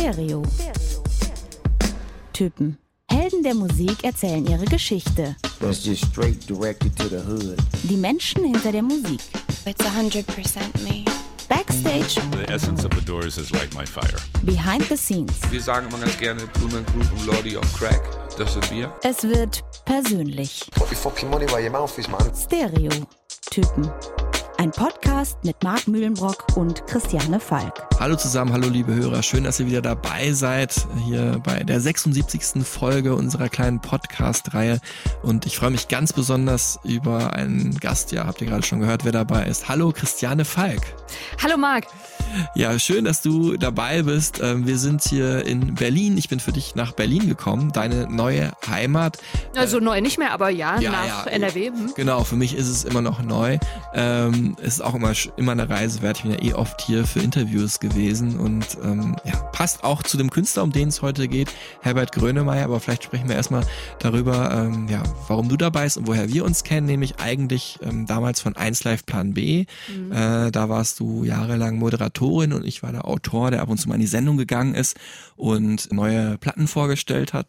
Stereo. Typen. Helden der Musik erzählen ihre Geschichte. That's just straight directed to the hood. Die Menschen hinter der Musik. It's 100% me. Backstage, The essence of the Doors is like my fire. behind the scenes. Wir sagen immer ganz gerne Blumen Group und Lordy on Crack. Das sind wir. Es wird persönlich. Put your fucking money where your mouth is, man. Stereo. Ein Podcast mit Marc Mühlenbrock und Christiane Falk. Hallo zusammen, hallo liebe Hörer, schön, dass ihr wieder dabei seid, hier bei der 76. Folge unserer kleinen Podcast-Reihe und ich freue mich ganz besonders über einen Gast, ja, habt ihr gerade schon gehört, wer dabei ist. Hallo Christiane Falk. Hallo Marc. Ja, schön, dass du dabei bist. Ähm, Wir sind hier in Berlin, ich bin für dich nach Berlin gekommen, deine neue Heimat. Also neu nicht mehr, aber ja, Ja, nach ja. NRW. Hm. Genau, für mich ist es immer noch neu. Ähm, es ist auch immer, immer eine Reise wert. Ich bin ja eh oft hier für Interviews gewesen und ähm, ja, passt auch zu dem Künstler, um den es heute geht, Herbert Grönemeyer. Aber vielleicht sprechen wir erstmal darüber, ähm, ja, warum du dabei bist und woher wir uns kennen, nämlich eigentlich damals von 1 Live Plan B. Äh, da warst du jahrelang Moderatorin und ich war der Autor, der ab und zu mal in die Sendung gegangen ist und neue Platten vorgestellt hat.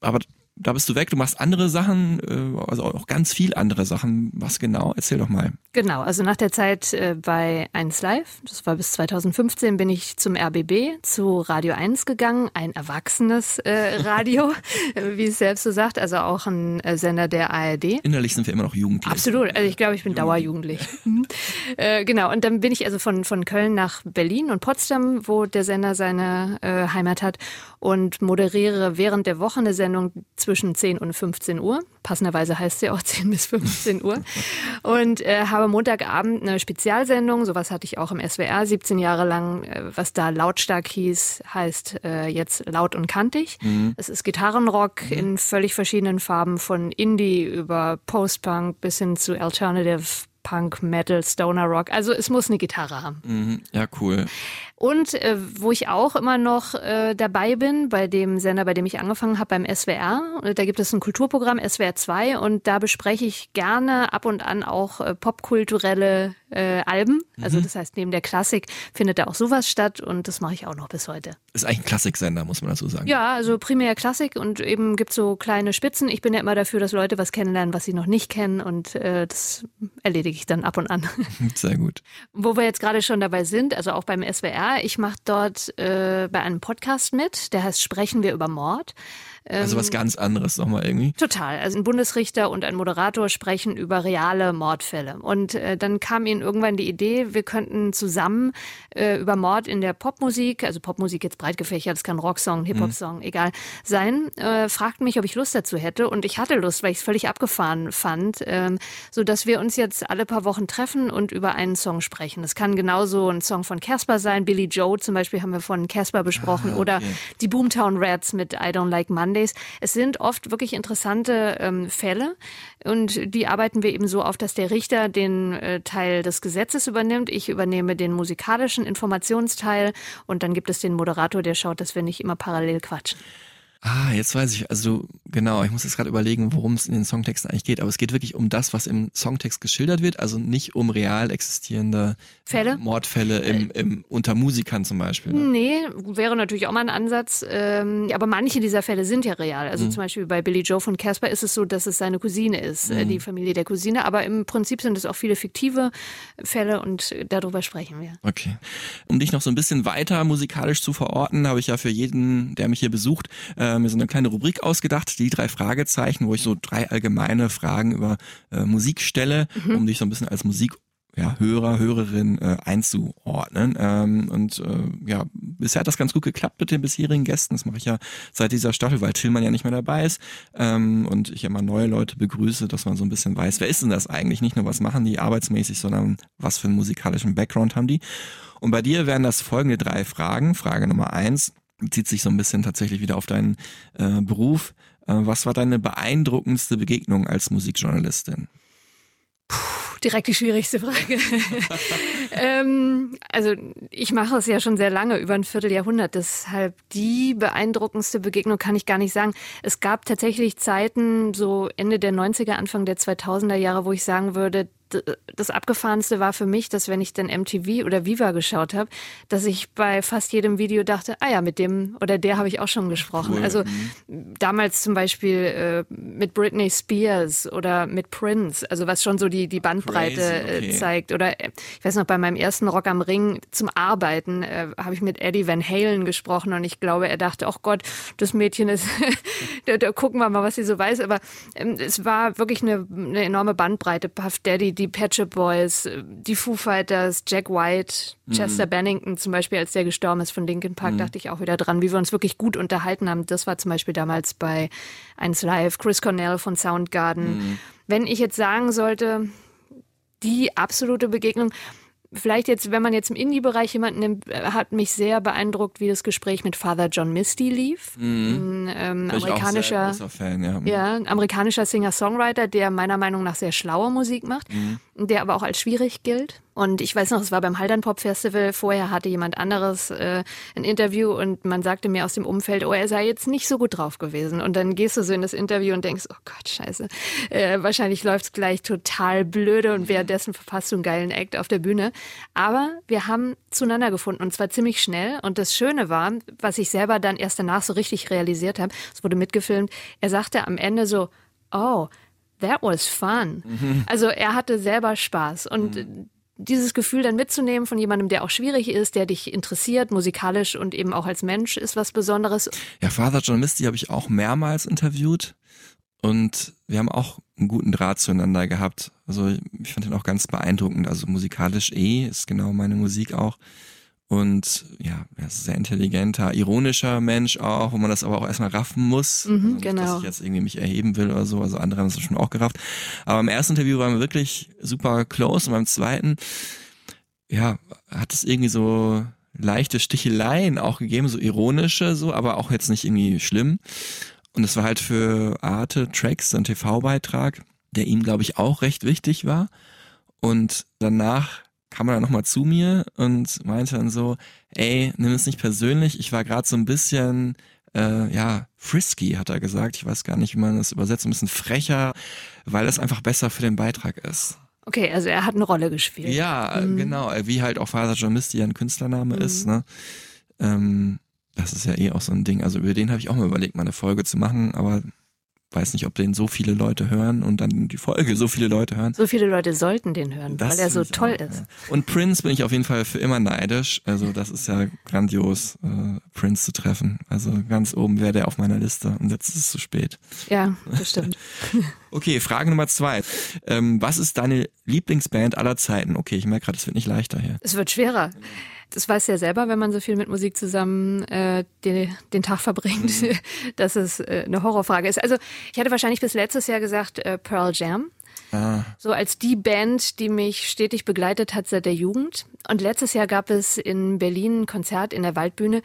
Aber da bist du weg, du machst andere Sachen, äh, also auch ganz viel andere Sachen. Was genau? Erzähl doch mal. Genau, also nach der Zeit äh, bei 1 Live, das war bis 2015, bin ich zum RBB, zu Radio 1 gegangen, ein erwachsenes äh, Radio, wie es selbst so sagt, also auch ein Sender der ARD. Innerlich sind wir immer noch Jugendlich. Absolut. Also ich glaube, ich bin dauerjugendlich. Mhm. genau. Und dann bin ich also von, von Köln nach Berlin und Potsdam, wo der Sender seine Heimat hat und moderiere während der Woche eine Sendung zwischen 10 und 15 Uhr. Passenderweise heißt sie auch 10 bis 15 Uhr. Und äh, habe Montagabend eine Spezialsendung, sowas hatte ich auch im SWR 17 Jahre lang, äh, was da lautstark hieß, heißt äh, jetzt laut und kantig. Es ist Gitarrenrock in völlig verschiedenen Farben, von Indie über Post-Punk bis hin zu Alternative Punk, Metal, Stoner Rock. Also es muss eine Gitarre haben. Mhm. Ja, cool. Und äh, wo ich auch immer noch äh, dabei bin, bei dem Sender, bei dem ich angefangen habe, beim SWR, äh, da gibt es ein Kulturprogramm, SWR 2, und da bespreche ich gerne ab und an auch äh, popkulturelle äh, Alben. Also das heißt, neben der Klassik findet da auch sowas statt und das mache ich auch noch bis heute. Ist eigentlich ein Klassiksender, muss man dazu sagen. Ja, also primär Klassik und eben gibt so kleine Spitzen. Ich bin ja immer dafür, dass Leute was kennenlernen, was sie noch nicht kennen und äh, das erledige ich dann ab und an. Sehr gut. Wo wir jetzt gerade schon dabei sind, also auch beim SWR, ich mache dort äh, bei einem Podcast mit, der heißt Sprechen wir über Mord. Also was ganz anderes nochmal irgendwie. Total. Also ein Bundesrichter und ein Moderator sprechen über reale Mordfälle. Und äh, dann kam ihnen irgendwann die Idee, wir könnten zusammen äh, über Mord in der Popmusik, also Popmusik jetzt breit gefächert, das kann Rocksong, Hip-Hop-Song, egal sein, äh, fragten mich, ob ich Lust dazu hätte. Und ich hatte Lust, weil ich es völlig abgefahren fand, ähm, so dass wir uns jetzt alle paar Wochen treffen und über einen Song sprechen. Das kann genauso ein Song von Casper sein. Billy Joe zum Beispiel haben wir von Casper besprochen oder die Boomtown Rats mit I Don't Like Mondays. Es sind oft wirklich interessante ähm, Fälle und die arbeiten wir eben so auf, dass der Richter den äh, Teil des Gesetzes übernimmt. Ich übernehme den musikalischen Informationsteil und dann gibt es den Moderator, der schaut, dass wir nicht immer parallel quatschen. Ah, jetzt weiß ich, also genau, ich muss jetzt gerade überlegen, worum es in den Songtexten eigentlich geht, aber es geht wirklich um das, was im Songtext geschildert wird, also nicht um real existierende Fälle? Mordfälle im, im, unter Musikern zum Beispiel. Ne? Nee, wäre natürlich auch mal ein Ansatz. Ähm, aber manche dieser Fälle sind ja real. Also zum Beispiel bei Billy Joe von Casper ist es so, dass es seine Cousine ist, äh, die Familie der Cousine. Aber im Prinzip sind es auch viele fiktive Fälle und darüber sprechen wir. Okay. Um dich noch so ein bisschen weiter musikalisch zu verorten, habe ich ja für jeden, der mich hier besucht, äh, mir so eine kleine Rubrik ausgedacht, die drei Fragezeichen, wo ich so drei allgemeine Fragen über äh, Musik stelle, um dich so ein bisschen als Musik ja, Hörer, Hörerin äh, einzuordnen. Ähm, und äh, ja, bisher hat das ganz gut geklappt mit den bisherigen Gästen. Das mache ich ja seit dieser Staffel, weil Tillmann ja nicht mehr dabei ist. Ähm, und ich immer neue Leute begrüße, dass man so ein bisschen weiß, wer ist denn das eigentlich? Nicht nur, was machen die arbeitsmäßig, sondern was für einen musikalischen Background haben die. Und bei dir wären das folgende drei Fragen. Frage Nummer eins bezieht sich so ein bisschen tatsächlich wieder auf deinen äh, Beruf. Äh, was war deine beeindruckendste Begegnung als Musikjournalistin? Direkt die schwierigste Frage. ähm, also ich mache es ja schon sehr lange, über ein Vierteljahrhundert. Deshalb die beeindruckendste Begegnung kann ich gar nicht sagen. Es gab tatsächlich Zeiten, so Ende der 90er, Anfang der 2000er Jahre, wo ich sagen würde, das Abgefahrenste war für mich, dass wenn ich dann MTV oder Viva geschaut habe, dass ich bei fast jedem Video dachte, ah ja, mit dem oder der habe ich auch schon gesprochen. Also mhm. damals zum Beispiel äh, mit Britney Spears oder mit Prince, also was schon so die, die Bandbreite Crazy, äh, okay. zeigt. Oder äh, ich weiß noch, bei meinem ersten Rock am Ring zum Arbeiten äh, habe ich mit Eddie Van Halen gesprochen und ich glaube, er dachte, ach Gott, das Mädchen ist, da, da, gucken wir mal, was sie so weiß. Aber ähm, es war wirklich eine, eine enorme Bandbreite. Puff Daddy, die Pet Shop Boys, die Foo Fighters, Jack White, Chester mhm. Bennington zum Beispiel, als der gestorben ist von Linkin Park, mhm. dachte ich auch wieder dran, wie wir uns wirklich gut unterhalten haben. Das war zum Beispiel damals bei 1 Live, Chris Cornell von Soundgarden. Mhm. Wenn ich jetzt sagen sollte, die absolute Begegnung, Vielleicht jetzt, wenn man jetzt im Indie-Bereich jemanden nimmt, äh, hat mich sehr beeindruckt, wie das Gespräch mit Father John Misty lief. Mhm. Ein ähm, amerikanischer, Fan, ja. ja, amerikanischer Singer-Songwriter, der meiner Meinung nach sehr schlaue Musik macht, mhm. der aber auch als schwierig gilt. Und ich weiß noch, es war beim Haldern Pop Festival. Vorher hatte jemand anderes äh, ein Interview und man sagte mir aus dem Umfeld, oh, er sei jetzt nicht so gut drauf gewesen. Und dann gehst du so in das Interview und denkst, oh Gott, scheiße. Äh, wahrscheinlich läuft's gleich total blöde und währenddessen verpasst du einen geilen Act auf der Bühne. Aber wir haben zueinander gefunden und zwar ziemlich schnell. Und das Schöne war, was ich selber dann erst danach so richtig realisiert habe, es wurde mitgefilmt, er sagte am Ende so, oh, that was fun. Mhm. Also er hatte selber Spaß und mhm dieses Gefühl dann mitzunehmen von jemandem, der auch schwierig ist, der dich interessiert, musikalisch und eben auch als Mensch, ist was Besonderes. Ja, Father John Misty habe ich auch mehrmals interviewt und wir haben auch einen guten Draht zueinander gehabt. Also ich fand ihn auch ganz beeindruckend. Also musikalisch eh ist genau meine Musik auch. Und ja, er ist ein sehr intelligenter, ironischer Mensch auch, wo man das aber auch erstmal raffen muss. Mhm, also nicht, genau. Dass ich jetzt irgendwie mich erheben will oder so. Also andere haben es schon auch gerafft. Aber im ersten Interview waren wir wirklich super close und beim zweiten, ja, hat es irgendwie so leichte Sticheleien auch gegeben, so ironische, so, aber auch jetzt nicht irgendwie schlimm. Und es war halt für Arte Tracks, ein TV-Beitrag, der ihm, glaube ich, auch recht wichtig war. Und danach kam er dann nochmal zu mir und meinte dann so, ey, nimm es nicht persönlich, ich war gerade so ein bisschen, äh, ja, frisky, hat er gesagt. Ich weiß gar nicht, wie man das übersetzt, ein bisschen frecher, weil das einfach besser für den Beitrag ist. Okay, also er hat eine Rolle gespielt. Ja, mhm. genau, wie halt auch Father John Misty ein Künstlername mhm. ist, ne? Ähm, das ist ja eh auch so ein Ding. Also über den habe ich auch mal überlegt, mal eine Folge zu machen, aber weiß nicht, ob den so viele Leute hören und dann die Folge so viele Leute hören. So viele Leute sollten den hören, das weil er so toll auch, ist. Ja. Und Prince bin ich auf jeden Fall für immer neidisch. Also das ist ja grandios, äh, Prince zu treffen. Also ganz oben wäre der auf meiner Liste und jetzt ist es zu spät. Ja, das stimmt. okay, Frage Nummer zwei. Ähm, was ist deine Lieblingsband aller Zeiten? Okay, ich merke gerade, es wird nicht leichter hier. Es wird schwerer. Das weiß ja selber, wenn man so viel mit Musik zusammen äh, den, den Tag verbringt, mhm. dass es äh, eine Horrorfrage ist. Also ich hatte wahrscheinlich bis letztes Jahr gesagt äh, Pearl Jam. Ah. So als die Band, die mich stetig begleitet hat seit der Jugend. Und letztes Jahr gab es in Berlin ein Konzert in der Waldbühne,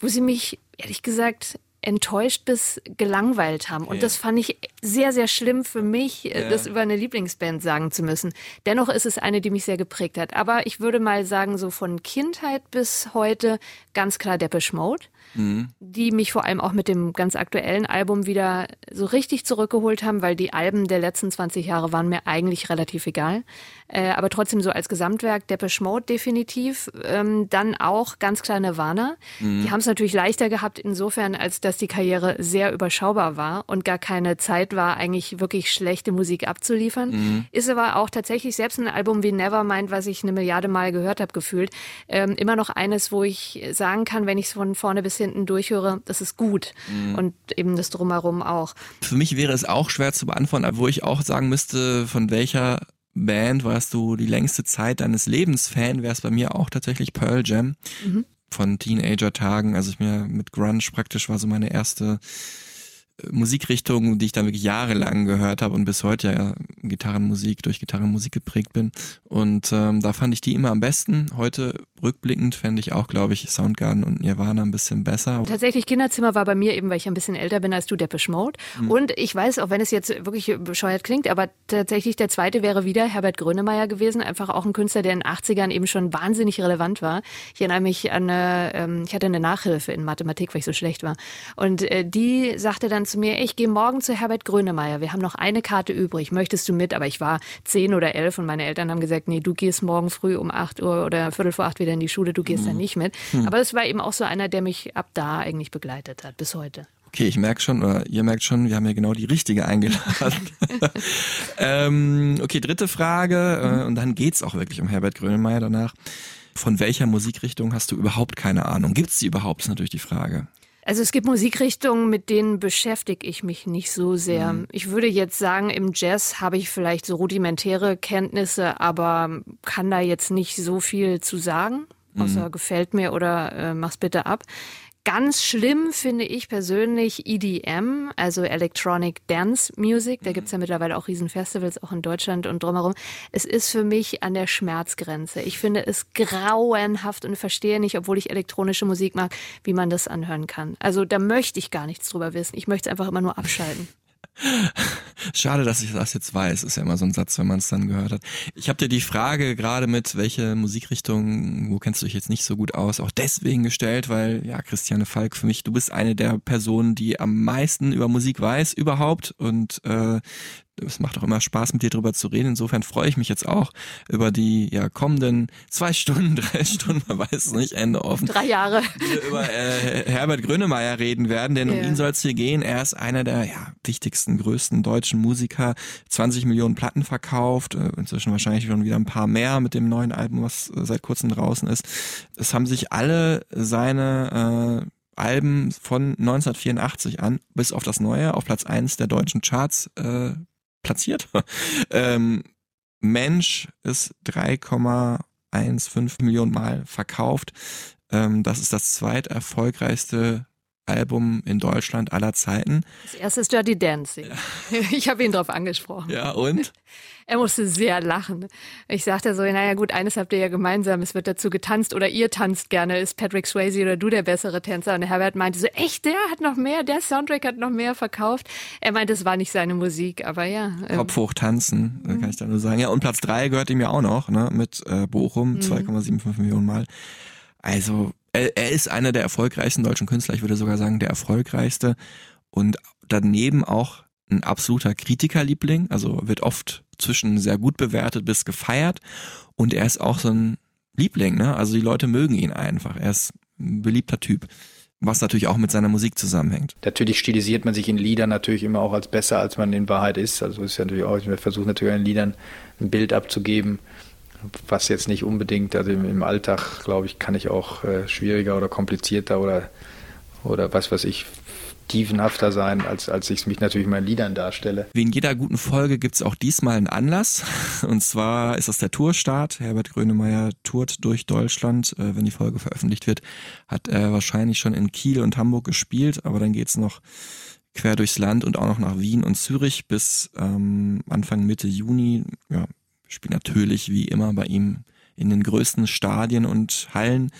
wo sie mich ehrlich gesagt enttäuscht bis gelangweilt haben. Und ja. das fand ich sehr, sehr schlimm für mich, äh, ja. das über eine Lieblingsband sagen zu müssen. Dennoch ist es eine, die mich sehr geprägt hat. Aber ich würde mal sagen, so von Kindheit bis heute ganz klar Depeche Mode mhm. die mich vor allem auch mit dem ganz aktuellen Album wieder so richtig zurückgeholt haben, weil die Alben der letzten 20 Jahre waren mir eigentlich relativ egal. Äh, aber trotzdem so als Gesamtwerk Depeche Mode definitiv. Ähm, dann auch ganz klar Nirvana. Mhm. Die haben es natürlich leichter gehabt insofern, als dass die Karriere sehr überschaubar war und gar keine Zeit war, eigentlich wirklich schlechte Musik abzuliefern. Mhm. Ist aber auch tatsächlich selbst ein Album wie Nevermind, was ich eine Milliarde Mal gehört habe, gefühlt, ähm, immer noch eines, wo ich sagen kann, wenn ich es von vorne bis hinten durchhöre, das ist gut. Mhm. Und eben das Drumherum auch. Für mich wäre es auch schwer zu beantworten, wo ich auch sagen müsste, von welcher Band warst du die längste Zeit deines Lebens Fan, wäre es bei mir auch tatsächlich Pearl Jam. Mhm. Von Teenager-Tagen, also ich mir mit Grunge praktisch war so meine erste Musikrichtung, die ich dann wirklich jahrelang gehört habe und bis heute ja Gitarrenmusik durch Gitarrenmusik geprägt bin. Und ähm, da fand ich die immer am besten. Heute rückblickend fände ich auch, glaube ich, Soundgarden und Nirvana ein bisschen besser. Tatsächlich Kinderzimmer war bei mir eben, weil ich ein bisschen älter bin als du, Depeche Mode. Mhm. Und ich weiß, auch wenn es jetzt wirklich bescheuert klingt, aber tatsächlich der zweite wäre wieder Herbert Grönemeyer gewesen. Einfach auch ein Künstler, der in den 80ern eben schon wahnsinnig relevant war. Ich erinnere mich an eine, ähm, ich hatte eine Nachhilfe in Mathematik, weil ich so schlecht war. Und äh, die sagte dann zu mir, ich gehe morgen zu Herbert Grönemeyer, wir haben noch eine Karte übrig, möchtest du mit? Aber ich war zehn oder elf und meine Eltern haben gesagt, nee, du gehst morgen früh um acht Uhr oder viertel vor acht wieder in die Schule, du gehst mhm. da nicht mit. Mhm. Aber es war eben auch so einer, der mich ab da eigentlich begleitet hat, bis heute. Okay, ich merke schon, oder ihr merkt schon, wir haben ja genau die richtige eingeladen. ähm, okay, dritte Frage, äh, und dann geht's auch wirklich um Herbert Grönemeyer danach. Von welcher Musikrichtung hast du überhaupt keine Ahnung? Gibt's die überhaupt, ist natürlich die Frage. Also es gibt Musikrichtungen, mit denen beschäftige ich mich nicht so sehr. Mhm. Ich würde jetzt sagen, im Jazz habe ich vielleicht so rudimentäre Kenntnisse, aber kann da jetzt nicht so viel zu sagen, außer mhm. gefällt mir oder äh, mach's bitte ab. Ganz schlimm finde ich persönlich EDM, also Electronic Dance Music. Da gibt's ja mittlerweile auch Riesenfestivals, auch in Deutschland und drumherum. Es ist für mich an der Schmerzgrenze. Ich finde es grauenhaft und verstehe nicht, obwohl ich elektronische Musik mag, wie man das anhören kann. Also da möchte ich gar nichts drüber wissen. Ich möchte es einfach immer nur abschalten. Schade, dass ich das jetzt weiß. Ist ja immer so ein Satz, wenn man es dann gehört hat. Ich habe dir die Frage gerade mit, welche Musikrichtung, wo kennst du dich jetzt nicht so gut aus, auch deswegen gestellt, weil ja, Christiane Falk, für mich, du bist eine der Personen, die am meisten über Musik weiß überhaupt und äh, es macht auch immer Spaß, mit dir drüber zu reden. Insofern freue ich mich jetzt auch über die ja, kommenden zwei Stunden, drei Stunden, man weiß es nicht, Ende offen. Drei Jahre. Über äh, Herbert Grönemeyer reden werden, denn yeah. um ihn soll es hier gehen. Er ist einer der ja, wichtigsten, größten deutschen Musiker. 20 Millionen Platten verkauft, äh, inzwischen wahrscheinlich schon wieder ein paar mehr mit dem neuen Album, was äh, seit kurzem draußen ist. Es haben sich alle seine äh, Alben von 1984 an, bis auf das neue, auf Platz eins der deutschen Charts äh, platziert. ähm, Mensch ist 3,15 Millionen Mal verkauft. Ähm, das ist das zweiterfolgreichste Album in Deutschland aller Zeiten. Das erste ist Dirty Dancing. Ja. Ich habe ihn drauf angesprochen. Ja, und? Er musste sehr lachen. Ich sagte so, naja gut, eines habt ihr ja gemeinsam, es wird dazu getanzt oder ihr tanzt gerne, ist Patrick Swayze oder du der bessere Tänzer? Und Herbert meinte so, echt, der hat noch mehr, der Soundtrack hat noch mehr verkauft. Er meinte, es war nicht seine Musik, aber ja. Ähm. Kopf hoch tanzen, mhm. kann ich da nur sagen. Ja, und Platz drei gehört ihm ja auch noch, ne, mit äh, Bochum, mhm. 2,75 Millionen Mal. Also er, er ist einer der erfolgreichsten deutschen Künstler, ich würde sogar sagen der erfolgreichste und daneben auch ein absoluter Kritikerliebling, also wird oft zwischen sehr gut bewertet bis gefeiert und er ist auch so ein Liebling, ne? Also die Leute mögen ihn einfach. Er ist ein beliebter Typ. Was natürlich auch mit seiner Musik zusammenhängt. Natürlich stilisiert man sich in Liedern natürlich immer auch als besser, als man in Wahrheit ist. Also ist ja natürlich auch, ich versuche natürlich in Liedern ein Bild abzugeben, was jetzt nicht unbedingt, also im, im Alltag, glaube ich, kann ich auch äh, schwieriger oder komplizierter oder, oder was weiß ich, tiefenhafter sein, als, als ich es mich natürlich in meinen Liedern darstelle. Wie in jeder guten Folge gibt es auch diesmal einen Anlass. Und zwar ist das der Tourstart. Herbert Grönemeyer tourt durch Deutschland. Äh, wenn die Folge veröffentlicht wird, hat er wahrscheinlich schon in Kiel und Hamburg gespielt, aber dann geht's noch quer durchs Land und auch noch nach Wien und Zürich bis ähm, Anfang Mitte Juni. Ja, spielt natürlich wie immer bei ihm in den größten Stadien und Hallen.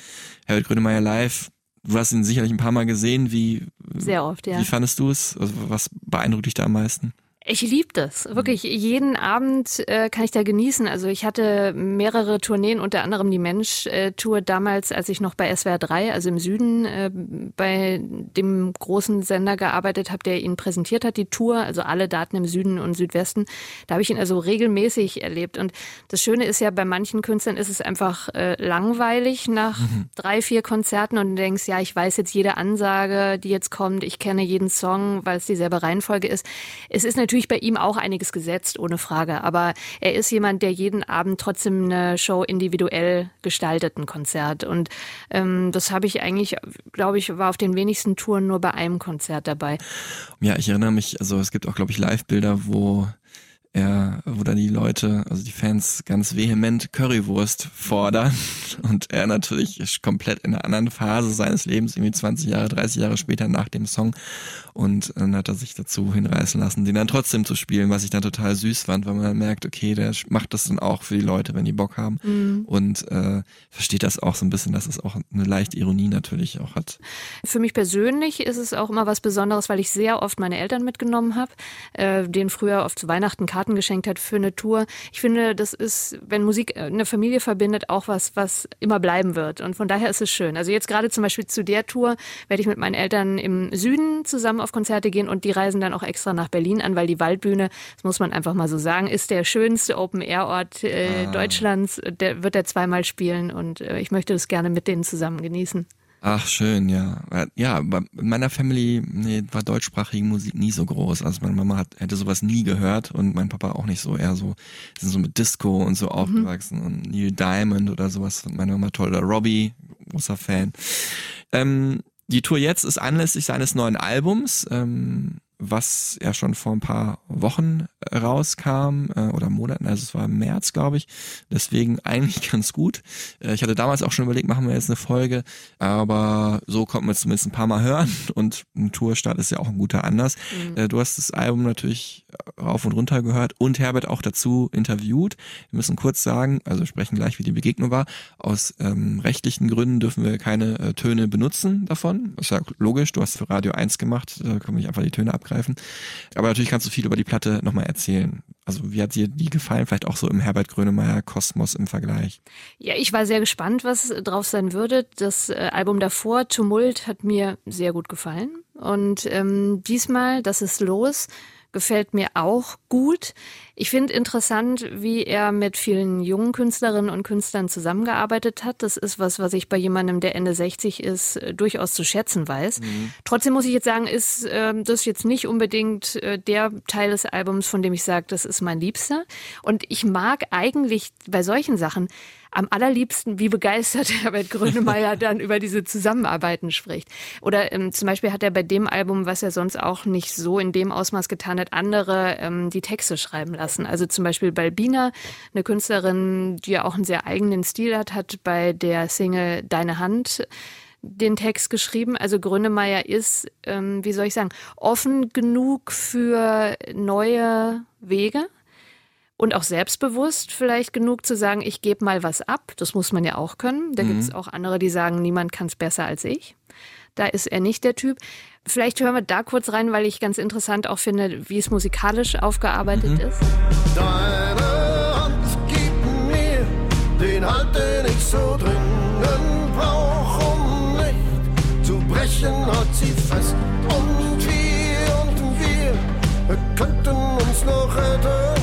Herbert Grönemeyer live. Du hast ihn sicherlich ein paar Mal gesehen. Wie, Sehr oft, ja. Wie fandest du es? Also was beeindruckt dich da am meisten? Ich liebe das. Wirklich, jeden Abend äh, kann ich da genießen. Also ich hatte mehrere Tourneen, unter anderem die Mensch-Tour damals, als ich noch bei SWR 3, also im Süden, äh, bei dem großen Sender gearbeitet habe, der ihn präsentiert hat, die Tour, also alle Daten im Süden und Südwesten. Da habe ich ihn also regelmäßig erlebt. Und das Schöne ist ja, bei manchen Künstlern ist es einfach äh, langweilig nach mhm. drei, vier Konzerten und du denkst, ja, ich weiß jetzt jede Ansage, die jetzt kommt, ich kenne jeden Song, weil es dieselbe Reihenfolge ist. Es ist natürlich bei ihm auch einiges gesetzt, ohne Frage. Aber er ist jemand, der jeden Abend trotzdem eine Show individuell gestaltet, ein Konzert. Und ähm, das habe ich eigentlich, glaube ich, war auf den wenigsten Touren nur bei einem Konzert dabei. Ja, ich erinnere mich, also es gibt auch, glaube ich, Live-Bilder, wo er, wo dann die Leute, also die Fans ganz vehement Currywurst fordern und er natürlich ist komplett in einer anderen Phase seines Lebens, irgendwie 20 Jahre, 30 Jahre später nach dem Song und dann hat er sich dazu hinreißen lassen, den dann trotzdem zu spielen, was ich dann total süß fand, weil man dann merkt, okay, der macht das dann auch für die Leute, wenn die Bock haben mhm. und äh, versteht das auch so ein bisschen, dass es auch eine leichte Ironie natürlich auch hat. Für mich persönlich ist es auch immer was Besonderes, weil ich sehr oft meine Eltern mitgenommen habe, äh, denen früher oft zu Weihnachten kam Karten geschenkt hat für eine Tour. Ich finde, das ist, wenn Musik äh, eine Familie verbindet, auch was, was immer bleiben wird. Und von daher ist es schön. Also jetzt gerade zum Beispiel zu der Tour werde ich mit meinen Eltern im Süden zusammen auf Konzerte gehen und die reisen dann auch extra nach Berlin an, weil die Waldbühne, das muss man einfach mal so sagen, ist der schönste Open-Air-Ort äh, ah. Deutschlands. Der wird er zweimal spielen und äh, ich möchte das gerne mit denen zusammen genießen. Ach, schön, ja. Ja, bei meiner Family nee, war deutschsprachige Musik nie so groß. Also meine Mama hat, hätte sowas nie gehört und mein Papa auch nicht so, eher so, sind so mit Disco und so mhm. aufgewachsen und Neil Diamond oder sowas. Meine Mama toll. Oder Robbie, großer Fan. Ähm, die Tour jetzt ist anlässlich seines neuen Albums. Ähm, was ja schon vor ein paar Wochen äh, rauskam äh, oder Monaten, also es war im März, glaube ich. Deswegen eigentlich ganz gut. Äh, ich hatte damals auch schon überlegt, machen wir jetzt eine Folge, aber so konnten wir es zumindest ein paar Mal hören und ein Tourstart ist ja auch ein guter Anlass. Mhm. Äh, du hast das Album natürlich rauf und runter gehört und Herbert auch dazu interviewt. Wir müssen kurz sagen, also sprechen gleich, wie die Begegnung war. Aus ähm, rechtlichen Gründen dürfen wir keine äh, Töne benutzen davon. Das ist ja logisch, du hast für Radio 1 gemacht, da können wir nicht einfach die Töne abgreifen aufgreifen. Aber natürlich kannst du viel über die Platte nochmal erzählen. Also wie hat dir die gefallen? Vielleicht auch so im Herbert Grönemeyer Kosmos im Vergleich. Ja, ich war sehr gespannt, was drauf sein würde. Das äh, Album davor, Tumult, hat mir sehr gut gefallen. Und ähm, diesmal, das ist los, gefällt mir auch gut. Ich finde interessant, wie er mit vielen jungen Künstlerinnen und Künstlern zusammengearbeitet hat. Das ist was, was ich bei jemandem, der Ende 60 ist, äh, durchaus zu schätzen weiß. Mhm. Trotzdem muss ich jetzt sagen, ist äh, das jetzt nicht unbedingt äh, der Teil des Albums, von dem ich sage, das ist mein Liebster. Und ich mag eigentlich bei solchen Sachen am allerliebsten, wie begeistert Herbert Grönemeyer dann über diese Zusammenarbeiten spricht. Oder ähm, zum Beispiel hat er bei dem Album, was er sonst auch nicht so in dem Ausmaß getan hat, andere ähm, die Texte schreiben lassen. Also zum Beispiel Balbina, eine Künstlerin, die ja auch einen sehr eigenen Stil hat, hat bei der Single Deine Hand den Text geschrieben. Also Grönemeyer ist, ähm, wie soll ich sagen, offen genug für neue Wege und auch selbstbewusst vielleicht genug zu sagen, ich gebe mal was ab. Das muss man ja auch können. Da mhm. gibt es auch andere, die sagen, niemand kann es besser als ich. Da ist er nicht der Typ. Vielleicht hören wir da kurz rein, weil ich ganz interessant auch finde, wie es musikalisch aufgearbeitet mhm. ist. Deine Hand gibt mir den Halt, den ich so dringend brauche, um nicht zu brechen, hat sie fest. Und wir und wir könnten uns noch retten.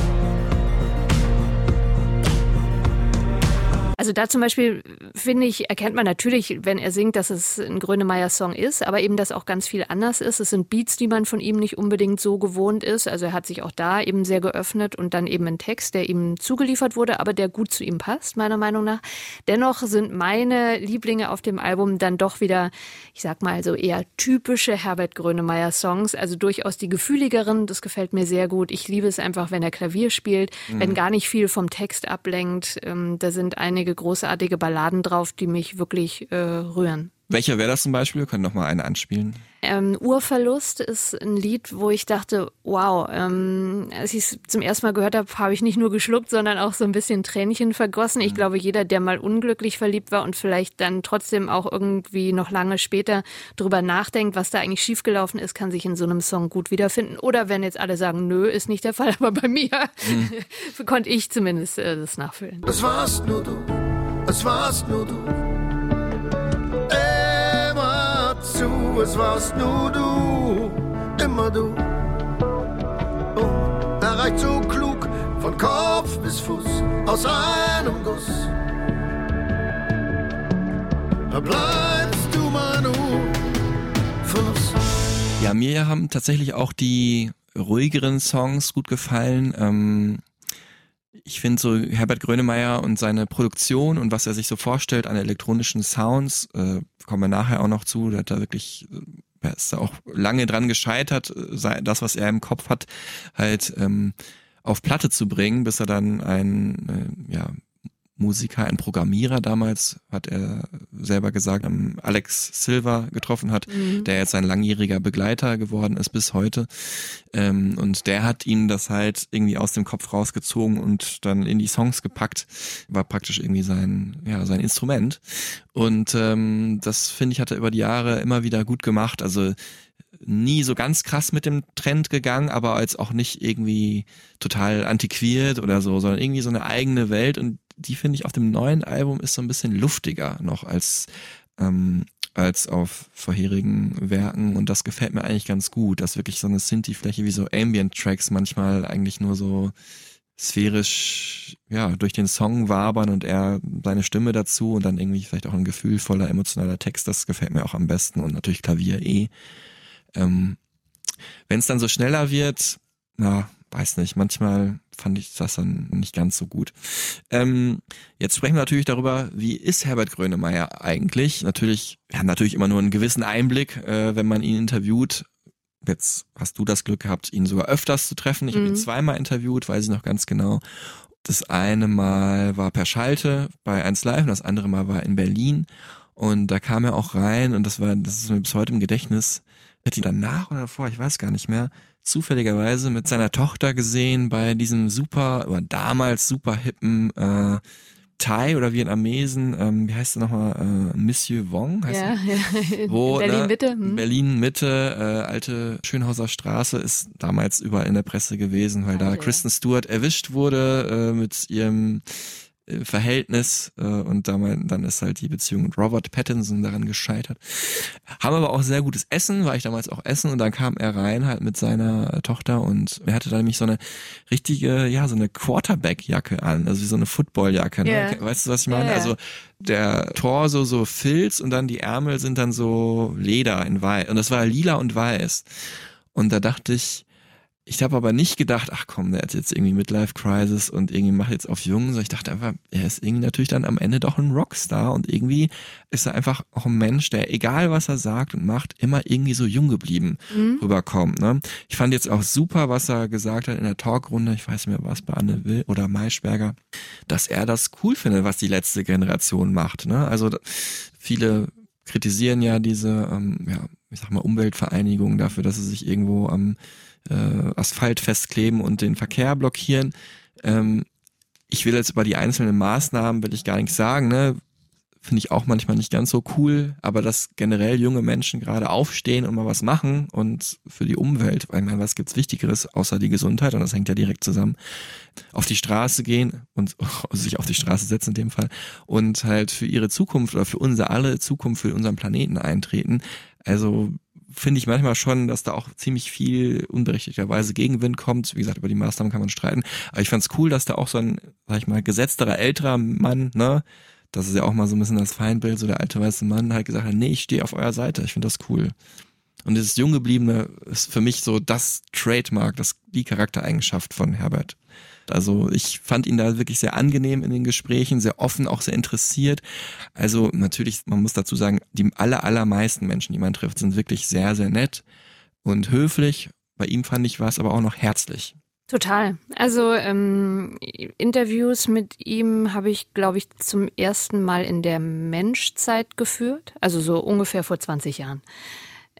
Also da zum Beispiel, finde ich, erkennt man natürlich, wenn er singt, dass es ein Grönemeyer-Song ist, aber eben, dass auch ganz viel anders ist. Es sind Beats, die man von ihm nicht unbedingt so gewohnt ist. Also er hat sich auch da eben sehr geöffnet und dann eben ein Text, der ihm zugeliefert wurde, aber der gut zu ihm passt, meiner Meinung nach. Dennoch sind meine Lieblinge auf dem Album dann doch wieder, ich sag mal, so eher typische Herbert Grönemeyer-Songs, also durchaus die gefühligeren. Das gefällt mir sehr gut. Ich liebe es einfach, wenn er Klavier spielt, mhm. wenn gar nicht viel vom Text ablenkt. Ähm, da sind einige einige großartige Balladen drauf, die mich wirklich äh, rühren. Welcher wäre das zum Beispiel? Wir können noch mal eine anspielen. Ähm, Urverlust ist ein Lied, wo ich dachte, wow, ähm, als ich es zum ersten Mal gehört habe, habe ich nicht nur geschluckt, sondern auch so ein bisschen Tränchen vergossen. Ich mhm. glaube, jeder, der mal unglücklich verliebt war und vielleicht dann trotzdem auch irgendwie noch lange später drüber nachdenkt, was da eigentlich schiefgelaufen ist, kann sich in so einem Song gut wiederfinden. Oder wenn jetzt alle sagen, nö, ist nicht der Fall, aber bei mir mhm. konnte ich zumindest äh, das nachfüllen. Es warst nur du, es warst nur du es warst nur du, immer du. Oh, er reicht so klug von Kopf bis Fuß aus einem Guss. Da bleibst du mein Fluss. Ja, mir haben tatsächlich auch die ruhigeren Songs gut gefallen. Ähm, ich finde so Herbert Grönemeyer und seine Produktion und was er sich so vorstellt an elektronischen Sounds, äh, kommen wir nachher auch noch zu, der hat da wirklich, er ist da auch lange dran gescheitert, das, was er im Kopf hat, halt ähm, auf Platte zu bringen, bis er dann ein äh, ja, Musiker, ein Programmierer damals, hat er selber gesagt, Alex Silva getroffen hat, mhm. der jetzt sein langjähriger Begleiter geworden ist bis heute. Ähm, und der hat ihn das halt irgendwie aus dem Kopf rausgezogen und dann in die Songs gepackt. War praktisch irgendwie sein, ja, sein Instrument. Und ähm, das finde ich, hat er über die Jahre immer wieder gut gemacht. Also nie so ganz krass mit dem Trend gegangen, aber als auch nicht irgendwie total antiquiert oder so, sondern irgendwie so eine eigene Welt und die finde ich auf dem neuen Album ist so ein bisschen luftiger noch als ähm, als auf vorherigen Werken. Und das gefällt mir eigentlich ganz gut, dass wirklich so eine Synthi-Fläche wie so Ambient-Tracks manchmal eigentlich nur so sphärisch ja durch den Song wabern und er seine Stimme dazu und dann irgendwie vielleicht auch ein gefühlvoller emotionaler Text. Das gefällt mir auch am besten und natürlich Klavier eh. Ähm, wenn es dann so schneller wird na weiß nicht manchmal fand ich das dann nicht ganz so gut ähm, jetzt sprechen wir natürlich darüber wie ist Herbert Grönemeyer eigentlich natürlich wir haben natürlich immer nur einen gewissen Einblick äh, wenn man ihn interviewt Jetzt hast du das Glück gehabt, ihn sogar öfters zu treffen. Ich mhm. habe ihn zweimal interviewt, weiß ich noch ganz genau. Das eine Mal war per Schalte bei 1 Live und das andere Mal war in Berlin. Und da kam er auch rein und das war, das ist mir bis heute im Gedächtnis. Hätte ihn danach oder davor, ich weiß gar nicht mehr, zufälligerweise mit seiner Tochter gesehen bei diesem super, oder damals super hippen äh, Thai oder Vietnamesen, ähm, wie heißt er nochmal, äh, Monsieur Wong heißt ja, ja. Wo, Berlin ne, Mitte. Hm. Berlin Mitte, äh, alte Schönhauser Straße ist damals überall in der Presse gewesen, weil okay. da Kristen Stewart erwischt wurde äh, mit ihrem Verhältnis äh, und damals, dann ist halt die Beziehung mit Robert Pattinson daran gescheitert. Haben aber auch sehr gutes Essen, war ich damals auch essen und dann kam er rein halt mit seiner Tochter und er hatte da nämlich so eine richtige, ja, so eine Quarterback-Jacke an, also wie so eine Football-Jacke. Ne? Yeah. Weißt du, was ich meine? Yeah. Also der Torso so Filz und dann die Ärmel sind dann so Leder in weiß und das war lila und weiß. Und da dachte ich, ich habe aber nicht gedacht, ach komm, der hat jetzt irgendwie Midlife Crisis und irgendwie macht jetzt auf Jungen, sondern ich dachte einfach, er ist irgendwie natürlich dann am Ende doch ein Rockstar und irgendwie ist er einfach auch ein Mensch, der egal was er sagt und macht, immer irgendwie so jung geblieben mhm. rüberkommt. Ne? Ich fand jetzt auch super, was er gesagt hat in der Talkrunde, ich weiß nicht mehr, was bei Anne Will oder Maischberger, dass er das cool findet, was die letzte Generation macht. Ne? Also viele kritisieren ja diese, ähm, ja, ich sag mal, Umweltvereinigungen dafür, dass sie sich irgendwo am äh, Asphalt festkleben und den Verkehr blockieren. Ähm, ich will jetzt über die einzelnen Maßnahmen will ich gar nichts sagen, ne? Finde ich auch manchmal nicht ganz so cool, aber dass generell junge Menschen gerade aufstehen und mal was machen und für die Umwelt, weil man was gibt's Wichtigeres außer die Gesundheit und das hängt ja direkt zusammen, auf die Straße gehen und sich auf die Straße setzen in dem Fall und halt für ihre Zukunft oder für unsere alle Zukunft für unseren Planeten eintreten. Also finde ich manchmal schon, dass da auch ziemlich viel unberechtigterweise Gegenwind kommt. Wie gesagt, über die Maßnahmen kann man streiten. Aber ich fand es cool, dass da auch so ein, sag ich mal, gesetzterer älterer Mann, ne, das ist ja auch mal so ein bisschen das Feindbild, so der alte weiße Mann halt gesagt hat, nee, ich stehe auf eurer Seite, ich finde das cool. Und dieses Junggebliebene ist für mich so das Trademark, das die Charaktereigenschaft von Herbert. Also ich fand ihn da wirklich sehr angenehm in den Gesprächen, sehr offen, auch sehr interessiert. Also natürlich, man muss dazu sagen, die aller, allermeisten Menschen, die man trifft, sind wirklich sehr, sehr nett und höflich. Bei ihm fand ich war es aber auch noch herzlich. Total. Also ähm, Interviews mit ihm habe ich, glaube ich, zum ersten Mal in der Menschzeit geführt, also so ungefähr vor 20 Jahren.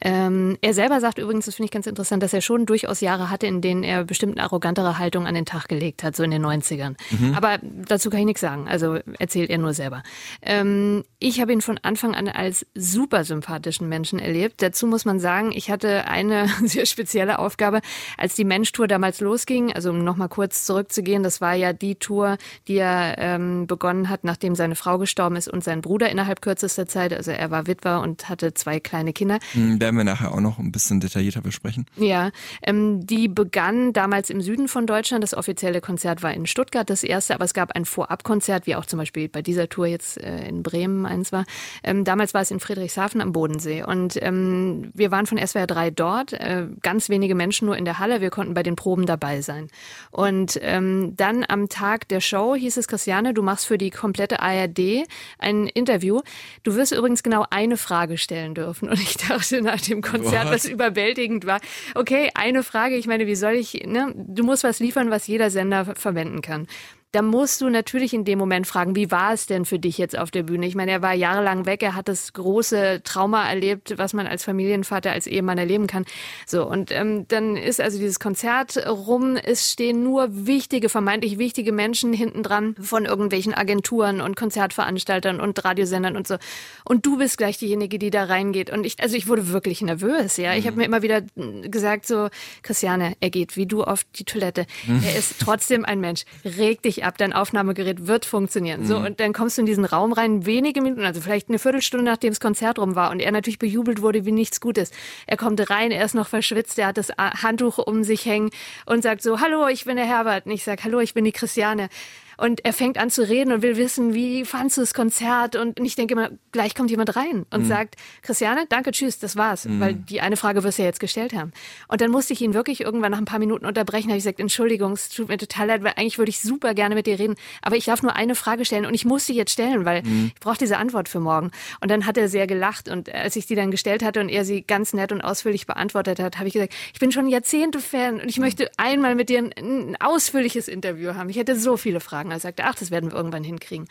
Ähm, er selber sagt übrigens, das finde ich ganz interessant, dass er schon durchaus Jahre hatte, in denen er bestimmt eine arrogantere Haltung an den Tag gelegt hat, so in den 90ern. Mhm. Aber dazu kann ich nichts sagen, also erzählt er nur selber. Ähm, ich habe ihn von Anfang an als super sympathischen Menschen erlebt. Dazu muss man sagen, ich hatte eine sehr spezielle Aufgabe, als die Mensch-Tour damals losging, also um nochmal kurz zurückzugehen, das war ja die Tour, die er ähm, begonnen hat, nachdem seine Frau gestorben ist und sein Bruder innerhalb kürzester Zeit, also er war Witwer und hatte zwei kleine Kinder. Mhm, werden wir nachher auch noch ein bisschen detaillierter besprechen. Ja, ähm, die begann damals im Süden von Deutschland. Das offizielle Konzert war in Stuttgart das erste, aber es gab ein Vorabkonzert, wie auch zum Beispiel bei dieser Tour jetzt äh, in Bremen eins war. Ähm, damals war es in Friedrichshafen am Bodensee und ähm, wir waren von SWR 3 dort, äh, ganz wenige Menschen nur in der Halle. Wir konnten bei den Proben dabei sein. Und ähm, dann am Tag der Show hieß es, Christiane, du machst für die komplette ARD ein Interview. Du wirst übrigens genau eine Frage stellen dürfen. Und ich dachte, na, nach dem Konzert, was? was überwältigend war. Okay, eine Frage, ich meine, wie soll ich, ne? Du musst was liefern, was jeder Sender verwenden kann. Da musst du natürlich in dem Moment fragen, wie war es denn für dich jetzt auf der Bühne? Ich meine, er war jahrelang weg, er hat das große Trauma erlebt, was man als Familienvater, als Ehemann erleben kann. So, und ähm, dann ist also dieses Konzert rum, es stehen nur wichtige, vermeintlich wichtige Menschen hinten dran von irgendwelchen Agenturen und Konzertveranstaltern und Radiosendern und so. Und du bist gleich diejenige, die da reingeht. Und ich, also ich wurde wirklich nervös, ja. Ich habe mhm. mir immer wieder gesagt, so, Christiane, er geht wie du auf die Toilette. Mhm. Er ist trotzdem ein Mensch. Reg dich ab, dein Aufnahmegerät wird funktionieren. So, mhm. und dann kommst du in diesen Raum rein, wenige Minuten, also vielleicht eine Viertelstunde, nachdem das Konzert rum war und er natürlich bejubelt wurde wie nichts Gutes. Er kommt rein, er ist noch verschwitzt, er hat das Handtuch um sich hängen und sagt so, hallo, ich bin der Herbert. Und ich sage, hallo, ich bin die Christiane. Und er fängt an zu reden und will wissen, wie fandst du das Konzert? Und ich denke immer, gleich kommt jemand rein und mhm. sagt, Christiane, danke, tschüss, das war's. Mhm. Weil die eine Frage wirst du ja jetzt gestellt haben. Und dann musste ich ihn wirklich irgendwann nach ein paar Minuten unterbrechen. Habe ich gesagt, Entschuldigung, es tut mir total leid, weil eigentlich würde ich super gerne mit dir reden. Aber ich darf nur eine Frage stellen und ich muss sie jetzt stellen, weil mhm. ich brauche diese Antwort für morgen. Und dann hat er sehr gelacht und als ich die dann gestellt hatte und er sie ganz nett und ausführlich beantwortet hat, habe ich gesagt, ich bin schon Jahrzehnte Fan und ich mhm. möchte einmal mit dir ein, ein ausführliches Interview haben. Ich hätte so viele Fragen. Er sagte, ach, das werden wir irgendwann hinkriegen.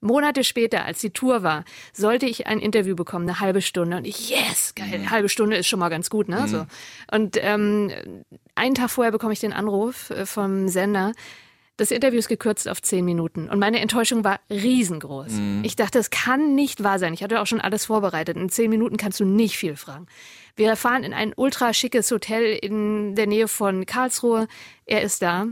Monate später, als die Tour war, sollte ich ein Interview bekommen, eine halbe Stunde. Und ich, yes, geil, eine halbe Stunde ist schon mal ganz gut, ne? Mhm. So. Und ähm, einen Tag vorher bekomme ich den Anruf äh, vom Sender. Das Interview ist gekürzt auf zehn Minuten. Und meine Enttäuschung war riesengroß. Mhm. Ich dachte, es kann nicht wahr sein. Ich hatte auch schon alles vorbereitet. In zehn Minuten kannst du nicht viel fragen. Wir fahren in ein ultra schickes Hotel in der Nähe von Karlsruhe. Er ist da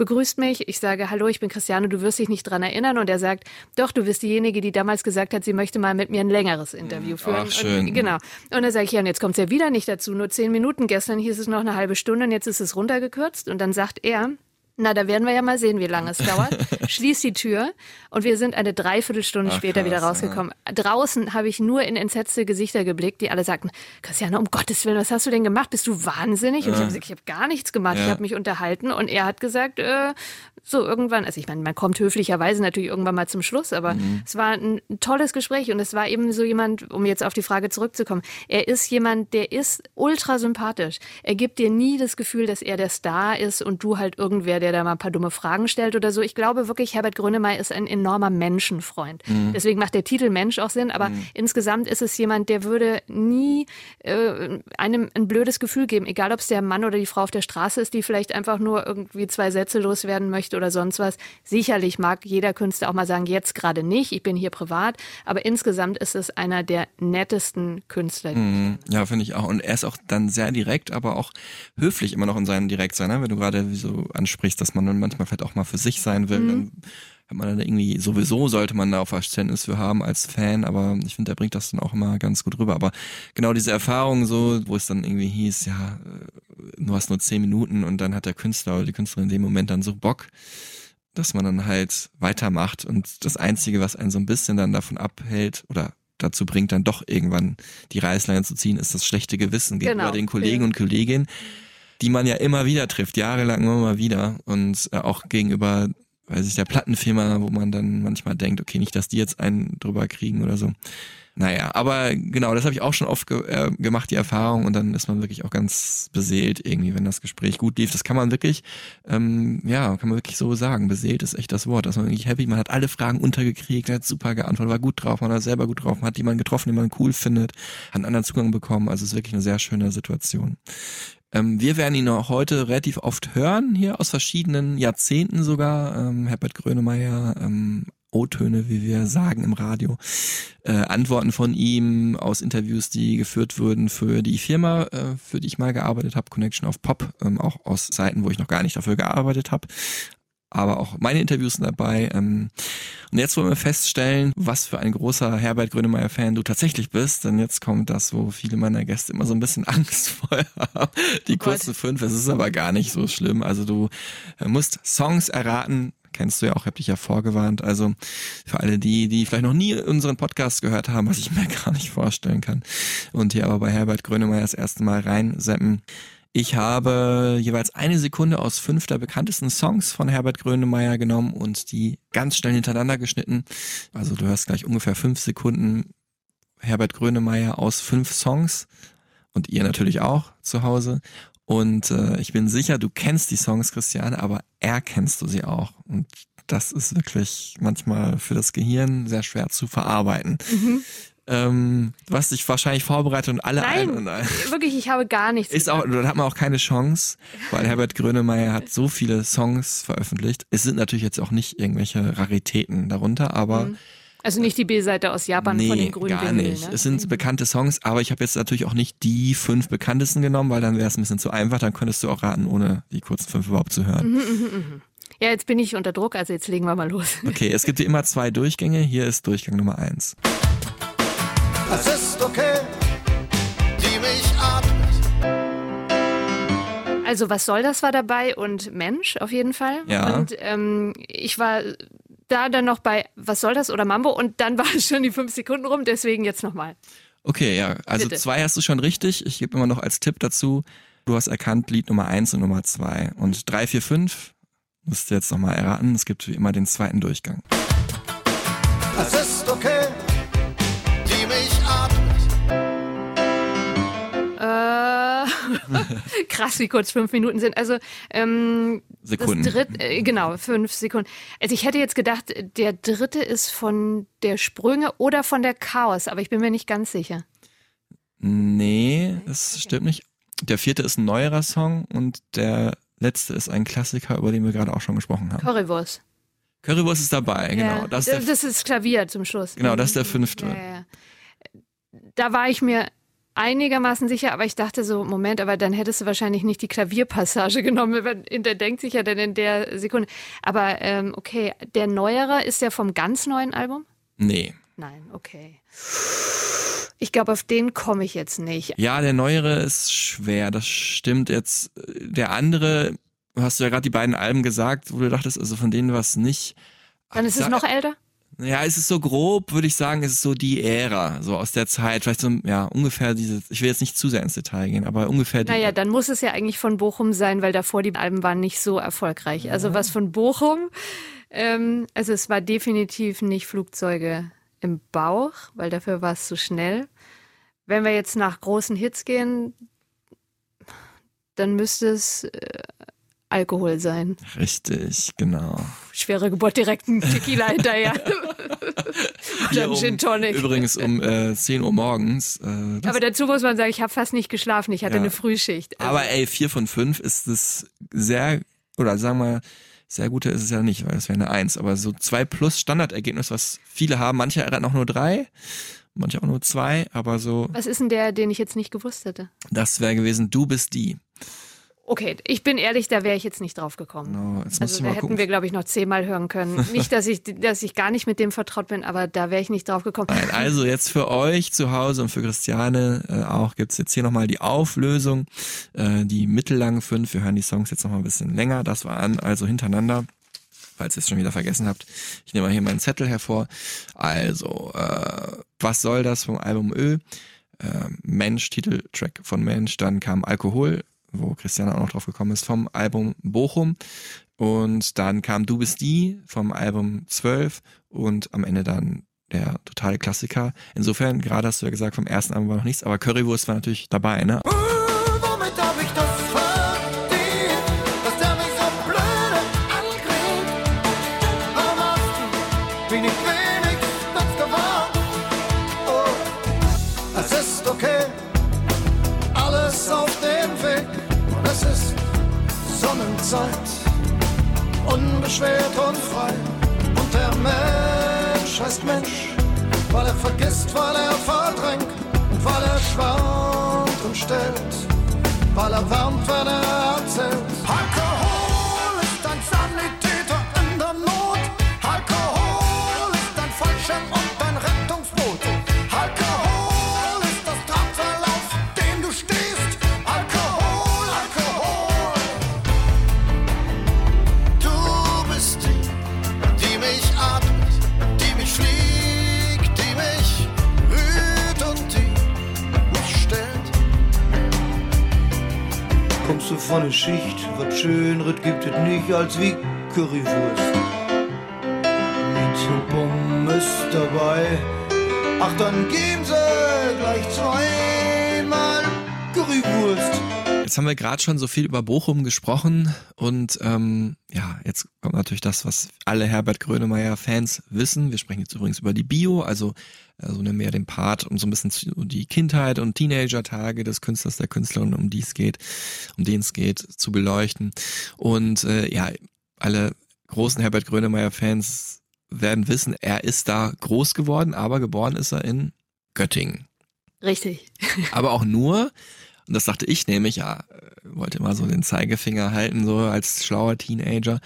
begrüßt mich. Ich sage, hallo, ich bin Christiane, du wirst dich nicht dran erinnern. Und er sagt, doch, du bist diejenige, die damals gesagt hat, sie möchte mal mit mir ein längeres Interview führen. Ach, schön. Und, genau. Und dann sage ich, ja, und jetzt kommt es ja wieder nicht dazu. Nur zehn Minuten. Gestern hieß es noch eine halbe Stunde und jetzt ist es runtergekürzt. Und dann sagt er, na, da werden wir ja mal sehen, wie lange es dauert. Schließ die Tür und wir sind eine Dreiviertelstunde Ach, später krass, wieder rausgekommen. Ja. Draußen habe ich nur in entsetzte Gesichter geblickt, die alle sagten, Christiane, um Gottes Willen, was hast du denn gemacht? Bist du wahnsinnig? Und ich habe gesagt, ich habe gar nichts gemacht. Ja. Ich habe mich unterhalten und er hat gesagt, äh, so irgendwann, also ich meine, man kommt höflicherweise natürlich irgendwann mal zum Schluss, aber mhm. es war ein, ein tolles Gespräch und es war eben so jemand, um jetzt auf die Frage zurückzukommen, er ist jemand, der ist ultra sympathisch. Er gibt dir nie das Gefühl, dass er der Star ist und du halt irgendwer, der der da mal ein paar dumme Fragen stellt oder so. Ich glaube wirklich, Herbert Grönemeyer ist ein enormer Menschenfreund. Mhm. Deswegen macht der Titel Mensch auch Sinn, aber mhm. insgesamt ist es jemand, der würde nie äh, einem ein blödes Gefühl geben, egal ob es der Mann oder die Frau auf der Straße ist, die vielleicht einfach nur irgendwie zwei Sätze loswerden möchte oder sonst was. Sicherlich mag jeder Künstler auch mal sagen, jetzt gerade nicht, ich bin hier privat, aber insgesamt ist es einer der nettesten Künstler. Mhm. Ja, finde ich auch. Und er ist auch dann sehr direkt, aber auch höflich immer noch in seinem Direktsein, ne? wenn du gerade so ansprichst, dass man dann manchmal vielleicht auch mal für sich sein will, mhm. dann hat man dann irgendwie, sowieso sollte man da auch Verständnis für haben als Fan, aber ich finde, der bringt das dann auch immer ganz gut rüber. Aber genau diese Erfahrung so, wo es dann irgendwie hieß, ja, äh, du hast nur zehn Minuten und dann hat der Künstler oder die Künstlerin in dem Moment dann so Bock, dass man dann halt weitermacht und das Einzige, was einen so ein bisschen dann davon abhält oder dazu bringt, dann doch irgendwann die Reißleine zu ziehen, ist das schlechte Gewissen gegenüber genau. den Kollegen ja. und Kolleginnen die man ja immer wieder trifft, jahrelang immer wieder und äh, auch gegenüber, weiß ich, der Plattenfirma, wo man dann manchmal denkt, okay, nicht, dass die jetzt einen drüber kriegen oder so. Naja, aber genau, das habe ich auch schon oft ge äh, gemacht, die Erfahrung, und dann ist man wirklich auch ganz beseelt irgendwie, wenn das Gespräch gut lief. Das kann man wirklich, ähm, ja, kann man wirklich so sagen. Beseelt ist echt das Wort. dass man wirklich happy, man hat alle Fragen untergekriegt, hat super geantwortet, war gut drauf, man hat selber gut drauf, man hat jemanden getroffen, den man cool findet, hat einen anderen Zugang bekommen. Also es ist wirklich eine sehr schöne Situation. Ähm, wir werden ihn auch heute relativ oft hören, hier aus verschiedenen Jahrzehnten sogar. Ähm, Herbert Grönemeyer, ähm, O-Töne, wie wir sagen im Radio, äh, Antworten von ihm aus Interviews, die geführt wurden für die Firma, äh, für die ich mal gearbeitet habe, Connection of Pop, ähm, auch aus Seiten, wo ich noch gar nicht dafür gearbeitet habe aber auch meine Interviews sind dabei. Ähm, und jetzt wollen wir feststellen, was für ein großer Herbert Grönemeyer-Fan du tatsächlich bist. Denn jetzt kommt das, wo viele meiner Gäste immer so ein bisschen Angst vor haben. Die oh kurzen fünf, es ist aber gar nicht so schlimm. Also du äh, musst Songs erraten, kennst du ja auch, hab dich ja vorgewarnt. Also für alle die, die vielleicht noch nie unseren Podcast gehört haben, was ich mir gar nicht vorstellen kann. Und hier aber bei Herbert Grönemeyer das erste Mal reinseppen. Ich habe jeweils eine Sekunde aus fünf der bekanntesten Songs von Herbert Grönemeyer genommen und die ganz schnell hintereinander geschnitten. Also du hörst gleich ungefähr fünf Sekunden Herbert Grönemeyer aus fünf Songs und ihr natürlich auch zu Hause. Und äh, ich bin sicher, du kennst die Songs, Christiane, aber erkennst du sie auch. Und das ist wirklich manchmal für das Gehirn sehr schwer zu verarbeiten. Mhm. Ähm, hast dich wahrscheinlich vorbereitet und alle Nein, ein und ein. wirklich, ich habe gar nichts. Ist auch, dann hat man auch keine Chance, weil Herbert Grönemeyer hat so viele Songs veröffentlicht. Es sind natürlich jetzt auch nicht irgendwelche Raritäten darunter, aber also nicht die B-Seite aus Japan nee, von den grünen gar Vinyl, nicht. Ne? Es sind bekannte Songs, aber ich habe jetzt natürlich auch nicht die fünf bekanntesten genommen, weil dann wäre es ein bisschen zu einfach. Dann könntest du auch raten, ohne die kurzen fünf überhaupt zu hören. Mhm. Ja, jetzt bin ich unter Druck, also jetzt legen wir mal los. Okay, es gibt wie immer zwei Durchgänge. Hier ist Durchgang Nummer eins. Es ist okay, die mich atmet. Also was soll das war dabei und Mensch auf jeden Fall. Ja. Und ähm, ich war da dann noch bei Was soll das oder Mambo und dann war schon die fünf Sekunden rum, deswegen jetzt nochmal. Okay, ja. Also Bitte. zwei hast du schon richtig. Ich gebe immer noch als Tipp dazu. Du hast erkannt Lied Nummer eins und Nummer zwei. Und drei, vier, fünf musst du jetzt nochmal erraten. Es gibt wie immer den zweiten Durchgang. Es ist okay, krass, wie kurz fünf Minuten sind. Also ähm, Sekunden. dritte, äh, genau, fünf Sekunden. Also ich hätte jetzt gedacht, der dritte ist von der Sprünge oder von der Chaos, aber ich bin mir nicht ganz sicher. Nee, das stimmt nicht. Der vierte ist ein neuerer Song und der letzte ist ein Klassiker, über den wir gerade auch schon gesprochen haben. Currywurst. Currywurst ist dabei, genau. Ja, Das ist das ist Klavier zum Schluss. genau, das ist der fünfte. Ja, ja, ja. Da war ich mir einigermaßen sicher, aber ich dachte so, Moment, aber dann hättest du wahrscheinlich nicht die Klavierpassage genommen, weil in der denkt sich ja dann in der Sekunde. Aber ähm, okay, der neuere ist der vom ganz neuen Album? Nee. Nein, okay. Ich glaube, auf den komme ich jetzt nicht. Ja, der neuere ist schwer, das stimmt jetzt. Der andere, hast du ja gerade die beiden Alben gesagt, wo du dachtest, also von denen was nicht. Dann ist es noch älter? Ja, es ist so grob, würde ich sagen, es ist so die Ära, so aus der Zeit, vielleicht so, ja, ungefähr diese, ich will jetzt nicht zu sehr ins Detail gehen, aber ungefähr die. Naja, dann muss es ja eigentlich von Bochum sein, weil davor die Alben waren nicht so erfolgreich. Also was von Bochum, ähm, also es war definitiv nicht Flugzeuge im Bauch, weil dafür war es zu schnell. Wenn wir jetzt nach großen Hits gehen, dann müsste es äh, Alkohol sein. Richtig, genau. Schwere Geburt direkt ein Tequila hinterher. Oder ein Gin Tonic. Übrigens um äh, 10 Uhr morgens. Äh, Aber dazu muss man sagen, ich habe fast nicht geschlafen. Ich hatte Ja. eine Frühschicht. Also, aber ey, 4 von 5 ist es sehr, oder sagen wir, sehr gute ist es ja nicht, weil es wäre eine 1, aber so 2 plus Standardergebnis, was viele haben. Manche erraten auch nur 3, manche auch nur 2, aber so, was ist denn der, den ich jetzt nicht gewusst hätte? das wäre gewesen, du bist die. Okay, ich bin ehrlich, da wäre ich jetzt nicht drauf gekommen. Muss Also da hätten gucken. wir, glaube ich, noch zehnmal hören können. Nicht, dass ich, dass ich gar nicht mit dem vertraut bin, aber da wäre ich nicht drauf gekommen. Nein, also jetzt für euch zu Hause und für Christiane äh, auch gibt's jetzt hier nochmal die Auflösung. Äh, die mittellangen fünf, wir hören die Songs jetzt nochmal ein bisschen länger. Das waren also hintereinander. Falls ihr es schon wieder vergessen habt. Ich nehme mal hier meinen Zettel hervor. Also, äh, was soll das vom Album Ö? Äh, Mensch, Titeltrack von Mensch. Dann kam Alkohol, wo Christiane auch noch drauf gekommen ist, vom Album Bochum. Und dann kam Du bist die vom Album 12 und am Ende dann der totale Klassiker. Insofern, gerade hast du ja gesagt, vom ersten Album war noch nichts, aber Currywurst war natürlich dabei, ne? Vergisst, weil er verdrängt und weil er schwant und stellt, weil er wärmt, wenn er erzählt. Der Schicht, was Schöneres gibt es nicht als wie Currywurst. Mit Pommes dabei, ach dann geben sie gleich zweimal Currywurst. Jetzt haben wir gerade schon so viel über Bochum gesprochen und ähm, ja, jetzt kommt natürlich das, was alle Herbert Grönemeyer-Fans wissen. Wir sprechen jetzt übrigens über die Bio, also also nehmen wir ja den Part, um so ein bisschen die Kindheit und Teenager-Tage des Künstlers, der Künstlerin, um die es geht, um den es geht, zu beleuchten. Und äh, ja, alle großen Herbert Grönemeyer-Fans werden wissen, er ist da groß geworden, aber geboren ist er in Göttingen. Richtig. aber auch nur, und das dachte ich nämlich, ja, äh, wollte immer so den Zeigefinger halten, so als schlauer Teenager.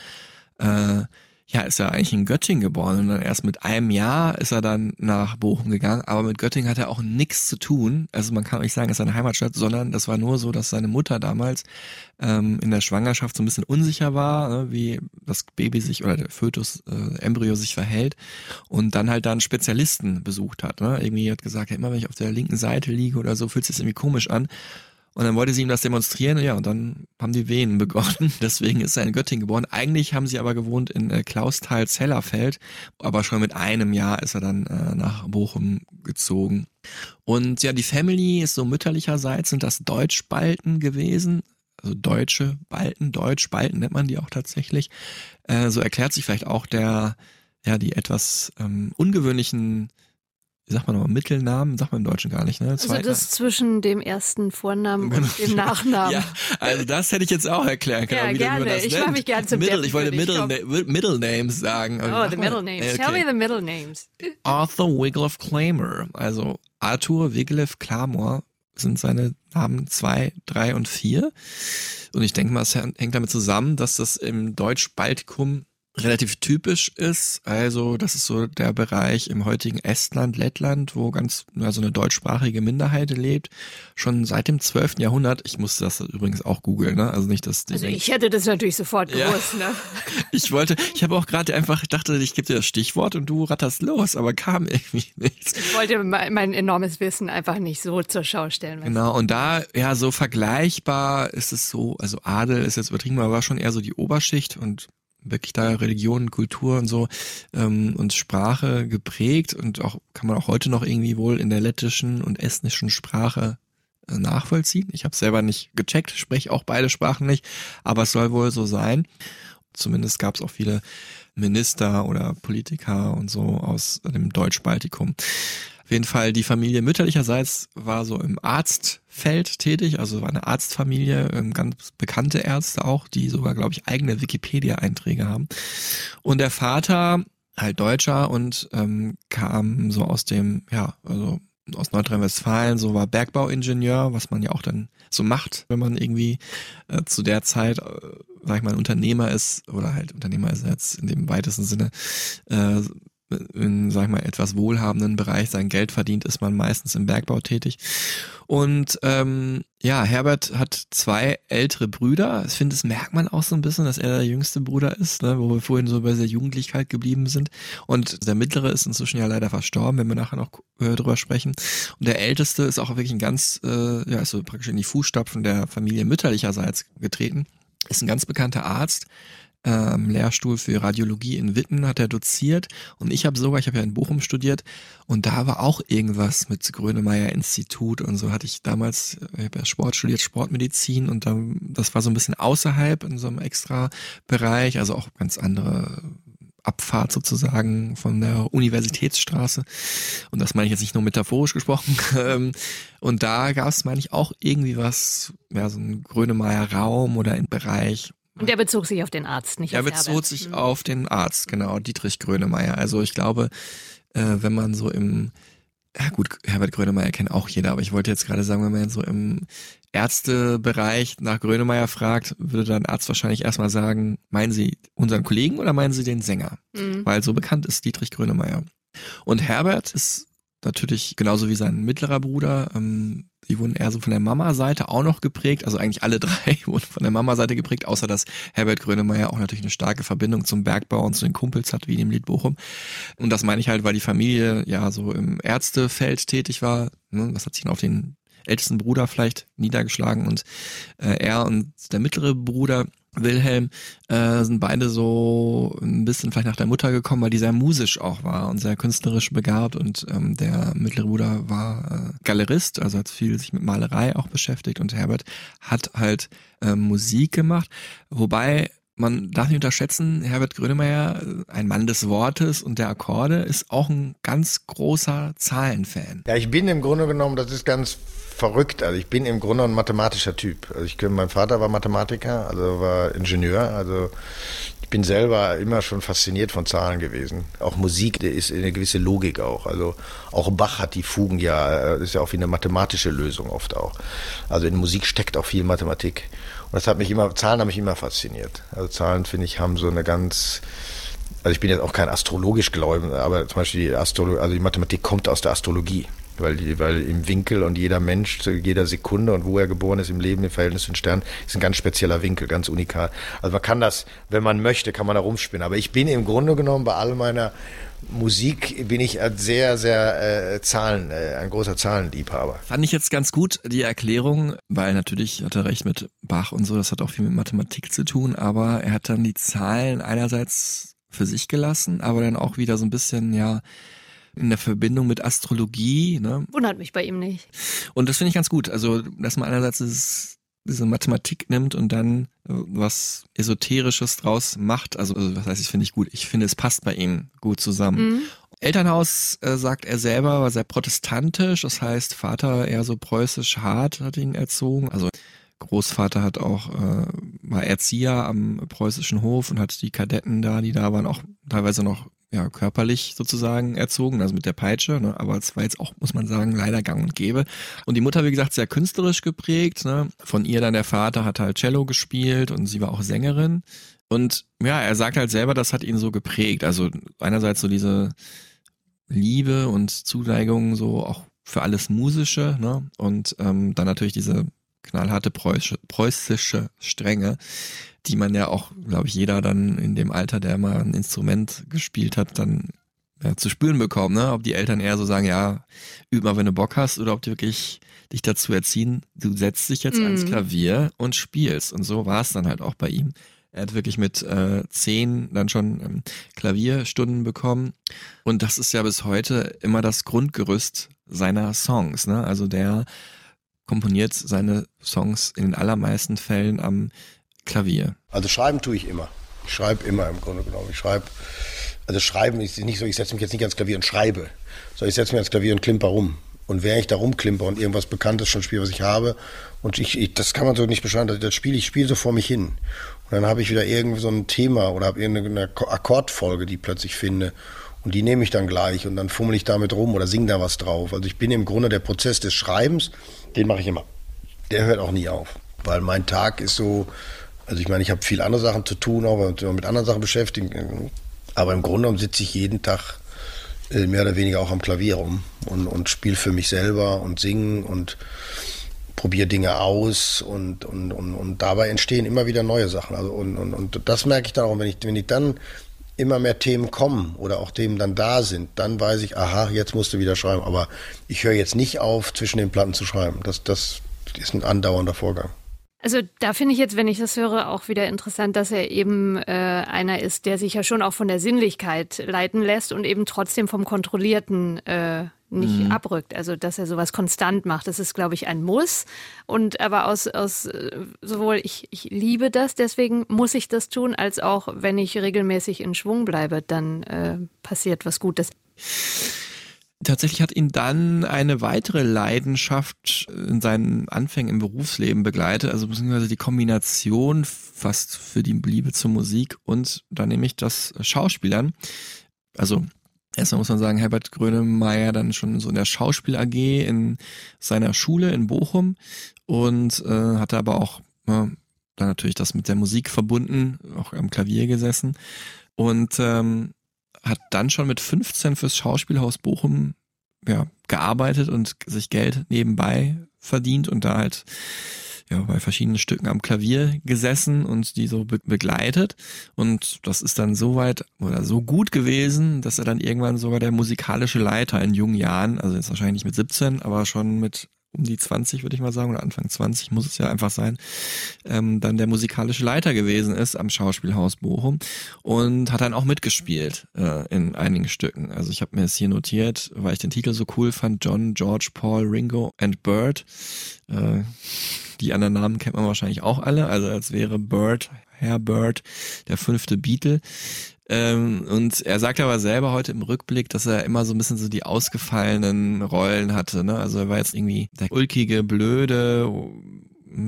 Äh, ja, ist er eigentlich in Göttingen geboren und dann erst mit einem Jahr ist er dann nach Bochum gegangen, aber mit Göttingen hat er auch nichts zu tun. Also man kann nicht sagen, es ist seine Heimatstadt, sondern das war nur so, dass seine Mutter damals ähm, in der Schwangerschaft so ein bisschen unsicher war, ne, wie das Baby sich oder der Fötus, äh, Embryo sich verhält und dann halt dann Spezialisten besucht hat. Ne? Irgendwie hat gesagt, ja, immer wenn ich auf der linken Seite liege oder so, fühlt sich das irgendwie komisch an. Und dann wollte sie ihm das demonstrieren, ja, und dann haben die Wehen begonnen. Deswegen ist er in Göttingen geboren. Eigentlich haben sie aber gewohnt in äh, Klausthal-Zellerfeld, aber schon mit einem Jahr ist er dann äh, nach Bochum gezogen. Und ja, die Family ist so mütterlicherseits sind das Deutschbalten gewesen. Also deutsche Balten, Deutschbalten nennt man die auch tatsächlich. Äh, so erklärt sich vielleicht auch der, ja, die etwas ähm, ungewöhnlichen sagt man nochmal, Mittelnamen, sagt man im Deutschen gar nicht, ne? Zweiter. Also das zwischen dem ersten Vornamen und dem Nachnamen. ja, also das hätte ich jetzt auch erklären können. Ja, gerne. Das ich mache mich gerne zum Middle, Ich wollte Middle, Middle Names sagen. Oh, the Middle Names. Okay. Tell me the Middle Names. Arthur Wiglaf Claymore, also Arthur Wiglaf Claymore sind seine Namen zwei, drei und vier. Und ich denke mal, es hängt damit zusammen, dass das im Deutsch-Baltikum relativ typisch ist. Also das ist so der Bereich im heutigen Estland, Lettland, wo ganz also eine deutschsprachige Minderheit lebt, schon seit dem 12. Jahrhundert. Ich musste das übrigens auch googeln, ne? Also nicht das. Also ich hätte das natürlich sofort gewusst, ja. ne? Ich wollte, ich habe auch gerade einfach dachte, ich gebe dir das Stichwort und du ratterst los, aber kam irgendwie nichts. Ich wollte mein, mein enormes Wissen einfach nicht so zur Schau stellen. Genau und da ja so vergleichbar ist es so, also Adel ist jetzt übertrieben, aber war schon eher so die Oberschicht und wirklich da Religion, Kultur und so ähm, und Sprache geprägt und auch kann man auch heute noch irgendwie wohl in der lettischen und estnischen Sprache äh, nachvollziehen. Ich habe selber nicht gecheckt, spreche auch beide Sprachen nicht, aber es soll wohl so sein. Zumindest gab es auch viele Minister oder Politiker und so aus dem Deutsch-Baltikum. Auf jeden Fall die Familie mütterlicherseits war so im Arztfeld tätig, also war eine Arztfamilie, ähm, ganz bekannte Ärzte auch, die sogar, glaube ich, eigene Wikipedia-Einträge haben. Und der Vater, halt Deutscher und ähm, kam so aus dem, ja, also aus Nordrhein-Westfalen, so war Bergbauingenieur, was man ja auch dann so macht, wenn man irgendwie äh, zu der Zeit, äh, sag ich mal, Unternehmer ist, oder halt Unternehmer ist jetzt in dem weitesten Sinne, äh, in, sag ich mal, etwas wohlhabenden Bereich sein Geld verdient, ist man meistens im Bergbau tätig. Und ähm, ja, Herbert hat zwei ältere Brüder. Ich finde, das merkt man auch so ein bisschen, dass er der jüngste Bruder ist, ne, wo wir vorhin so bei der Jugendlichkeit geblieben sind. Und der mittlere ist inzwischen ja leider verstorben, wenn wir nachher noch äh, drüber sprechen. Und der älteste ist auch wirklich ein ganz, äh, ja, ist so praktisch in die Fußstapfen der Familie mütterlicherseits getreten. Ist ein ganz bekannter Arzt, ähm, Lehrstuhl für Radiologie in Witten hat er doziert und ich habe sogar, ich habe ja in Bochum studiert und da war auch irgendwas mit Grönemeyer Institut und so hatte ich damals, ich habe ja Sport studiert, Sportmedizin und dann, das war so ein bisschen außerhalb in so einem extra Bereich, also auch ganz andere Abfahrt sozusagen von der Universitätsstraße. Und das meine ich jetzt nicht nur metaphorisch gesprochen. Ähm, und da gab es, meine ich, auch irgendwie was, ja, so ein Grönemeyer Raum oder ein Bereich, und der bezog sich auf den Arzt, nicht er auf Er bezog Herbert. sich mhm. auf den Arzt, genau, Dietrich Grönemeyer. Also ich glaube, äh, wenn man so im, ja gut, Herbert Grönemeyer kennt auch jeder, aber ich wollte jetzt gerade sagen, wenn man so im Ärztebereich nach Grönemeyer fragt, würde dann Arzt wahrscheinlich erstmal sagen, meinen Sie unseren Kollegen oder meinen Sie den Sänger? Mhm. Weil so bekannt ist Dietrich Grönemeyer. Und Herbert ist natürlich genauso wie sein mittlerer Bruder, ähm, die wurden eher so von der Mama-Seite auch noch geprägt, also eigentlich alle drei wurden von der Mama-Seite geprägt, außer dass Herbert Grönemeyer auch natürlich eine starke Verbindung zum Bergbau und zu den Kumpels hat, wie in dem Lied Bochum. Und das meine ich halt, weil die Familie ja so im Ärztefeld tätig war. Ne? Das hat sich auf den ältesten Bruder vielleicht niedergeschlagen und äh, er und der mittlere Bruder Wilhelm äh, sind beide so ein bisschen vielleicht nach der Mutter gekommen, weil die sehr musisch auch war und sehr künstlerisch begabt und ähm, der mittlere Bruder war äh, Galerist, also hat viel sich mit Malerei auch beschäftigt und Herbert hat halt äh, Musik gemacht, wobei man darf nicht unterschätzen, Herbert Grönemeyer, ein Mann des Wortes und der Akkorde, ist auch ein ganz großer Zahlenfan. Ja, ich bin im Grunde genommen, das ist ganz verrückt. Also ich bin im Grunde ein mathematischer Typ. Also ich, mein Vater war Mathematiker, also war Ingenieur. Also ich bin selber immer schon fasziniert von Zahlen gewesen. Auch Musik, ist eine gewisse Logik auch. Also auch Bach hat die Fugen ja, das ist ja auch wie eine mathematische Lösung oft auch. Also in Musik steckt auch viel Mathematik. Und das hat mich immer, Zahlen haben mich immer fasziniert. Also Zahlen, finde ich, haben so eine ganz, also ich bin jetzt auch kein astrologisch Gläubiger, aber zum Beispiel die Astrologie, also die Mathematik kommt aus der Astrologie. Weil, weil im Winkel und jeder Mensch zu jeder Sekunde und wo er geboren ist im Leben im Verhältnis zu den Sternen ist ein ganz spezieller Winkel, ganz unikat. Also man kann das, wenn man möchte, kann man da rumspinnen. Aber ich bin im Grunde genommen bei all meiner Musik bin ich sehr, sehr äh, Zahlen, äh, ein großer Zahlenliebhaber. Fand ich jetzt ganz gut die Erklärung, weil natürlich hat er recht mit Bach und so, das hat auch viel mit Mathematik zu tun, aber er hat dann die Zahlen einerseits für sich gelassen, aber dann auch wieder so ein bisschen, ja, in der Verbindung mit Astrologie. Ne? Wundert mich bei ihm nicht. Und das finde ich ganz gut. Also, dass man einerseits dieses, diese Mathematik nimmt und dann äh, was Esoterisches draus macht. Also, also was heißt, ich finde ich gut. Ich finde, es passt bei ihm gut zusammen. Mhm. Elternhaus, äh, sagt er selber, war sehr protestantisch. Das heißt, Vater eher so preußisch hart hat ihn erzogen. Also Großvater hat auch äh, war Erzieher am preußischen Hof und hat die Kadetten da, die da waren, auch teilweise noch ja, körperlich sozusagen erzogen, also mit der Peitsche, ne? aber es war jetzt auch, muss man sagen, leider gang und gäbe. Und die Mutter, wie gesagt, sehr künstlerisch geprägt. Ne? Von ihr dann der Vater hat halt Cello gespielt und sie war auch Sängerin. Und ja, er sagt halt selber, das hat ihn so geprägt. Also einerseits so diese Liebe und Zuneigung so auch für alles Musische, ne? Und ähm, dann natürlich diese knallharte preußische, preußische Strenge, die man ja auch, glaube ich, jeder dann in dem Alter, der mal ein Instrument gespielt hat, dann ja, zu spüren bekommen, ne? Ob die Eltern eher so sagen, ja, üb mal, wenn du Bock hast, oder ob die wirklich dich dazu erziehen, du setzt dich jetzt mhm. ans Klavier und spielst. Und so war es dann halt auch bei ihm. Er hat wirklich mit äh, zehn dann schon ähm, Klavierstunden bekommen. Und das ist ja bis heute immer das Grundgerüst seiner Songs. Ne? Also der komponiert seine Songs in den allermeisten Fällen am Klavier. Also schreiben tue ich immer. Ich schreibe immer im Grunde genommen. Ich schreibe, also schreiben ist nicht so, ich setze mich jetzt nicht ans Klavier und schreibe, sondern ich setze mich ans Klavier und klimper rum. Und während ich da rumklimper und irgendwas Bekanntes schon spiele, was ich habe, und ich, ich das kann man so nicht beschreiben, das spiele ich spiele so vor mich hin. Und dann habe ich wieder irgendwie so ein Thema oder habe irgendeine Akkordfolge, die ich plötzlich finde. Und die nehme ich dann gleich und dann fummel ich damit rum oder singe da was drauf. Also ich bin im Grunde der Prozess des Schreibens, den mache ich immer. Der hört auch nie auf. Weil mein Tag ist so, also ich meine, ich habe viel andere Sachen zu tun, auch mit anderen Sachen beschäftigt. Aber im Grunde genommen sitze ich jeden Tag äh, mehr oder weniger auch am Klavier rum und, und spiele für mich selber und singe und probiere Dinge aus und, und, und, und dabei entstehen immer wieder neue Sachen. Also und, und, und das merke ich dann auch, wenn ich, wenn ich dann immer mehr Themen kommen oder auch Themen dann da sind, dann weiß ich, aha, jetzt musst du wieder schreiben. Aber ich höre jetzt nicht auf, zwischen den Platten zu schreiben. Das, das ist ein andauernder Vorgang. Also da finde ich jetzt, wenn ich das höre, auch wieder interessant, dass er eben äh, einer ist, der sich ja schon auch von der Sinnlichkeit leiten lässt und eben trotzdem vom Kontrollierten äh, nicht mhm. abrückt. Also dass er sowas konstant macht, das ist, glaube ich, ein Muss. Und aber aus, aus äh, sowohl ich, ich liebe das, deswegen muss ich das tun, als auch wenn ich regelmäßig in Schwung bleibe, dann äh, passiert was Gutes. Tatsächlich hat ihn dann eine weitere Leidenschaft in seinen Anfängen im Berufsleben begleitet, also beziehungsweise die Kombination fast für die Liebe zur Musik und dann nämlich das Schauspielern. Also erstmal muss man sagen, Herbert Grönemeyer dann schon so in der Schauspiel AG in seiner Schule in Bochum und äh, hatte aber auch ja, dann natürlich das mit der Musik verbunden, auch am Klavier gesessen und ähm, hat dann schon mit 15 fürs Schauspielhaus Bochum ja, gearbeitet und sich Geld nebenbei verdient und da halt ja, bei verschiedenen Stücken am Klavier gesessen und die so be begleitet. Und das ist dann so weit oder so gut gewesen, dass er dann irgendwann sogar der musikalische Leiter in jungen Jahren, also jetzt wahrscheinlich nicht mit 17, aber schon mit um die 20, würde ich mal sagen, oder Anfang 20 muss es ja einfach sein, ähm, dann der musikalische Leiter gewesen ist am Schauspielhaus Bochum und hat dann auch mitgespielt äh, in einigen Stücken. Also ich habe mir es hier notiert, weil ich den Titel so cool fand, John, George, Paul, Ringo and Bird. Äh, die anderen Namen kennt man wahrscheinlich auch alle, also als wäre Bird, Herr Bird, der fünfte Beatle. Ähm, und er sagt aber selber heute im Rückblick, dass er immer so ein bisschen so die ausgefallenen Rollen hatte. Ne? Also er war jetzt irgendwie der ulkige, blöde,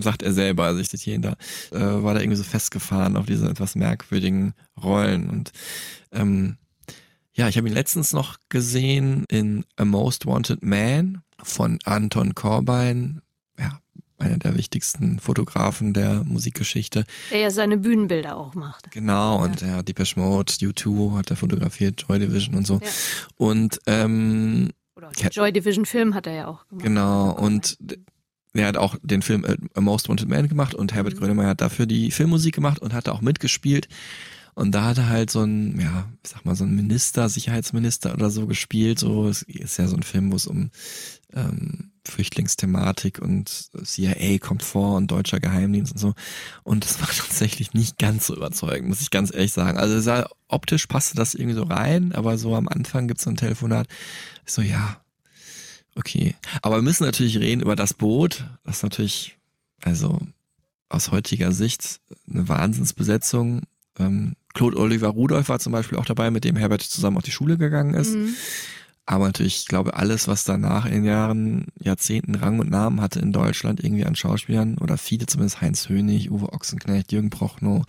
sagt er selber, also ich zitiere ihn da, äh, war da irgendwie so festgefahren auf diese etwas merkwürdigen Rollen. Und ähm, ja, ich habe ihn letztens noch gesehen in A Most Wanted Man von Anton Corbijn. Ja, einer der wichtigsten Fotografen der Musikgeschichte. Der ja seine Bühnenbilder auch macht. Genau, und ja, Depeche Mode, U2 hat er fotografiert, Joy Division und so. Ja. Und ähm, Oder Joy Division Film hat er ja auch gemacht. Genau, und er hat auch den Film äh, A Most Wanted Man gemacht und Herbert mhm. Grönemeyer hat dafür die Filmmusik gemacht und hat da auch mitgespielt. Und da hat er halt so ein, ja, ich sag mal, so ein Minister, Sicherheitsminister oder so gespielt. So, es ist ja so ein Film, wo es um ähm, Flüchtlingsthematik und CIA kommt vor und deutscher Geheimdienst und so. Und das war tatsächlich nicht ganz so überzeugend, muss ich ganz ehrlich sagen. Also sah, optisch passte das irgendwie so rein, aber so am Anfang gibt's so ein Telefonat. So, ja, okay. Aber wir müssen natürlich reden über das Boot. Das natürlich, also aus heutiger Sicht eine Wahnsinnsbesetzung. Ähm, Claude Oliver Rudolph war zum Beispiel auch dabei, mit dem Herbert zusammen auf die Schule gegangen ist. Mhm. Aber natürlich, ich glaube, alles, was danach in Jahren, Jahrzehnten Rang und Namen hatte in Deutschland, irgendwie an Schauspielern, oder viele zumindest, Heinz Hönig, Uwe Ochsenknecht, Jürgen Prochnow,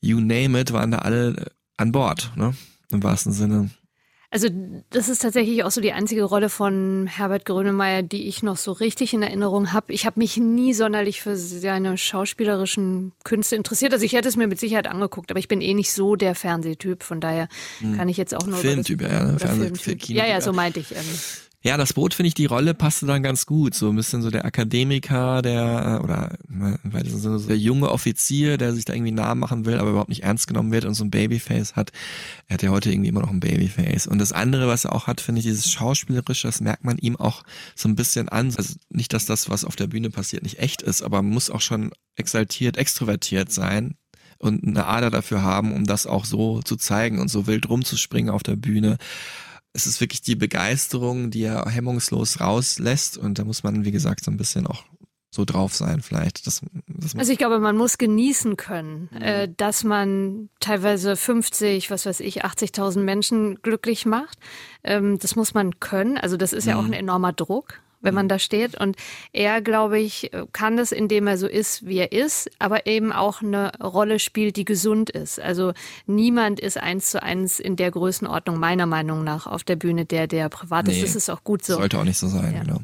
you name it, waren da alle an Bord, ne? Im wahrsten Sinne. Also das ist tatsächlich auch so die einzige Rolle von Herbert Grönemeyer, die ich noch so richtig in Erinnerung habe. Ich habe mich nie sonderlich für seine schauspielerischen Künste interessiert. Also ich hätte es mir mit Sicherheit angeguckt, aber ich bin eh nicht so der Fernsehtyp. Von daher hm. kann ich jetzt auch nur Filmtyp, ja, ne? Ja, ja, so meinte ich. Ähm. Ja, das Boot finde ich, die Rolle passte dann ganz gut. So ein bisschen so der Akademiker, der, äh, oder weil das so der junge Offizier, der sich da irgendwie Namen machen will, aber überhaupt nicht ernst genommen wird und so ein Babyface hat. Er hat ja heute irgendwie immer noch ein Babyface. Und das andere, was er auch hat, finde ich, dieses Schauspielerische, das merkt man ihm auch so ein bisschen an. Also nicht, dass das, was auf der Bühne passiert, nicht echt ist, aber man muss auch schon exaltiert, extrovertiert sein und eine Ader dafür haben, um das auch so zu zeigen und so wild rumzuspringen auf der Bühne es ist wirklich die Begeisterung, die er hemmungslos rauslässt und da muss man, wie gesagt, so ein bisschen auch so drauf sein vielleicht. Das, das also ich glaube, man muss genießen können, mhm. äh, dass man teilweise 50, was weiß ich, 80.000 Menschen glücklich macht. Ähm, das muss man können. Also das ist mhm. ja auch mhm. ein enormer Druck wenn man mhm. da steht. Und er, glaube ich, kann das, indem er so ist, wie er ist, aber eben auch eine Rolle spielt, die gesund ist. Also niemand ist eins zu eins in der Größenordnung meiner Meinung nach auf der Bühne, der der privat ist. Nee, das ist auch gut so. Sollte auch nicht so sein, ja. genau.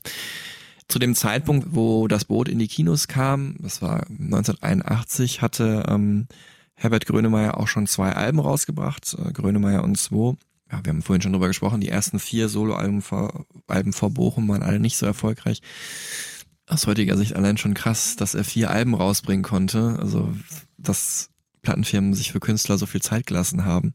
Zu dem Zeitpunkt, wo das Boot in die Kinos kam, das war 1981, hatte ähm, Herbert Grönemeyer auch schon zwei Alben rausgebracht, äh, Grönemeyer und Zwo ja, wir haben vorhin schon drüber gesprochen, die ersten vier Soloalben vor, Alben vor Bochum waren alle nicht so erfolgreich. Aus heutiger Sicht allein schon krass, dass er vier Alben rausbringen konnte. Also, dass Plattenfirmen sich für Künstler so viel Zeit gelassen haben.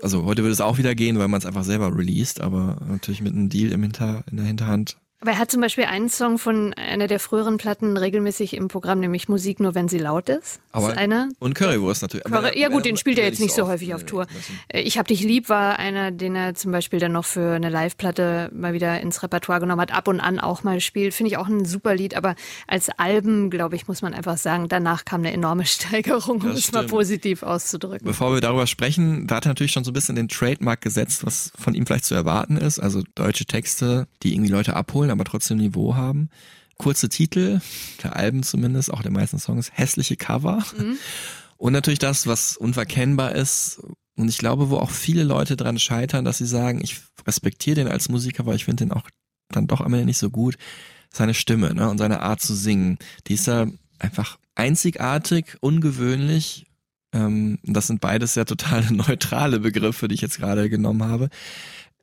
Also heute würde es auch wieder gehen, weil man es einfach selber released, aber natürlich mit einem Deal im Hinter, in der Hinterhand aber er hat zum Beispiel einen Song von einer der früheren Platten regelmäßig im Programm, nämlich Musik nur, wenn sie laut ist. Aber ist einer. Und Currywurst natürlich. Curry, ja gut, den spielt er jetzt nicht so häufig auf Tour. Äh, ich hab dich lieb war einer, den er zum Beispiel dann noch für eine Live-Platte mal wieder ins Repertoire genommen hat, ab und an auch mal spielt. Finde ich auch ein super Lied, aber als Alben, glaube ich, muss man einfach sagen, danach kam eine enorme Steigerung, um es mal positiv auszudrücken. Bevor wir darüber sprechen, da hat er natürlich schon so ein bisschen den Trademark gesetzt, was von ihm vielleicht zu erwarten ist. Also deutsche Texte, die irgendwie Leute abholen abholen, aber trotzdem Niveau haben. Kurze Titel, der Alben zumindest, auch der meisten Songs, hässliche Cover. Mhm. Und natürlich das, was unverkennbar ist. Und ich glaube, wo auch viele Leute dran scheitern, dass sie sagen, ich respektiere den als Musiker, aber ich finde den auch dann doch am Ende nicht so gut. Seine Stimme ne, und seine Art zu singen. Die ist ja einfach einzigartig, ungewöhnlich. Ähm, das sind beides ja total neutrale Begriffe, die ich jetzt gerade genommen habe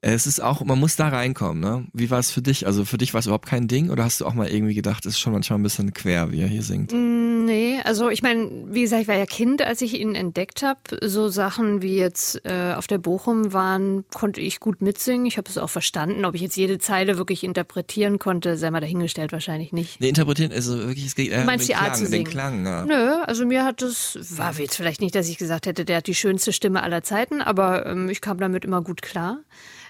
Es ist auch, man muss da reinkommen, ne? Wie war es für dich? Also für dich war es überhaupt kein Ding oder hast du auch mal irgendwie gedacht, es ist schon manchmal ein bisschen quer, wie er hier singt? Mm, Nee, also ich meine, wie gesagt, ich war ja Kind, als ich ihn entdeckt habe. So Sachen wie jetzt äh, auf der Bochum waren, konnte ich gut mitsingen. Ich habe es auch verstanden. Ob ich jetzt jede Zeile wirklich interpretieren konnte, sei mal dahingestellt, wahrscheinlich nicht. Nee, interpretieren, also wirklich, es geht eher Du um meinst den die Art Klang, zu singen? den Klang, ja. Nö, also mir hat es, war jetzt vielleicht nicht, dass ich gesagt hätte, der hat die schönste Stimme aller Zeiten, aber ähm, ich kam damit immer gut klar.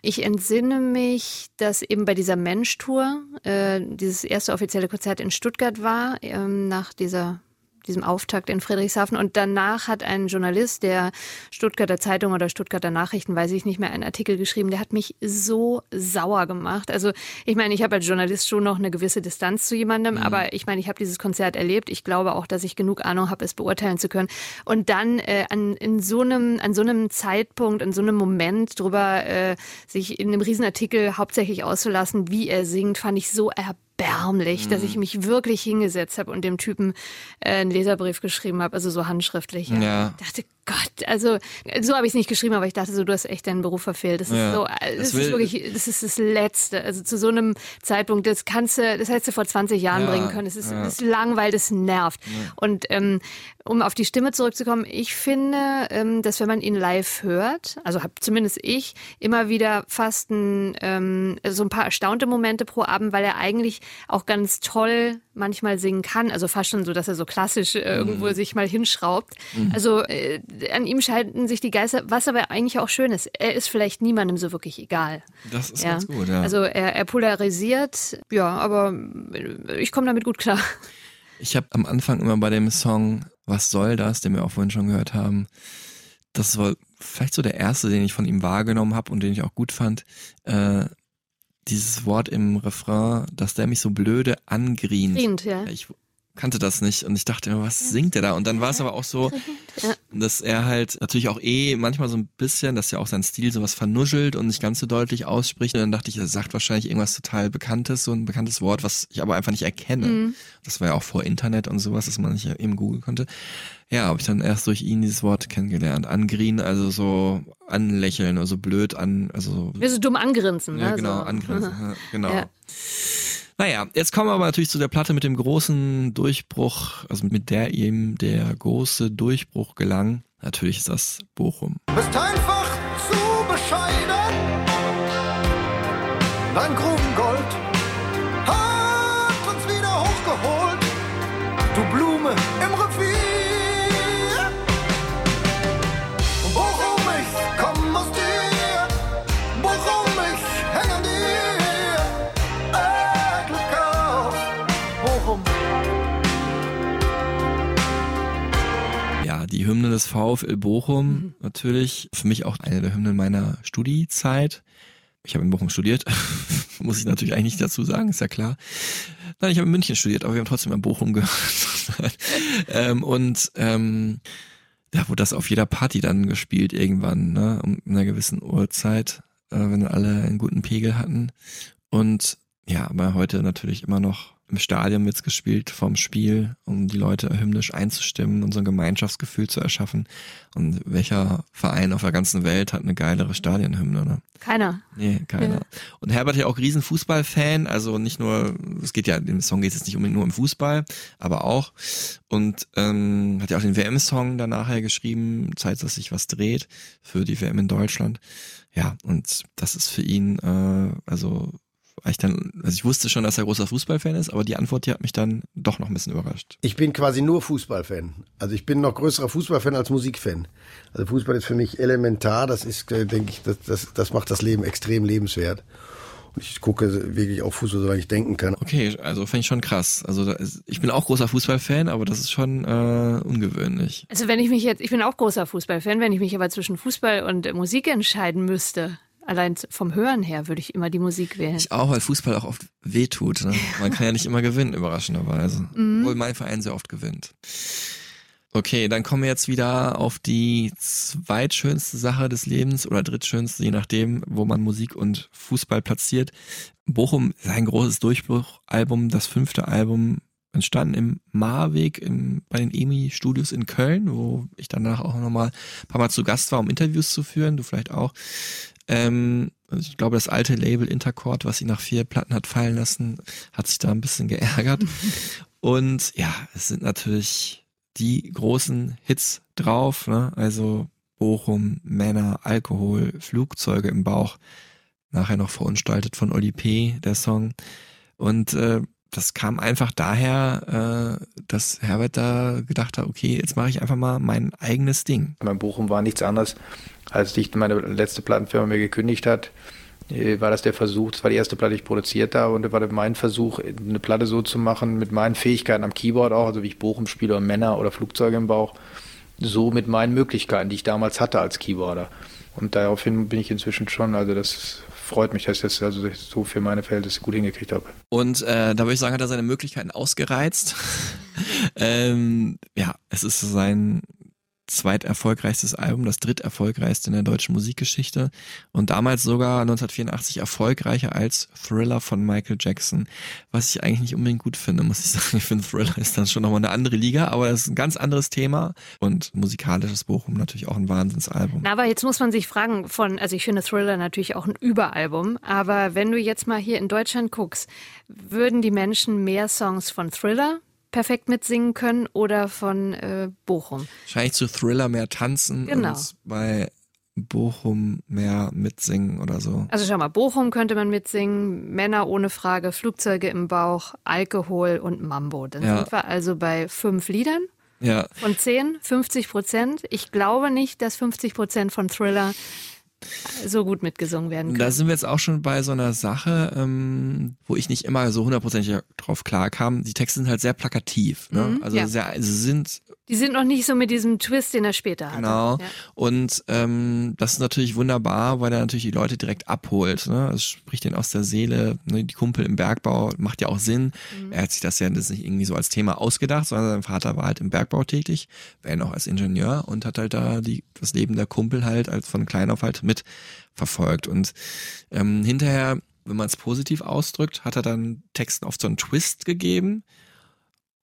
Ich entsinne mich, dass eben bei dieser Mensch-Tour äh, dieses erste offizielle Konzert in Stuttgart war, ähm, nach dieser diesem Auftakt in Friedrichshafen. Und danach hat ein Journalist der Stuttgarter Zeitung oder Stuttgarter Nachrichten, weiß ich nicht mehr, einen Artikel geschrieben, der hat mich so sauer gemacht. Also ich meine, ich habe als Journalist schon noch eine gewisse Distanz zu jemandem, aber ich meine, ich habe dieses Konzert erlebt. Ich glaube auch, dass ich genug Ahnung habe, es beurteilen zu können. Und dann äh, an, in so einem, an so einem Zeitpunkt, in so einem Moment drüber äh, sich in einem Riesenartikel hauptsächlich auszulassen, wie er singt, fand ich so erbärmlich, dass ich mich wirklich hingesetzt habe und dem Typen äh, einen Leserbrief geschrieben habe, also so handschriftlich. Ja. Ich dachte, Gott, also so habe ich es nicht geschrieben, aber ich dachte so, du hast echt deinen Beruf verfehlt. Das ist Ja. so, äh, Das das, ist wirklich, das ist das Letzte. Also zu so einem Zeitpunkt, das kannst du, das hättest du vor 20 Jahren Ja, bringen können. Es ist, ja. ist langweilig, das nervt. Und ähm, um auf die Stimme zurückzukommen, ich finde, ähm, dass wenn man ihn live hört, also hab zumindest ich, immer wieder fast ein, ähm, so ein paar erstaunte Momente pro Abend, weil er eigentlich auch ganz toll manchmal singen kann. Also fast schon so, dass er so klassisch äh, irgendwo Mhm. sich mal hinschraubt. Also äh, an ihm scheiden sich die Geister, was aber eigentlich auch schön ist. Er ist vielleicht niemandem so wirklich egal. Das ist Ja. ganz gut, ja. Also er, er polarisiert, ja, aber ich komme damit gut klar. Ich habe am Anfang immer bei dem Song Was soll das, den wir auch vorhin schon gehört haben, das war vielleicht so der erste, den ich von ihm wahrgenommen habe und den ich auch gut fand, äh, dieses Wort im Refrain, dass der mich so blöde angrient. Grient, ja. Ich kannte das nicht und ich dachte immer, was singt der da? Und dann war es aber auch so, Ja. dass er halt natürlich auch eh manchmal so ein bisschen, dass ja auch sein Stil sowas vernuschelt und nicht ganz so deutlich ausspricht. Und dann dachte ich, er sagt wahrscheinlich irgendwas total Bekanntes, so ein bekanntes Wort, was ich aber einfach nicht erkenne. Mhm. Das war ja auch vor Internet und sowas, dass man nicht eben googeln konnte. Ja, habe ich dann erst durch ihn dieses Wort kennengelernt. Angrien, also so anlächeln, also blöd an, also Wir so dumm angrinsen. ja, ne? genau, so. angrinsen. Ja, genau. Ja. Naja, jetzt kommen wir aber natürlich zu der Platte mit dem großen Durchbruch, also mit der ihm der große Durchbruch gelang. Natürlich ist das Bochum. Bist einfach zu bescheiden. Dein Grubengold hat uns wieder hochgeholt. Du Blume des VfL Bochum, Mhm. natürlich. Für mich auch eine der Hymnen meiner Studiezeit. Ich habe in Bochum studiert, muss ich natürlich eigentlich nicht dazu sagen, ist ja klar. Nein, ich habe in München studiert, aber wir haben trotzdem in Bochum gehört. ähm, und ähm, da wurde das auf jeder Party dann gespielt irgendwann, ne, um einer gewissen Uhrzeit, äh, wenn alle einen guten Pegel hatten. Und ja, aber heute natürlich immer noch im Stadion wird's gespielt vom Spiel, um die Leute hymnisch einzustimmen und so ein Gemeinschaftsgefühl zu erschaffen. Und welcher Verein auf der ganzen Welt hat eine geilere Stadionhymne? Ne? Keiner. Nee, keiner. Ja. Und Herbert ja auch riesen Fußballfan, also nicht nur, es geht ja, im Song geht es jetzt nicht unbedingt nur um Fußball, aber auch. Und ähm, hat ja auch den WM-Song dann nachher geschrieben, Zeit, dass sich was dreht für die WM in Deutschland. Ja, und das ist für ihn, äh, also ich dann, also ich wusste schon, dass er großer Fußballfan ist, aber die Antwort, die hat mich dann doch noch ein bisschen überrascht. Ich bin quasi nur Fußballfan. Also ich bin noch größerer Fußballfan als Musikfan. Also Fußball ist für mich elementar. Das ist, äh, denke ich, das, das, das macht das Leben extrem lebenswert. Und ich gucke wirklich auch Fußball, solange ich denken kann. Okay, also finde ich schon krass. Also da ist, ich bin auch großer Fußballfan, aber das ist schon äh, ungewöhnlich. Also wenn ich mich jetzt, ich bin auch großer Fußballfan, wenn ich mich aber zwischen Fußball und Musik entscheiden müsste, allein vom Hören her würde ich immer die Musik wählen. Ich auch, weil Fußball auch oft wehtut. Ne? Man kann ja nicht immer gewinnen, überraschenderweise. Obwohl mein Verein sehr oft gewinnt. Okay, dann kommen wir jetzt wieder auf die zweitschönste Sache des Lebens oder drittschönste, je nachdem, wo man Musik und Fußball platziert. Bochum ist ein großes Durchbruchalbum, das fünfte Album entstanden im Marweg im, bei den EMI-Studios in Köln, wo ich danach auch nochmal ein paar Mal zu Gast war, um Interviews zu führen, du vielleicht auch. Ähm, Also ich glaube, das alte Label Intercord, was sie nach vier Platten hat fallen lassen, hat sich da ein bisschen geärgert. Und ja, es sind natürlich die großen Hits drauf, ne? Also Bochum, Männer, Alkohol, Flugzeuge im Bauch. Nachher noch verunstaltet von Oli P., der Song. Und äh, das kam einfach daher, äh, dass Herbert da gedacht hat, okay, jetzt mache ich einfach mal mein eigenes Ding. Mein Bochum war nichts anderes, als ich meine letzte Plattenfirma mir gekündigt hat, äh, war das der Versuch, das war die erste Platte, die ich produziert habe und das war mein Versuch, eine Platte so zu machen, mit meinen Fähigkeiten am Keyboard auch, also wie ich Bochum spiele und Männer oder Flugzeuge im Bauch, so mit meinen Möglichkeiten, die ich damals hatte als Keyboarder. Und daraufhin bin ich inzwischen schon, also das freut mich, dass ich das also so für meine Verhältnisse gut hingekriegt habe. Und äh, da würde ich sagen, hat er seine Möglichkeiten ausgereizt. ähm, ja, es ist sein zweiterfolgreichstes Album, das dritterfolgreichste in der deutschen Musikgeschichte und damals sogar 1984 erfolgreicher als Thriller von Michael Jackson, was ich eigentlich nicht unbedingt gut finde, muss ich sagen. Ich finde Thriller ist dann schon nochmal eine andere Liga, aber das ist ein ganz anderes Thema und musikalisches Bochum natürlich auch ein Wahnsinnsalbum. Na, aber jetzt muss man sich fragen von, also ich finde Thriller natürlich auch ein Überalbum, aber wenn du jetzt mal hier in Deutschland guckst, würden die Menschen mehr Songs von Thriller perfekt mitsingen können oder von äh, Bochum. Wahrscheinlich zu Thriller mehr tanzen genau. und bei Bochum mehr mitsingen oder so. Also schau mal, Bochum könnte man mitsingen, Männer ohne Frage, Flugzeuge im Bauch, Alkohol und Mambo. Dann ja. sind wir also bei fünf Liedern. Ja. Von zehn, 50 Prozent. Ich glaube nicht, dass 50 Prozent von Thriller so gut mitgesungen werden kann. Da sind wir jetzt auch schon bei so einer Sache, ähm, wo ich nicht immer so hundertprozentig drauf klar kam. Die Texte sind halt sehr plakativ. Ne? Mhm, also ja. sehr, also sind die sind noch nicht so mit diesem Twist, den er später hat. Genau. Ja. Und ähm, das ist natürlich wunderbar, weil er natürlich die Leute direkt abholt. Ne? Das spricht denen aus der Seele. Ne? Die Kumpel im Bergbau macht ja auch Sinn. Mhm. Er hat sich das ja das nicht irgendwie so als Thema ausgedacht, sondern sein Vater war halt im Bergbau tätig, wenn auch als Ingenieur und hat halt da die, das Leben der Kumpel halt als von klein auf halt mit verfolgt. Und ähm, hinterher, wenn man es positiv ausdrückt, hat er dann Texten oft so einen Twist gegeben.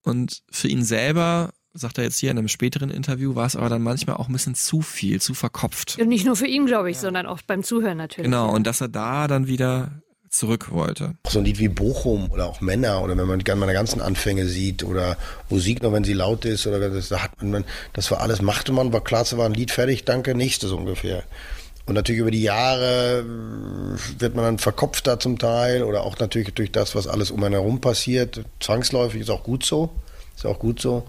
Und für ihn selber sagt er jetzt hier in einem späteren Interview, war es aber dann manchmal auch ein bisschen zu viel, zu verkopft. Und nicht nur für ihn, glaube ich, ja. sondern auch beim Zuhören natürlich. Genau, und dass er da dann wieder zurück wollte. Auch so ein Lied wie Bochum oder auch Männer oder wenn man meine ganzen Anfänge sieht oder Musik noch, wenn sie laut ist oder das, da hat man, das war alles, machte man, war klar, es war ein Lied fertig, danke, nächstes ungefähr. Und natürlich über die Jahre äh, wird man dann verkopfter zum Teil oder auch natürlich durch das, was alles um einen herum passiert. Zwangsläufig ist auch gut so. Ist auch gut so.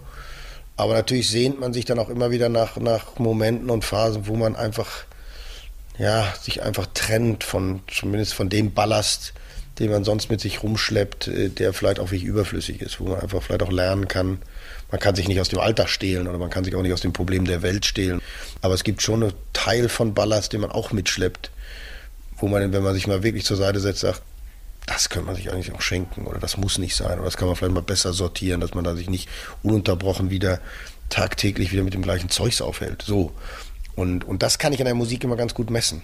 Aber natürlich sehnt man sich dann auch immer wieder nach, nach Momenten und Phasen, wo man einfach, ja, sich einfach trennt von, zumindest von dem Ballast, den man sonst mit sich rumschleppt, äh, der vielleicht auch wirklich überflüssig ist, wo man einfach vielleicht auch lernen kann. Man kann sich nicht aus dem Alltag stehlen oder man kann sich auch nicht aus dem Problem der Welt stehlen. Aber es gibt schon einen Teil von Ballast, den man auch mitschleppt, wo man, wenn man sich mal wirklich zur Seite setzt, sagt, das könnte man sich eigentlich auch schenken oder das muss nicht sein oder das kann man vielleicht mal besser sortieren, dass man da sich nicht ununterbrochen wieder tagtäglich wieder mit dem gleichen Zeugs aufhält. So. Und, und das kann ich in der Musik immer ganz gut messen.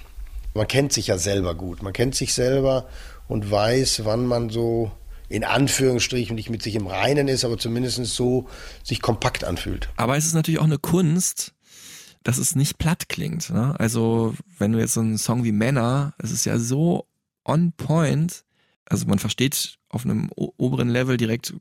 Man kennt sich ja selber gut. Man kennt sich selber und weiß, wann man so in Anführungsstrichen nicht mit sich im Reinen ist, aber zumindest so sich kompakt anfühlt. Aber es ist natürlich auch eine Kunst, dass es nicht platt klingt. Ne? Also wenn du jetzt so einen Song wie Männer, es ist ja so on point, also man versteht auf einem oberen Level direkt,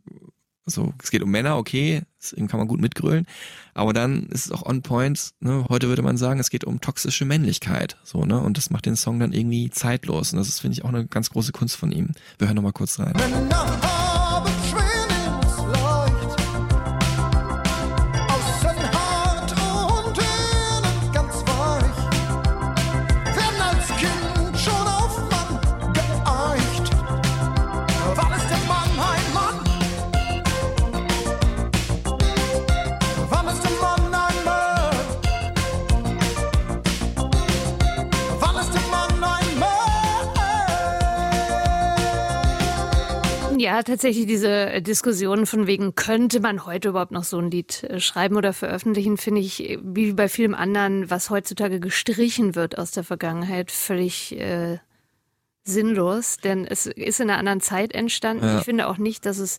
so, es geht um Männer, okay, deswegen kann man gut mitgrölen, aber dann ist es auch on point, ne? heute würde man sagen, es geht um toxische Männlichkeit, so, ne, und das macht den Song dann irgendwie zeitlos und das ist, finde ich, auch eine ganz große Kunst von ihm. Wir hören nochmal kurz rein. Ja tatsächlich diese Diskussion von wegen, könnte man heute überhaupt noch so ein Lied äh, schreiben oder veröffentlichen, finde ich, wie bei vielem anderen, was heutzutage gestrichen wird aus der Vergangenheit, völlig äh, sinnlos, denn es ist in einer anderen Zeit entstanden. Ja. Ich finde auch nicht, dass es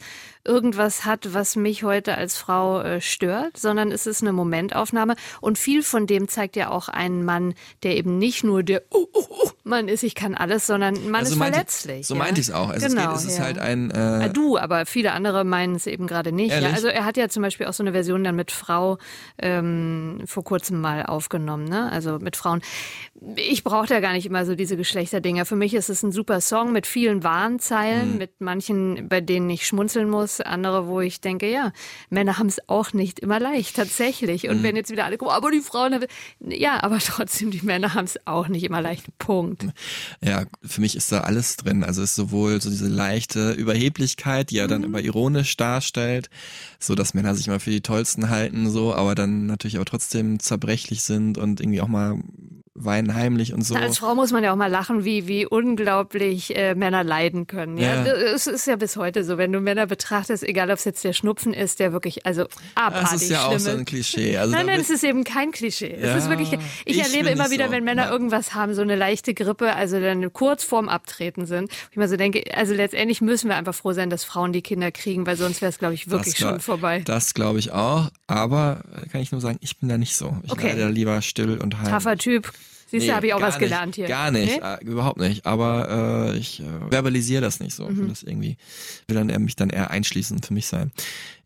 irgendwas hat, was mich heute als Frau äh, stört, sondern es ist eine Momentaufnahme. Und viel von dem zeigt ja auch einen Mann, der eben nicht nur der uh, uh, uh, Mann ist, ich kann alles, sondern ein Mann Also ist verletzlich. So ja? meinte ich es auch. Also genau, es, geht, es ist ja. halt ein. Ah, Äh, Du, aber viele andere meinen es eben gerade nicht. Ja, also er hat ja zum Beispiel auch so eine Version dann mit Frau ähm, vor kurzem mal aufgenommen, ne? Also mit Frauen. Ich brauche da gar nicht immer so diese Geschlechterdinger. Für mich ist es ein super Song mit vielen Warnzeilen, Mhm. mit manchen, bei denen ich schmunzeln muss, andere, wo ich denke, ja, Männer haben es auch nicht immer leicht, tatsächlich. Mhm. Und wenn jetzt wieder alle gucken, aber die Frauen, haben-" ja, aber trotzdem, die Männer haben es auch nicht immer leicht. Punkt. ja, für mich ist da alles drin. Also es ist sowohl so diese leichte Überheblichkeit, die er Mhm. dann immer ironisch darstellt, so dass Männer sich mal für die tollsten halten, so, aber dann natürlich aber trotzdem zerbrechlich sind und irgendwie auch mal weinen heimlich und so. Na, Als Frau muss man ja auch mal lachen, wie, wie unglaublich äh, Männer leiden können. Ja? Ja. Es ist ja bis heute so, wenn du Männer betrachtest, egal ob es jetzt der Schnupfen ist, der wirklich, also abartig Das ist ja auch schlimm so ein. Klischee. Also nein, nein, es ist eben kein Klischee. Es Ja, ist wirklich, ich, ich erlebe immer wieder, so. wenn Männer Ja. irgendwas haben, so eine leichte Grippe, also dann kurz vorm Abtreten sind. Ich mir so denke, also letztendlich müssen wir einfach froh sein, dass Frauen die Kinder kriegen, weil sonst wäre es, glaube ich, wirklich Das glaub- schon vorbei. Das glaube ich auch, aber äh, kann ich nur sagen, ich bin da nicht so. Ich Okay. leide da lieber still und heimlich. Taffer Typ. Siehst du, Nee, habe ich auch was nicht, gelernt hier. Gar nicht, Nee? äh, überhaupt nicht. Aber äh, ich äh, verbalisiere das nicht so. Mhm. Will das irgendwie will dann eher mich dann eher einschließen für mich sein.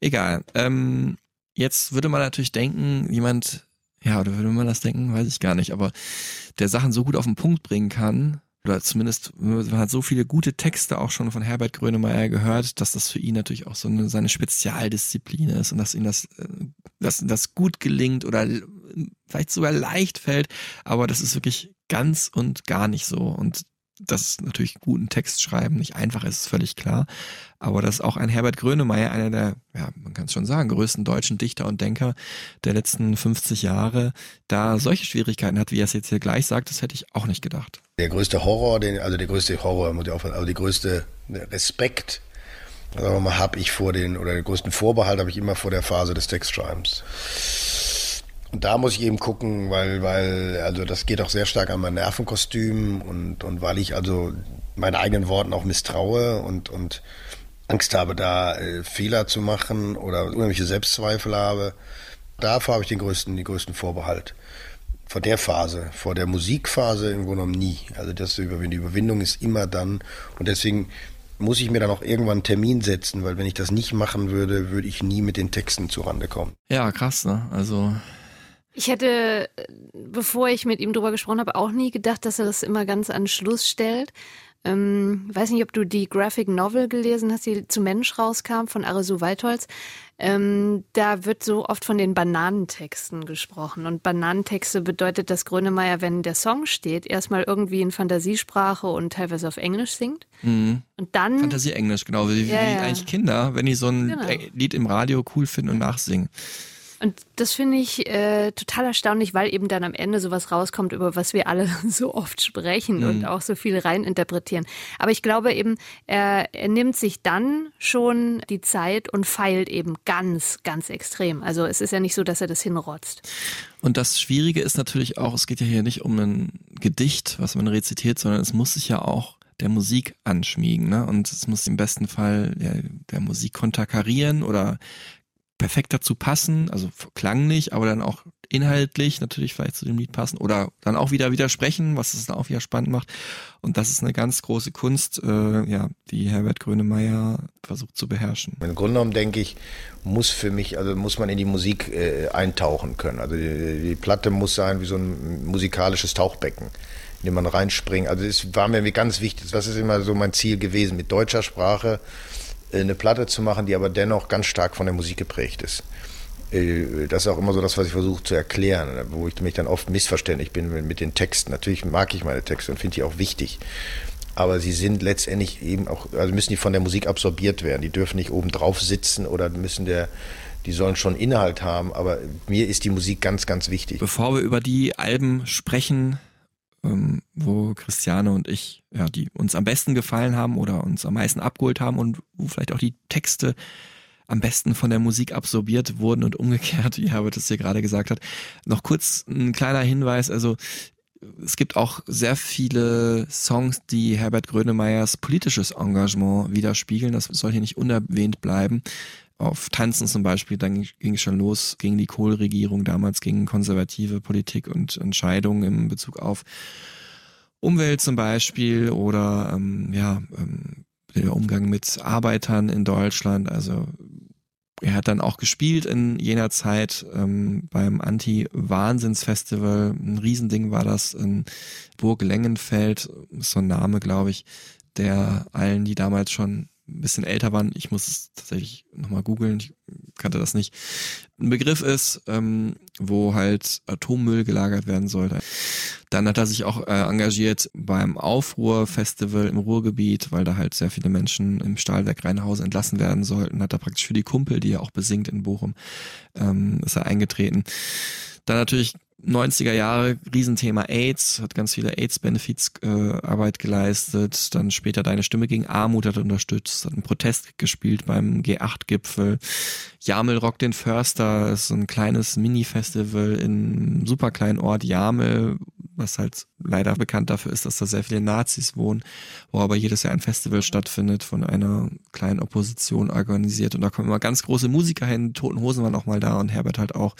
Egal. Ähm, jetzt würde man natürlich denken, jemand, ja, oder würde man das denken, weiß ich gar nicht, aber der Sachen so gut auf den Punkt bringen kann, oder zumindest, man hat so viele gute Texte auch schon von Herbert Grönemeyer gehört, dass das für ihn natürlich auch so eine, seine Spezialdisziplin ist und dass ihm das, äh, dass das gut gelingt oder vielleicht sogar leicht fällt, aber das ist wirklich ganz und gar nicht so. Und dass natürlich guten Text schreiben nicht einfach ist, ist völlig klar. Aber dass auch ein Herbert Grönemeyer, einer der, ja, man kann es schon sagen, größten deutschen Dichter und Denker der letzten 50 Jahre, da solche Schwierigkeiten hat, wie er es jetzt hier gleich sagt, das hätte ich auch nicht gedacht. Der größte Horror, den, also der größte Horror, muss ich aufpassen, aber die größte Respekt, sagen wir mal, habe ich vor den, oder den größten Vorbehalt habe ich immer vor der Phase des Textschreibens. Und da muss ich eben gucken, weil, weil, also das geht auch sehr stark an mein Nervenkostüm und, und weil ich also meinen eigenen Worten auch misstraue und, und Angst habe, da äh, Fehler zu machen oder irgendwelche Selbstzweifel habe, davor habe ich den größten, den größten Vorbehalt. Vor der Phase, vor der Musikphase im Grunde genommen nie. Also das. Die Überwindung ist immer dann und deswegen muss ich mir dann auch irgendwann einen Termin setzen, weil wenn ich das nicht machen würde, würde ich nie mit den Texten zurande kommen. Ja, krass, ne? Also Ich hätte, bevor ich mit ihm drüber gesprochen habe, auch nie gedacht, dass er das immer ganz an Schluss stellt. Ähm, weiß nicht, ob du die Graphic Novel gelesen hast, die zu Mensch rauskam von Arisu Waldholz. Ähm, da wird so oft von den Bananentexten gesprochen. Und Bananentexte bedeutet, dass Grönemeyer, wenn der Song steht, erstmal irgendwie in Fantasiesprache und teilweise auf Englisch singt. mhm. Und dann Fantasie Englisch, genau, wie, Ja, wie eigentlich Kinder, wenn die so ein Genau. Lied im Radio cool finden und nachsingen. Und das finde ich äh, total erstaunlich, weil eben dann am Ende sowas rauskommt, über was wir alle so oft sprechen Mhm. und auch so viel reininterpretieren. Aber ich glaube eben, er, er nimmt sich dann schon die Zeit und feilt eben ganz, ganz extrem. Also es ist ja nicht so, dass er das hinrotzt. Und das Schwierige ist natürlich auch, es geht ja hier nicht um ein Gedicht, was man rezitiert, sondern es muss sich ja auch der Musik anschmiegen, ne? Und es muss im besten Fall ja, der Musik konterkarieren oder perfekt dazu passen, also klanglich, aber dann auch inhaltlich natürlich vielleicht zu dem Lied passen oder dann auch wieder widersprechen, was es dann auch wieder spannend macht. Und das ist eine ganz große Kunst, äh, ja, die Herbert Grönemeyer versucht zu beherrschen. Im Grunde genommen denke ich, muss für mich, also muss man in die Musik äh, eintauchen können. Also die, die Platte muss sein wie so ein musikalisches Tauchbecken, in dem man reinspringt. Also es war mir ganz wichtig, das ist immer so mein Ziel gewesen, mit deutscher Sprache eine Platte zu machen, die aber dennoch ganz stark von der Musik geprägt ist. Äh, Das ist auch immer so das, was ich versuche zu erklären, wo ich mich dann oft missverständlich bin mit den Texten. Natürlich mag ich meine Texte und finde die auch wichtig. Aber sie sind letztendlich eben auch, also müssen die von der Musik absorbiert werden. Die dürfen nicht oben drauf sitzen oder müssen der, die sollen schon Inhalt haben. Aber mir ist die Musik ganz, ganz wichtig. Bevor wir über die Alben sprechen, ähm, wo Christiane und ich, ja, die uns am besten gefallen haben oder uns am meisten abgeholt haben und wo vielleicht auch die Texte am besten von der Musik absorbiert wurden und umgekehrt, wie Herbert es hier gerade gesagt hat. Noch kurz ein kleiner Hinweis, also es gibt auch sehr viele Songs, die Herbert Grönemeyers politisches Engagement widerspiegeln. Das soll hier nicht unerwähnt bleiben. Auf Tanzen zum Beispiel, dann ging es schon los gegen die Kohl-Regierung, damals gegen konservative Politik und Entscheidungen im Bezug auf Umwelt zum Beispiel oder ähm, ja, ähm, der Umgang mit Arbeitern in Deutschland. Also er hat dann auch gespielt in jener Zeit ähm, beim Anti-Wahnsinns-Festival. Ein Riesending war das in Burg Lengenfeld, so ein Name, glaube ich, der allen, die damals schon ein bisschen älter waren, ich muss es tatsächlich nochmal googeln, ich kannte das nicht, ein Begriff ist, ähm, wo halt Atommüll gelagert werden sollte. Dann hat er sich auch äh, engagiert beim Aufruhrfestival im Ruhrgebiet, weil da halt sehr viele Menschen im Stahlwerk Rheinhausen entlassen werden sollten. Hat er praktisch für die Kumpel, die er auch besingt in Bochum, ähm, ist er eingetreten. Dann natürlich 90er Jahre Riesenthema AIDS, hat ganz viele AIDS-Benefits äh, geleistet, dann später Deine Stimme gegen Armut hat unterstützt, hat einen Protest gespielt beim G8-Gipfel. Jamel Rock den Förster ist so ein kleines Mini-Festival in super kleinen Ort Jamel, was halt leider bekannt dafür ist, dass da sehr viele Nazis wohnen, wo aber jedes Jahr ein Festival stattfindet, von einer kleinen Opposition organisiert und da kommen immer ganz große Musiker hin, Toten Hosen waren auch mal da und Herbert halt auch.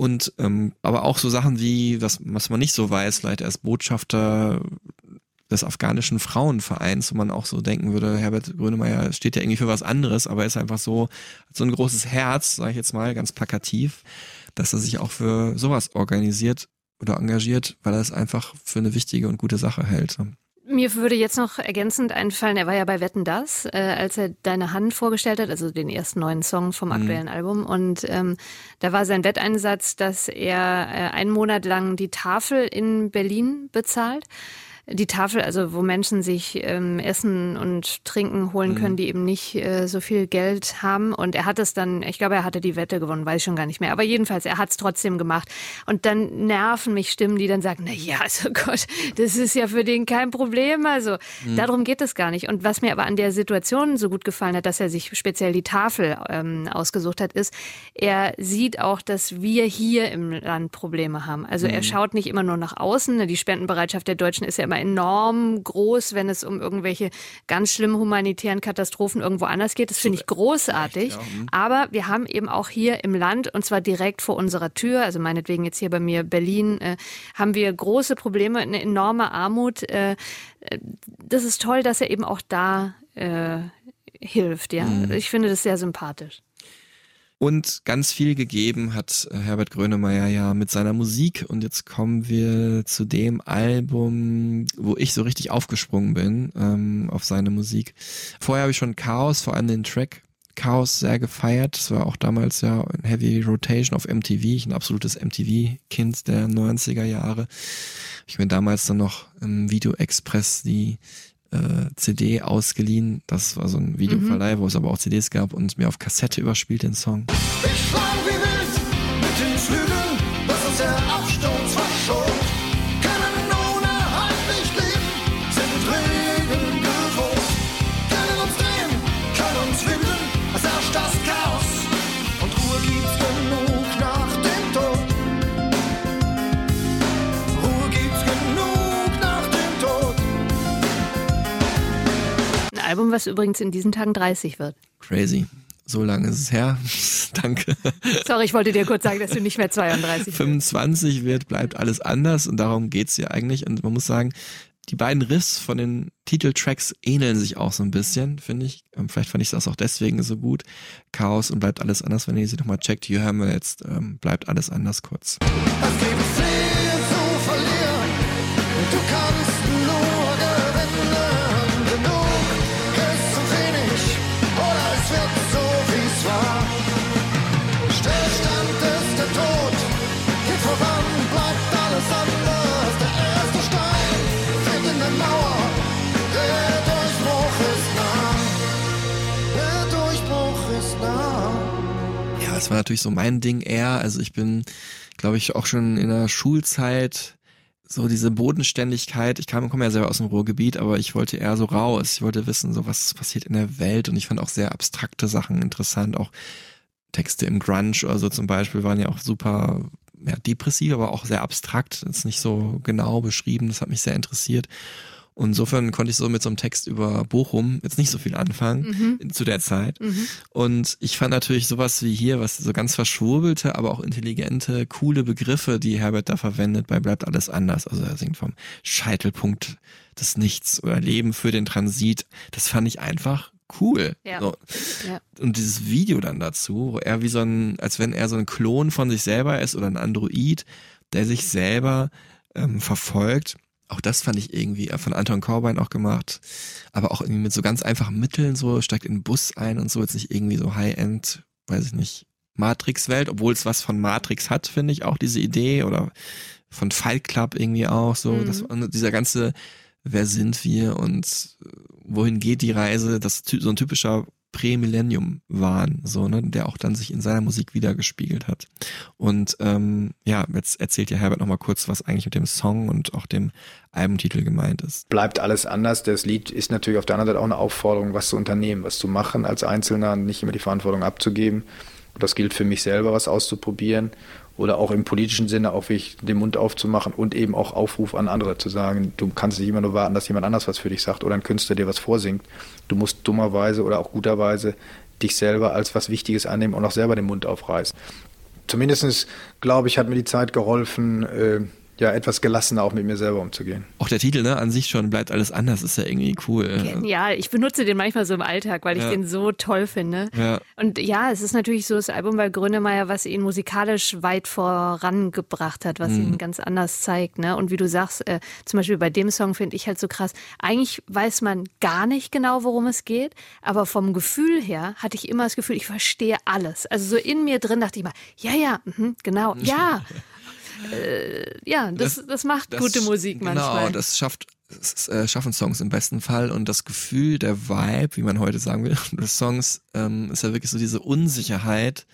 Und ähm, aber auch so Sachen wie, was, was man nicht so weiß, vielleicht als Botschafter des afghanischen Frauenvereins, wo man auch so denken würde, Herbert Grönemeyer steht ja irgendwie für was anderes, aber er ist einfach so, so ein großes Herz, sage ich jetzt mal, ganz plakativ, dass er sich auch für sowas organisiert oder engagiert, weil er es einfach für eine wichtige und gute Sache hält. Mir würde jetzt noch ergänzend einfallen, er war ja bei Wetten Das, äh, als er Deine Hand vorgestellt hat, also den ersten neuen Song vom mhm. aktuellen mhm. Album. Und ähm, da war sein Wetteinsatz, dass er äh, einen Monat lang die Tafel in Berlin bezahlt die Tafel, also wo Menschen sich ähm, Essen und Trinken holen können, mhm. die eben nicht äh, so viel Geld haben. Und er hat es dann, ich glaube, er hatte die Wette gewonnen, weiß ich schon gar nicht mehr. Aber jedenfalls, er hat es trotzdem gemacht. Und dann nerven mich Stimmen, die dann sagen, na ja, also Gott, das ist ja für den kein Problem. Also mhm. darum geht es gar nicht. Und was mir aber an der Situation so gut gefallen hat, dass er sich speziell die Tafel ähm, ausgesucht hat, ist, er sieht auch, dass wir hier im Land Probleme haben. Also mhm. er schaut nicht immer nur nach außen. Die Spendenbereitschaft der Deutschen ist ja immer enorm groß, wenn es um irgendwelche ganz schlimmen humanitären Katastrophen irgendwo anders geht. Das finde ich großartig. Mhm. Aber wir haben eben auch hier im Land, und zwar direkt vor unserer Tür, also meinetwegen jetzt hier bei mir Berlin, äh, haben wir große Probleme, eine enorme Armut. Äh, das ist toll, dass er eben auch da äh, hilft. Ja, mhm. ich finde das sehr sympathisch. Und ganz viel gegeben hat äh, Herbert Grönemeyer ja mit seiner Musik. Und jetzt kommen wir zu dem Album, wo ich so richtig aufgesprungen bin ähm, auf seine Musik. Vorher habe ich schon Chaos, vor allem den Track Chaos sehr gefeiert. Das war auch damals ja ein Heavy Rotation auf MTV. Ich ein absolutes MTV-Kind der 90er Jahre. Ich bin damals dann noch im Video Express die äh, CD ausgeliehen. Das war so ein Videoverleih, mhm. wo es aber auch CDs gab und mir auf Kassette überspielt den Song. Ich wie wild mit den Flügeln, Album, was übrigens in diesen Tagen 30 wird. Crazy. So lange ist es her. Danke. Sorry, ich wollte dir kurz sagen, dass du nicht mehr 32 25 wird, bleibt alles anders und darum geht's ja eigentlich. Und man muss sagen, die beiden Riffs von den Titeltracks ähneln sich auch so ein bisschen, finde ich. Ähm, vielleicht fand ich das auch deswegen so gut. Chaos und bleibt alles anders, wenn ihr sie nochmal checkt. Hier hören wir jetzt, ähm, bleibt alles anders kurz. Es War natürlich so mein Ding eher. Also ich bin, glaube ich, auch schon in der Schulzeit so diese Bodenständigkeit. Ich kam, komme ja selber aus dem Ruhrgebiet, aber ich wollte eher so raus. Ich wollte wissen, so was passiert in der Welt und ich fand auch sehr abstrakte Sachen interessant. Auch Texte im Grunge oder so zum Beispiel waren ja auch super ja, depressiv, aber auch sehr abstrakt. Ist nicht so genau beschrieben. Das hat mich sehr interessiert. Und insofern konnte ich so mit so einem Text über Bochum jetzt nicht so viel anfangen Mhm. zu der Zeit. Mhm. Und ich fand natürlich sowas wie hier, was so ganz verschwurbelte, aber auch intelligente, coole Begriffe, die Herbert da verwendet, bei Bleibt alles anders. Also er singt vom Scheitelpunkt des Nichts oder Leben für den Transit. Das fand ich einfach cool. Ja. So. Ja. Und dieses Video dann dazu, wo er wie so ein, als wenn er so ein Klon von sich selber ist oder ein Android, der sich selber ähm, verfolgt. Auch das fand ich irgendwie äh, von Anton Corbijn auch gemacht, aber auch irgendwie mit so ganz einfachen Mitteln, so steigt in den Bus ein und so, jetzt nicht irgendwie so High-End, weiß ich nicht, Matrix-Welt, obwohl es was von Matrix hat, finde ich auch diese Idee oder von Fight Club irgendwie auch so, Mhm. das, dieser ganze, wer sind wir und äh, wohin geht die Reise, das so ein typischer Prämillennium-Wahn, so, ne, der auch dann sich in seiner Musik wiedergespiegelt hat. Und ähm, ja, jetzt erzählt ja Herbert nochmal kurz, was eigentlich mit dem Song und auch dem Albumtitel gemeint ist. bleibt alles anders. Das Lied ist natürlich auf der anderen Seite auch eine Aufforderung, was zu unternehmen, was zu machen als Einzelner, nicht immer die Verantwortung abzugeben. Das gilt für mich selber, was auszuprobieren oder auch im politischen Sinne auch wirklich den Mund aufzumachen und eben auch Aufruf an andere zu sagen, du kannst nicht immer nur warten, dass jemand anders was für dich sagt oder ein Künstler dir was vorsingt. Du musst dummerweise oder auch guterweise dich selber als was Wichtiges annehmen und auch selber den Mund aufreißen. Zumindestens glaube ich, hat mir die Zeit geholfen, äh, ja, etwas gelassener auch mit mir selber umzugehen. Auch der Titel, ne, an sich schon bleibt alles anders, ist ja irgendwie cool. Genial. Ich benutze den manchmal so im Alltag, weil ich Ja. den so toll finde. Ja. Und ja, es ist natürlich so das Album bei Grönemeyer, was ihn musikalisch weit vorangebracht hat, was Mhm. ihn ganz anders zeigt. Ne? Und wie du sagst, äh, zum Beispiel bei dem Song finde ich halt so krass. Eigentlich weiß man gar nicht genau, worum es geht, aber vom Gefühl her hatte ich immer das Gefühl, ich verstehe alles. Also so in mir drin dachte ich mal, ja, ja, mhm, genau, ja. äh, ja, das, das, macht Das- gute Musik manchmal. Genau, das schafft das, äh, schaffen Songs im besten Fall und das Gefühl, der Vibe, wie man heute sagen will, des Songs ähm, ist ja wirklich so diese Unsicherheit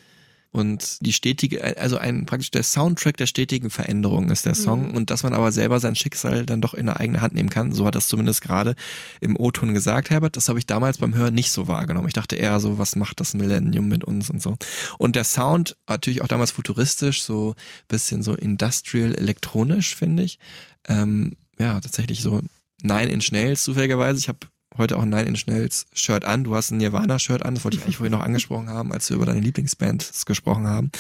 und die stetige, also ein praktisch der Soundtrack der stetigen Veränderung ist der Song Mhm. und dass man aber selber sein Schicksal dann doch in der eigene Hand nehmen kann. So hat das zumindest gerade im O-Ton gesagt, Herbert. Das habe ich damals beim Hören nicht so wahrgenommen. Ich dachte eher so, was macht das Millennium mit uns und so. Und der Sound natürlich auch damals futuristisch, so bisschen so industrial elektronisch, finde ich. Ähm, ja, tatsächlich so Nine Inch Nails zufälligerweise. Ich habe heute auch ein Nine Inch Nails Shirt an. Du hast ein Nirvana-Shirt an. Das wollte ich eigentlich vorhin noch angesprochen haben, als wir über deine Lieblingsband gesprochen haben.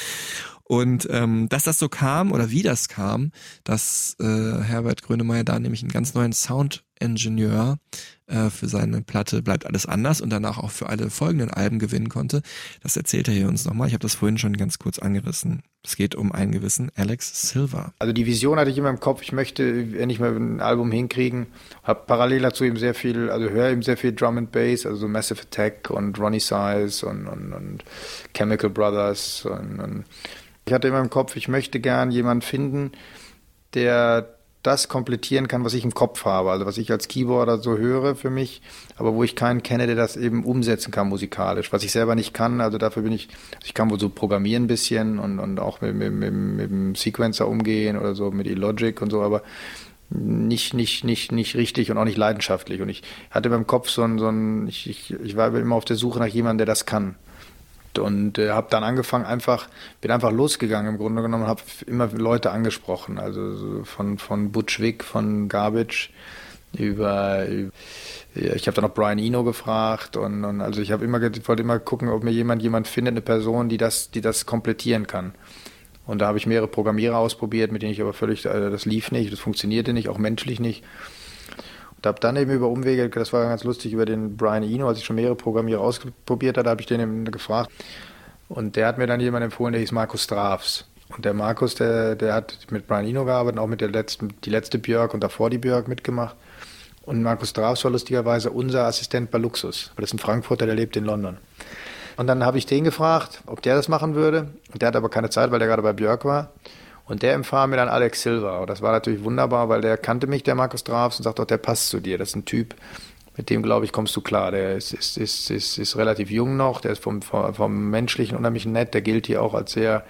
Und ähm, dass das so kam oder wie das kam, dass äh, Herbert Grönemeyer da nämlich einen ganz neuen Sound-Ingenieur äh, für seine Platte Bleibt alles anders und danach auch für alle folgenden Alben gewinnen konnte, das erzählt er hier uns nochmal. Ich habe das vorhin schon ganz kurz angerissen. Es geht um einen gewissen Alex Silver. Also die Vision hatte ich immer im Kopf, ich möchte endlich mal ein Album hinkriegen. Habe parallel dazu eben sehr viel, also höre eben sehr viel Drum and Bass, also so Massive Attack und Ronnie Size und, und, und Chemical Brothers. Und, und ich hatte immer im Kopf, ich möchte gern jemanden finden, der das komplettieren kann, was ich im Kopf habe, also was ich als Keyboarder so höre für mich, aber wo ich keinen kenne, der das eben umsetzen kann musikalisch, was ich selber nicht kann, also dafür bin ich, ich kann wohl so programmieren ein bisschen und, und auch mit, mit, mit, mit dem Sequencer umgehen oder so, mit E-Logic und so, aber nicht, nicht, nicht, nicht richtig und auch nicht leidenschaftlich. Und ich hatte beim Kopf so ein, so ein ich, ich, ich war immer auf der Suche nach jemandem, der das kann und äh, habe dann angefangen einfach bin einfach losgegangen im Grunde genommen habe immer Leute angesprochen. Also so von von Butch Vig von Garbage über ich habe dann auch Brian Eno gefragt und, und also ich habe immer wollte immer gucken ob mir jemand jemand findet eine Person die das die das komplettieren kann. Und da habe ich mehrere Programmierer ausprobiert mit denen ich aber völlig äh, das lief nicht das funktionierte nicht auch menschlich nicht. und habe dann eben über Umwege, das war ganz lustig, über den Brian Eno, als ich schon mehrere Programmierer ausprobiert hatte, habe ich den eben gefragt. Und der hat mir dann jemand empfohlen, der hieß Markus Strafs. Und der Markus, der, der hat mit Brian Eno gearbeitet, auch mit der letzten, die letzte Björk und davor die Björk mitgemacht. Und Markus Strafs war lustigerweise unser Assistent bei Luxus. Das ist ein Frankfurter, der lebt in London. Und dann habe ich den gefragt, ob der das machen würde. Und der hat aber keine Zeit, weil der gerade bei Björk war. Und der empfahl mir dann Alex Silva. Und das war natürlich wunderbar, weil der kannte mich, der Markus Drafs, und sagt doch, der passt zu dir. Das ist ein Typ, mit dem, glaube ich, kommst du klar. Der ist, ist, ist, ist, ist relativ jung noch, der ist vom, vom, vom Menschlichen unheimlich nett, der gilt hier auch als sehr,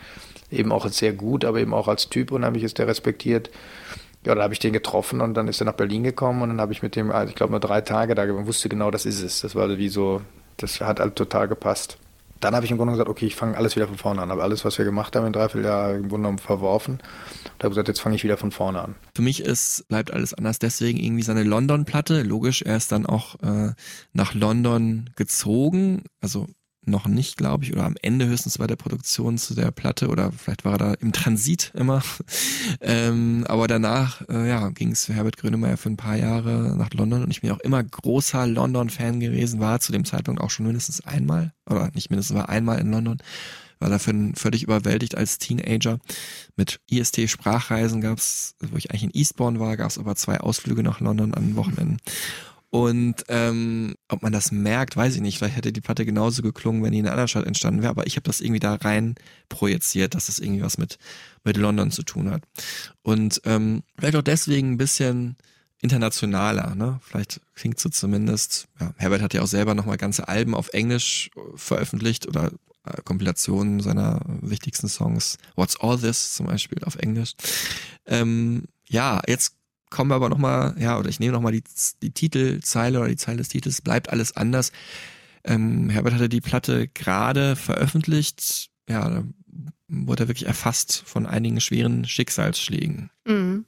eben auch als sehr gut, aber eben auch als Typ unheimlich ist der respektiert. Ja, da habe ich den getroffen und dann ist er nach Berlin gekommen und dann habe ich mit dem, also ich glaube, nur drei Tage da, man wusste genau, das ist es. Das war wie so, das hat halt total gepasst. Dann habe ich im Grunde gesagt, okay, ich fange alles wieder von vorne an. Habe alles, was wir gemacht haben in dreiviertel Jahr im Grunde genommen verworfen. Und habe gesagt, jetzt fange ich wieder von vorne an. Für mich ist bleibt alles anders deswegen irgendwie seine London-Platte. Logisch, er ist dann auch äh, nach London gezogen. Also noch nicht, glaube ich, oder am Ende höchstens bei der Produktion zu der Platte oder vielleicht war er da im Transit immer. ähm, aber danach, äh, ja, ging es für Herbert Grönemeyer für ein paar Jahre nach London und ich bin auch immer großer London-Fan gewesen, war zu dem Zeitpunkt auch schon mindestens einmal, oder nicht mindestens, war einmal in London, war dafür völlig überwältigt als Teenager. Mit IST-Sprachreisen gab's, wo ich eigentlich in Eastbourne war, gab's aber zwei Ausflüge nach London an Wochenenden. Und ähm, ob man das merkt, weiß ich nicht. Vielleicht hätte die Platte genauso geklungen, wenn die in einer anderen Stadt entstanden wäre. Aber ich habe das irgendwie da rein projiziert, dass das irgendwie was mit, mit London zu tun hat. Und ähm, vielleicht auch deswegen ein bisschen internationaler. Ne? Vielleicht klingt so zumindest. Ja, Herbert hat ja auch selber nochmal ganze Alben auf Englisch veröffentlicht oder äh, Kompilationen seiner wichtigsten Songs. What's All This zum Beispiel auf Englisch. Ähm, ja, jetzt kommen wir aber nochmal, ja, oder ich nehme nochmal die, die Titelzeile oder die Zeile des Titels, bleibt alles anders. Ähm, Herbert hatte die Platte gerade veröffentlicht, ja, da wurde er wirklich erfasst von einigen schweren Schicksalsschlägen. Mhm.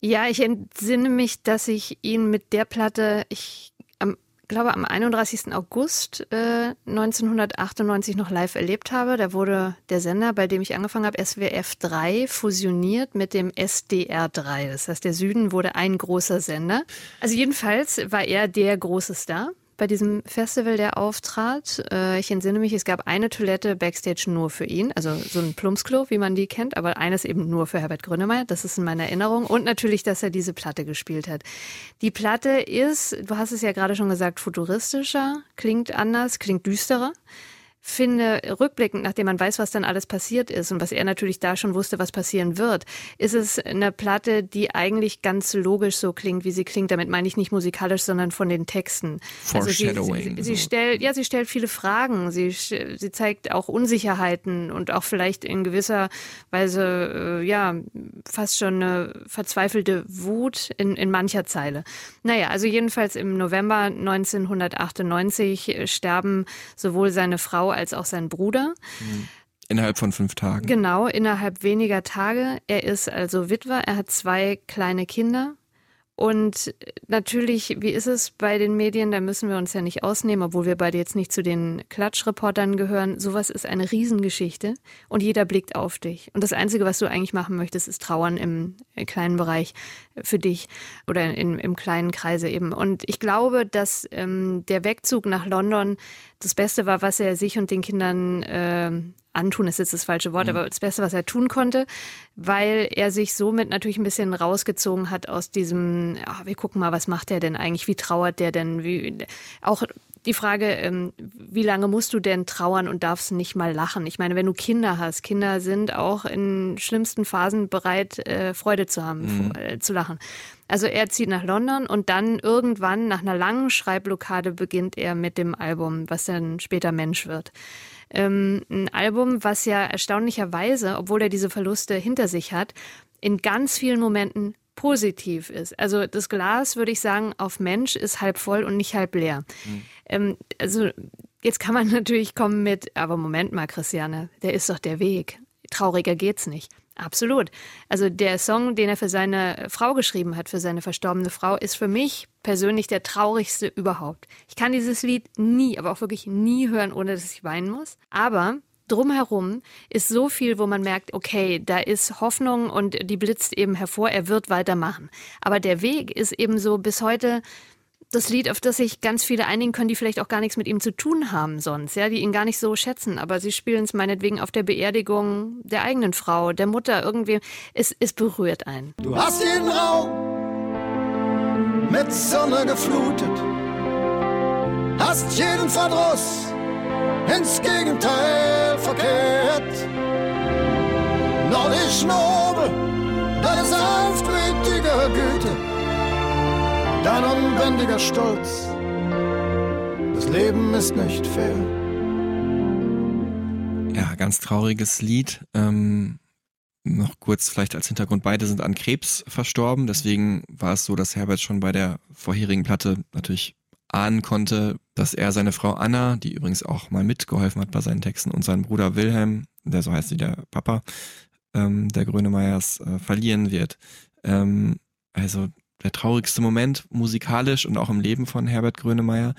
Ja, ich entsinne mich, dass ich ihn mit der Platte, ich glaube, am 31. August äh, 1998 noch live erlebt habe. Da wurde der Sender, bei dem ich angefangen habe, SWF 3, fusioniert mit dem SDR 3. Das heißt, der Süden wurde ein großer Sender. Also jedenfalls war er der große Star bei diesem Festival, der auftrat. Äh, ich entsinne mich, es gab eine Toilette backstage nur für ihn, also so ein Plumpsklo, wie man die kennt, aber eines eben nur für Herbert Grönemeyer. Das ist in meiner Erinnerung. Und natürlich, dass er diese Platte gespielt hat. Die Platte ist, du hast es ja gerade schon gesagt, futuristischer, klingt anders, klingt düsterer finde, rückblickend, nachdem man weiß, was dann alles passiert ist und was er natürlich da schon wusste, was passieren wird, ist es eine Platte, die eigentlich ganz logisch so klingt, wie sie klingt. Damit meine ich nicht musikalisch, sondern von den Texten. Foreshadowing. Also sie, sie, sie stellt, ja, sie stellt viele Fragen. Sie, sie zeigt auch Unsicherheiten und auch vielleicht in gewisser Weise, äh, ja, fast schon eine verzweifelte Wut in, in mancher Zeile. Naja, also jedenfalls im November 1998 sterben sowohl seine Frau als auch sein Bruder. Mhm. Innerhalb von fünf Tagen. Genau, innerhalb weniger Tage. Er ist also Witwer, er hat zwei kleine Kinder. Und natürlich, wie ist es bei den Medien? Da müssen wir uns ja nicht ausnehmen, obwohl wir beide jetzt nicht zu den Klatschreportern gehören. Sowas ist eine Riesengeschichte und jeder blickt auf dich. Und das Einzige, was du eigentlich machen möchtest, ist trauern im kleinen Bereich für dich oder in, im kleinen Kreise eben. Und ich glaube, dass ähm, der Wegzug nach London das Beste war, was er sich und den Kindern äh, antun ist jetzt das falsche Wort, mhm. aber das Beste, was er tun konnte, weil er sich somit natürlich ein bisschen rausgezogen hat aus diesem, ach, wir gucken mal, was macht er denn eigentlich, wie trauert der denn, wie, auch die Frage, ähm, wie lange musst du denn trauern und darfst nicht mal lachen? Ich meine, wenn du Kinder hast, Kinder sind auch in schlimmsten Phasen bereit, äh, Freude zu haben, mhm. äh, zu lachen. Also er zieht nach London und dann irgendwann nach einer langen Schreibblockade beginnt er mit dem Album, was dann später Mensch wird. Ähm, ein Album, was ja erstaunlicherweise, obwohl er diese Verluste hinter sich hat, in ganz vielen Momenten positiv ist. Also das Glas, würde ich sagen, auf Mensch ist halb voll und nicht halb leer. Mhm. Ähm, also jetzt kann man natürlich kommen mit, aber Moment mal, Christiane, der ist doch der Weg. Trauriger geht's nicht. Absolut. Also der Song, den er für seine Frau geschrieben hat, für seine verstorbene Frau, ist für mich persönlich der traurigste überhaupt. Ich kann dieses Lied nie, aber auch wirklich nie hören, ohne dass ich weinen muss. Aber drumherum ist so viel, wo man merkt, okay, da ist Hoffnung und die blitzt eben hervor, er wird weitermachen. Aber der Weg ist eben so bis heute das Lied, auf das sich ganz viele einigen können, die vielleicht auch gar nichts mit ihm zu tun haben sonst, ja, die ihn gar nicht so schätzen, aber sie spielen es meinetwegen auf der Beerdigung der eigenen Frau, der Mutter, irgendwie. Es, es berührt einen. Du hast jeden Raum mit Sonne geflutet, hast jeden Verdruss ins Gegenteil verkehrt. Noch nicht nobel, deine sanftmütige Güte dein unbändiger Stolz. Das Leben ist nicht fair. Ja, ganz trauriges Lied. Ähm, noch kurz vielleicht als Hintergrund, beide sind an Krebs verstorben. Deswegen war es so, dass Herbert schon bei der vorherigen Platte natürlich ahnen konnte, dass er seine Frau Anna, die übrigens auch mal mitgeholfen hat bei seinen Texten, und seinen Bruder Wilhelm, der so heißt wie der Papa, ähm, der Grönemeyers, äh, verlieren wird. Ähm, also der traurigste Moment musikalisch und auch im Leben von Herbert Grönemeyer.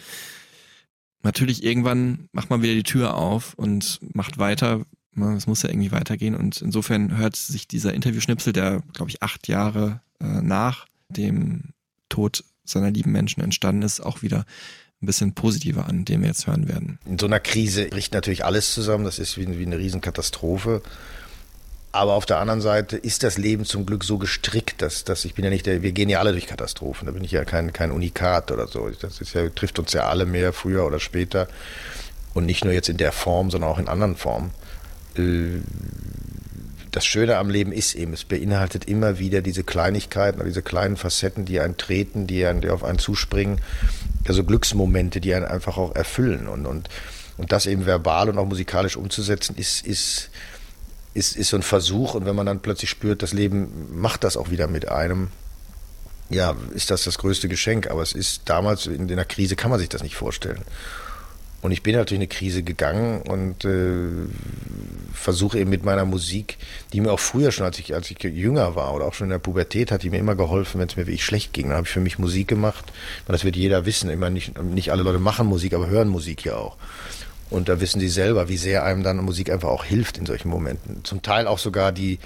Natürlich irgendwann macht man wieder die Tür auf und macht weiter. Es muss ja irgendwie weitergehen und insofern hört sich dieser Interviewschnipsel, der glaube ich acht Jahre äh, nach dem Tod seiner lieben Menschen entstanden ist, auch wieder ein bisschen positiver an, den wir jetzt hören werden. In so einer Krise bricht natürlich alles zusammen. Das ist wie, wie eine Riesenkatastrophe. Aber auf der anderen Seite ist das Leben zum Glück so gestrickt, dass, dass ich bin ja nicht der, wir gehen ja alle durch Katastrophen, da bin ich ja kein, kein Unikat oder so. Das ist ja, trifft uns ja alle mehr früher oder später. Und nicht nur jetzt in der Form, sondern auch in anderen Formen. Äh, das Schöne am Leben ist eben, es beinhaltet immer wieder diese Kleinigkeiten oder diese kleinen Facetten, die einen treten, die, einen, die auf einen zuspringen. Also Glücksmomente, die einen einfach auch erfüllen. Und, und, und das eben verbal und auch musikalisch umzusetzen, ist, ist, ist, ist so ein Versuch. Und wenn man dann plötzlich spürt, das Leben macht das auch wieder mit einem, ja, ist das das größte Geschenk. Aber es ist damals in der Krise kann man sich das nicht vorstellen. Und ich bin natürlich eine Krise gegangen und äh, versuche eben mit meiner Musik, die mir auch früher schon, als ich, als ich jünger war oder auch schon in der Pubertät, hat die mir immer geholfen, wenn es mir wirklich schlecht ging. Dann habe ich für mich Musik gemacht. Das wird jeder wissen. Immer nicht, nicht alle Leute machen Musik, aber hören Musik ja auch. Und da wissen sie selber, wie sehr einem dann Musik einfach auch hilft in solchen Momenten. Zum Teil auch sogar die,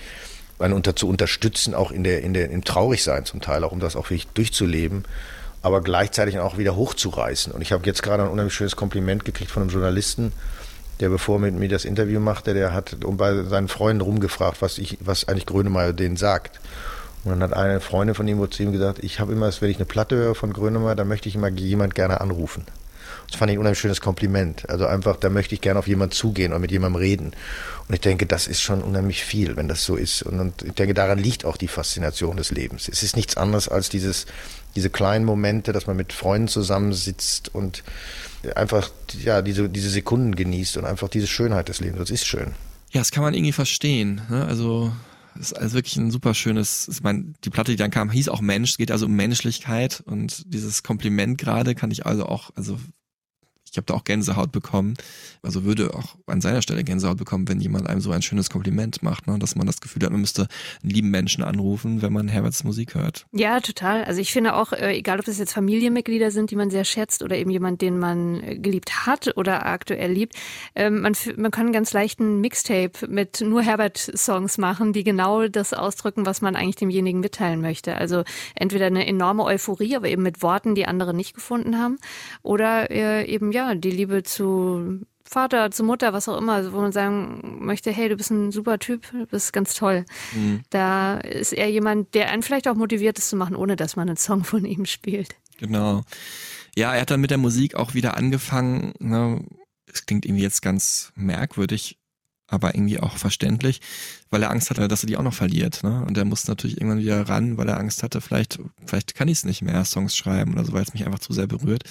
einen unter, zu unterstützen, auch in der, in der, im Traurigsein zum Teil, auch um das auch wirklich durchzuleben, aber gleichzeitig auch wieder hochzureißen. Und ich habe jetzt gerade ein unheimlich schönes Kompliment gekriegt von einem Journalisten, der bevor mit mir das Interview machte, der hat bei seinen Freunden rumgefragt, was ich, was eigentlich Grönemeyer denen sagt. Und dann hat eine Freundin von ihm zu ihm gesagt, ich habe immer, wenn ich eine Platte höre von Grönemeyer, dann möchte ich immer jemand gerne anrufen. Das fand ich ein unheimlich schönes Kompliment. Also einfach, da möchte ich gerne auf jemanden zugehen und mit jemandem reden. Und ich denke, das ist schon unheimlich viel, wenn das so ist. Und, und ich denke, daran liegt auch die Faszination des Lebens. Es ist nichts anderes als dieses, diese kleinen Momente, dass man mit Freunden zusammensitzt und einfach ja, diese, diese Sekunden genießt und einfach diese Schönheit des Lebens. Das ist schön. Ja, das kann man irgendwie verstehen. Ne? Also ist also wirklich ein super schönes, ich meine, die Platte, die dann kam, hieß auch Mensch, es geht also um Menschlichkeit und dieses Kompliment gerade kann ich also auch, also ich habe da auch Gänsehaut bekommen. Also würde auch an seiner Stelle Gänsehaut bekommen, wenn jemand einem so ein schönes Kompliment macht, ne? dass man das Gefühl hat, man müsste einen lieben Menschen anrufen, wenn man Herberts Musik hört. Ja, total. Also ich finde auch, äh, egal ob das jetzt Familienmitglieder sind, die man sehr schätzt oder eben jemand, den man äh, geliebt hat oder aktuell liebt, ähm, man, man kann ganz leicht einen Mixtape mit nur Herbert-Songs machen, die genau das ausdrücken, was man eigentlich demjenigen mitteilen möchte. Also entweder eine enorme Euphorie, aber eben mit Worten, die andere nicht gefunden haben, oder äh, eben ja ja, die Liebe zu Vater, zu Mutter, was auch immer, wo man sagen möchte, hey, du bist ein super Typ, du bist ganz toll. Mhm. Da ist er jemand, der einen vielleicht auch motiviert, das zu machen, ohne dass man einen Song von ihm spielt. Genau. Ja, er hat dann mit der Musik auch wieder angefangen. Ne? Es klingt irgendwie jetzt ganz merkwürdig, aber irgendwie auch verständlich, weil er Angst hatte, dass er die auch noch verliert. Ne? Und er musste natürlich irgendwann wieder ran, weil er Angst hatte, vielleicht, vielleicht kann ich es nicht mehr, Songs schreiben oder so, weil es mich einfach zu sehr berührt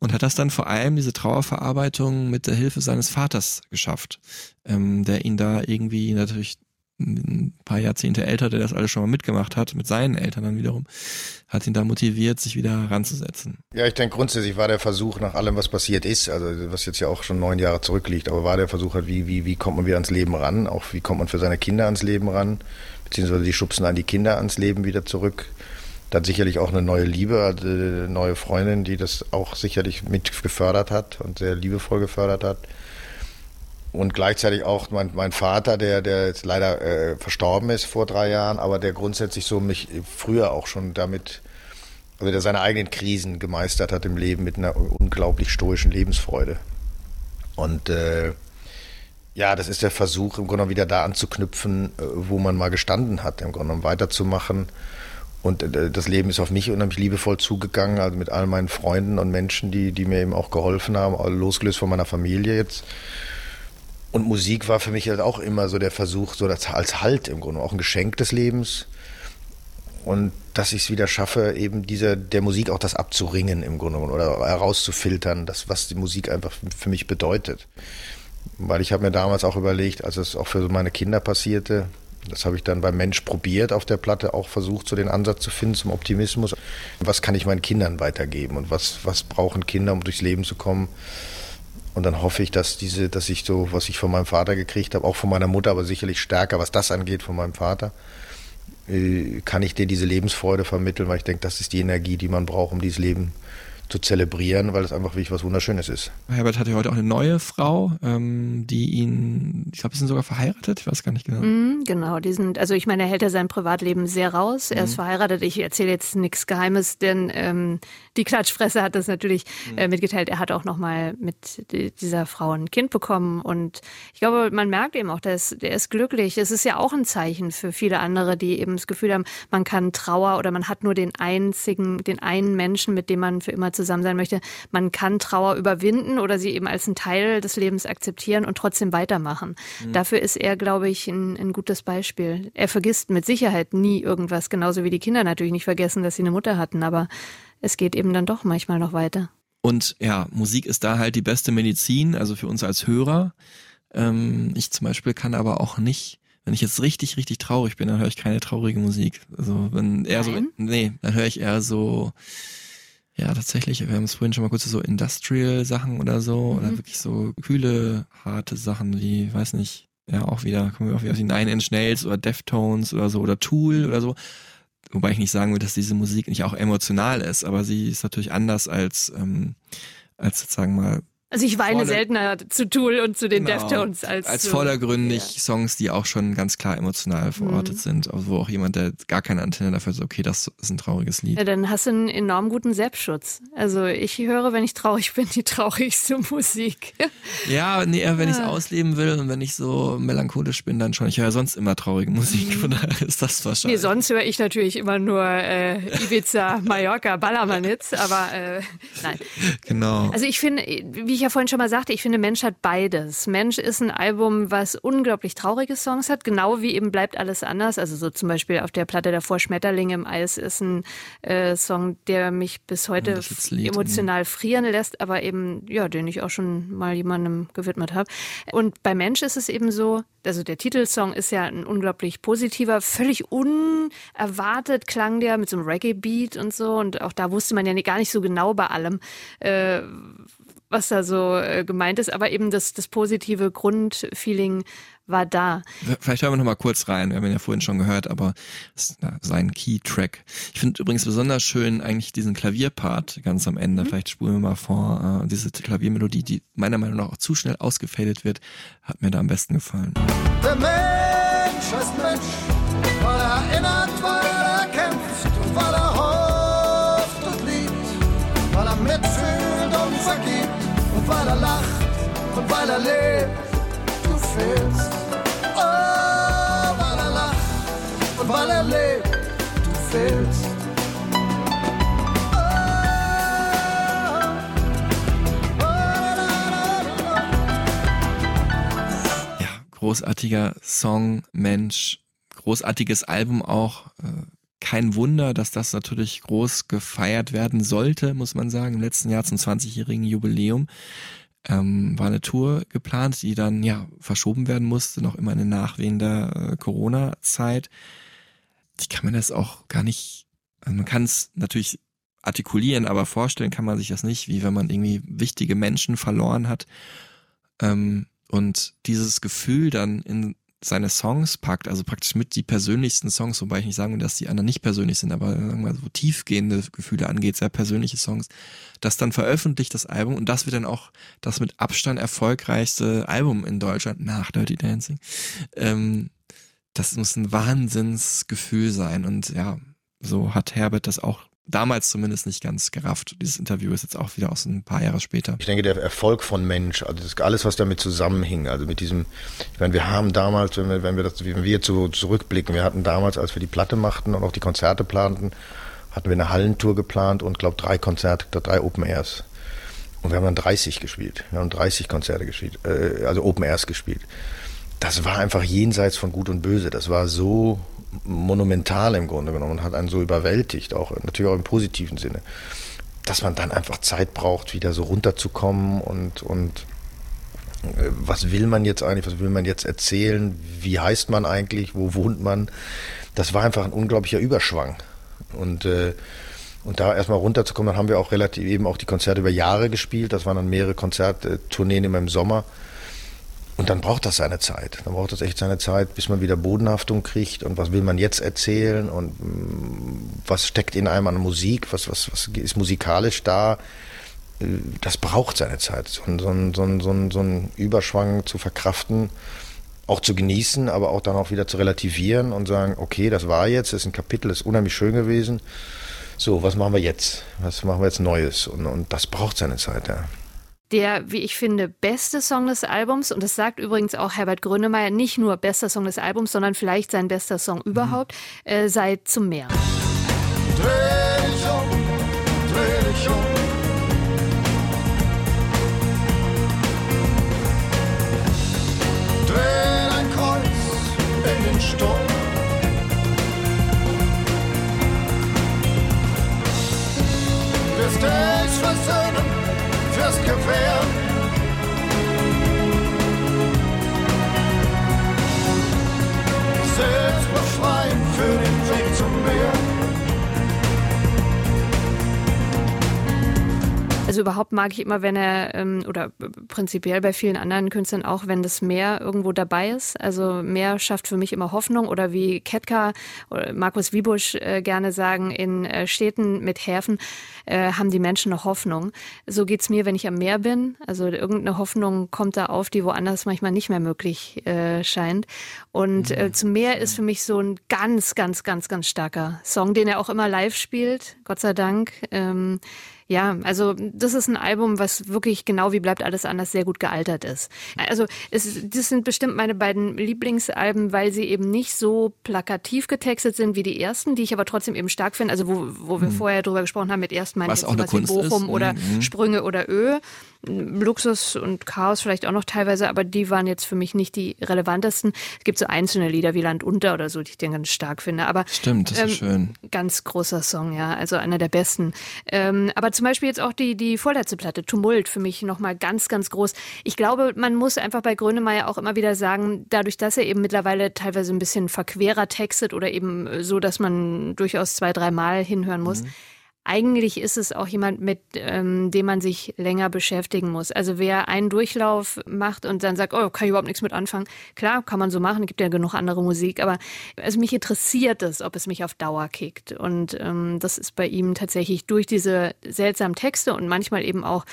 und hat das dann vor allem diese Trauerverarbeitung mit der Hilfe seines Vaters geschafft, ähm, der ihn da irgendwie natürlich ein paar Jahrzehnte älter, der das alles schon mal mitgemacht hat, mit seinen Eltern dann wiederum, hat ihn da motiviert, sich wieder ranzusetzen. Ja, ich denke grundsätzlich war der Versuch nach allem, was passiert ist, also was jetzt ja auch schon neun Jahre zurückliegt, aber war der Versuch halt, wie, wie, wie kommt man wieder ans Leben ran, auch wie kommt man für seine Kinder ans Leben ran, beziehungsweise die schubsen an die Kinder ans Leben wieder zurück dann sicherlich auch eine neue Liebe, eine neue Freundin, die das auch sicherlich mit gefördert hat und sehr liebevoll gefördert hat. Und gleichzeitig auch mein, mein Vater, der, der jetzt leider äh, verstorben ist vor drei Jahren, aber der grundsätzlich so mich früher auch schon damit, also der seine eigenen Krisen gemeistert hat im Leben mit einer unglaublich stoischen Lebensfreude. Und äh, ja, das ist der Versuch, im Grunde wieder da anzuknüpfen, äh, wo man mal gestanden hat, im Grunde weiterzumachen und äh, das Leben ist auf mich unheimlich liebevoll zugegangen, also mit all meinen Freunden und Menschen, die, die mir eben auch geholfen haben, losgelöst von meiner Familie jetzt. Und Musik war für mich halt auch immer so der Versuch, so als Halt im Grunde, auch ein Geschenk des Lebens. Und dass ich es wieder schaffe, eben dieser, der Musik auch das abzuringen im Grunde oder herauszufiltern, das, was die Musik einfach für mich bedeutet. Weil ich habe mir damals auch überlegt, als es auch für meine Kinder passierte, Das habe ich dann beim Mensch probiert auf der Platte, auch versucht, so den Ansatz zu finden zum Optimismus. Was kann ich meinen Kindern weitergeben und was, was brauchen Kinder, um durchs Leben zu kommen? Und dann hoffe ich, dass diese, dass ich so, was ich von meinem Vater gekriegt habe, auch von meiner Mutter, aber sicherlich stärker, was das angeht, von meinem Vater, äh, kann ich dir diese Lebensfreude vermitteln, weil ich denke, das ist die Energie, die man braucht, um dieses Leben zu zelebrieren, weil es einfach wirklich was Wunderschönes ist. Herbert hat ja heute auch eine neue Frau, ähm, die ihn, ich glaube, sie sind sogar verheiratet, ich weiß gar nicht genau. Mm, genau, die sind, also ich meine, er hält ja sein Privatleben sehr raus. Er ist mhm. verheiratet. Ich erzähle jetzt nichts Geheimes, denn ähm, die Klatschfresse hat das natürlich mhm. äh, mitgeteilt. Er hat auch nochmal mit dieser Frau ein Kind bekommen und ich glaube, man merkt eben auch, der ist, der ist glücklich. Es ist ja auch ein Zeichen für viele andere, die eben das Gefühl haben, man kann Trauer oder man hat nur den einzigen, den einen Menschen, mit dem man für immer zusammen sein möchte. Man kann Trauer überwinden oder sie eben als einen Teil des Lebens akzeptieren und trotzdem weitermachen. Mhm. Dafür ist er, glaube ich, ein, ein gutes Beispiel. Er vergisst mit Sicherheit nie irgendwas, genauso wie die Kinder natürlich nicht vergessen, dass sie eine Mutter hatten, aber es geht eben dann doch manchmal noch weiter. Und ja, Musik ist da halt die beste Medizin, also für uns als Hörer. Ähm, ich zum Beispiel kann aber auch nicht wenn ich jetzt richtig, richtig traurig bin, dann höre ich keine traurige Musik. Also wenn eher Nein. so, nee, dann höre ich eher so ja, tatsächlich. Wir haben es vorhin schon mal kurz so Industrial-Sachen oder so. Mhm. Oder wirklich so kühle, harte Sachen wie, weiß nicht, ja, auch wieder, kommen wir auch wieder auf die Nine Inch Nails oder Deftones oder so oder Tool oder so. Wobei ich nicht sagen will, dass diese Musik nicht auch emotional ist, aber sie ist natürlich anders als, ähm, als sozusagen mal also ich weine seltener zu Tool und zu den genau, Deftones als als vordergründig ja. Songs, die auch schon ganz klar emotional verortet mhm. sind, wo auch jemand, der gar keine Antenne dafür hat, okay, das ist ein trauriges Lied. Ja, dann hast du einen enorm guten Selbstschutz. Also ich höre, wenn ich traurig bin, die traurigste Musik. ja, nee, wenn ich es ah. ausleben will und wenn ich so melancholisch bin, dann schon. Ich höre sonst immer traurige Musik, von daher ist das wahrscheinlich. Nee, sonst höre ich natürlich immer nur äh, Ibiza, Mallorca, Ballermann-Hits, aber äh, nein. Genau. Also ich finde, wie ich ja vorhin schon mal sagte, ich finde, Mensch hat beides. Mensch ist ein Album, was unglaublich traurige Songs hat, genau wie eben bleibt alles anders. Also so zum Beispiel auf der Platte davor Schmetterlinge im Eis ist ein äh, Song, der mich bis heute emotional frieren lässt, aber eben, ja, den ich auch schon mal jemandem gewidmet habe. Und bei Mensch ist es eben so, also der Titelsong ist ja ein unglaublich positiver, völlig unerwartet klang der mit so einem Reggae-Beat und so. Und auch da wusste man ja gar nicht so genau bei allem, äh, was da so äh, gemeint ist, aber eben das, das positive Grundfeeling war da. Vielleicht hören wir noch mal kurz rein, wir haben ihn ja vorhin schon gehört, aber es ist sein Key-Track. Ich finde übrigens besonders schön eigentlich diesen Klavierpart ganz am Ende. Mhm. Vielleicht spulen wir mal vor. Äh, diese Klaviermelodie, die meiner Meinung nach auch zu schnell ausgefadet wird, hat mir da am besten gefallen. Der Mensch ist Mensch, weil er erinnert, weil er weil er lacht und weil er lebt, du fehlst. Oh, weil er lacht und weil er lebt, du fehlst. Ja, großartiger Song, Mensch, großartiges Album auch. Kein Wunder, dass das natürlich groß gefeiert werden sollte, muss man sagen. Im letzten Jahr zum 20-jährigen Jubiläum ähm, war eine Tour geplant, die dann ja verschoben werden musste, noch immer eine Nachwehen der äh, Corona-Zeit. Ich kann mir das auch gar nicht, also man kann es natürlich artikulieren, aber vorstellen kann man sich das nicht, wie wenn man irgendwie wichtige Menschen verloren hat. Ähm, und dieses Gefühl dann in seine Songs packt, also praktisch mit die persönlichsten Songs, wobei ich nicht sagen will, dass die anderen nicht persönlich sind, aber sagen wir so tiefgehende Gefühle angeht, sehr persönliche Songs, das dann veröffentlicht das Album und das wird dann auch das mit Abstand erfolgreichste Album in Deutschland nach Dirty Dancing. Ähm, das muss ein Wahnsinnsgefühl sein und ja, so hat Herbert das auch damals zumindest nicht ganz gerafft. Dieses Interview ist jetzt auch wieder aus ein paar Jahre später. Ich denke, der Erfolg von Mensch, also das, alles, was damit zusammenhing, also mit diesem, ich meine, wir haben damals, wenn wir, wenn wir das, wenn wir so zurückblicken, wir hatten damals, als wir die Platte machten und auch die Konzerte planten, hatten wir eine Hallentour geplant und glaube drei Konzerte, drei Open Airs. Und wir haben dann 30 gespielt. Wir haben 30 Konzerte gespielt, äh, also Open Airs gespielt. Das war einfach jenseits von Gut und Böse. Das war so monumental im Grunde genommen und hat einen so überwältigt, auch natürlich auch im positiven Sinne, dass man dann einfach Zeit braucht, wieder so runterzukommen und, und äh, was will man jetzt eigentlich, was will man jetzt erzählen, wie heißt man eigentlich, wo wohnt man. Das war einfach ein unglaublicher Überschwang. Und, äh, und da erstmal runterzukommen, dann haben wir auch relativ eben auch die Konzerte über Jahre gespielt. Das waren dann mehrere Konzerttourneen immer im Sommer. Und dann braucht das seine Zeit. Dann braucht das echt seine Zeit, bis man wieder Bodenhaftung kriegt und was will man jetzt erzählen und mm, was steckt in einem an Musik, was, was, was ist musikalisch da. Das braucht seine Zeit, so, so, so, so, so einen Überschwang zu verkraften, auch zu genießen, aber auch dann auch wieder zu relativieren und sagen, okay, das war jetzt, das ist ein Kapitel, das ist unheimlich schön gewesen. So, was machen wir jetzt? Was machen wir jetzt Neues? Und, und das braucht seine Zeit, ja der, wie ich finde, beste Song des Albums, und das sagt übrigens auch Herbert Grönemeyer, nicht nur bester Song des Albums, sondern vielleicht sein bester Song überhaupt, mhm. äh, sei zum Meer. Dreh dich um, dreh dich um. Dreh dein Kreuz in den Sturm. Wirst dich versöhnen fürs Gewehr. Selbst befreien für den Weg zum Meer. Also überhaupt mag ich immer, wenn er, ähm, oder prinzipiell bei vielen anderen Künstlern auch, wenn das Meer irgendwo dabei ist. Also Meer schafft für mich immer Hoffnung oder wie Ketka oder Markus Wiebusch äh, gerne sagen, in äh, Städten mit Häfen äh, haben die Menschen noch Hoffnung. So geht's mir, wenn ich am Meer bin. Also irgendeine Hoffnung kommt da auf, die woanders manchmal nicht mehr möglich äh, scheint. Und äh, zum Meer ist für mich so ein ganz, ganz, ganz, ganz starker Song, den er auch immer live spielt, Gott sei Dank. Ähm, ja, also das ist ein Album, was wirklich genau wie bleibt alles anders sehr gut gealtert ist. Also es, das sind bestimmt meine beiden Lieblingsalben, weil sie eben nicht so plakativ getextet sind wie die ersten, die ich aber trotzdem eben stark finde. Also wo, wo wir mhm. vorher drüber gesprochen haben mit ersten meine was auch eine Kunst Bochum ist. oder mhm. Sprünge oder Ö. Luxus und Chaos vielleicht auch noch teilweise, aber die waren jetzt für mich nicht die relevantesten. Es gibt so einzelne Lieder wie Land unter oder so, die ich den ganz stark finde. Aber stimmt, das ähm, ist schön. Ganz großer Song, ja, also einer der besten. Ähm, aber zum Beispiel jetzt auch die die vorletzte Platte Tumult für mich noch mal ganz ganz groß. Ich glaube, man muss einfach bei Grönemeyer auch immer wieder sagen, dadurch, dass er eben mittlerweile teilweise ein bisschen verquerer textet oder eben so, dass man durchaus zwei drei Mal hinhören muss. Mhm eigentlich ist es auch jemand, mit ähm, dem man sich länger beschäftigen muss. Also wer einen Durchlauf macht und dann sagt, oh, kann ich überhaupt nichts mit anfangen, klar, kann man so machen, gibt ja genug andere Musik, aber also mich interessiert es, ob es mich auf Dauer kickt. Und ähm, das ist bei ihm tatsächlich durch diese seltsamen Texte und manchmal eben auch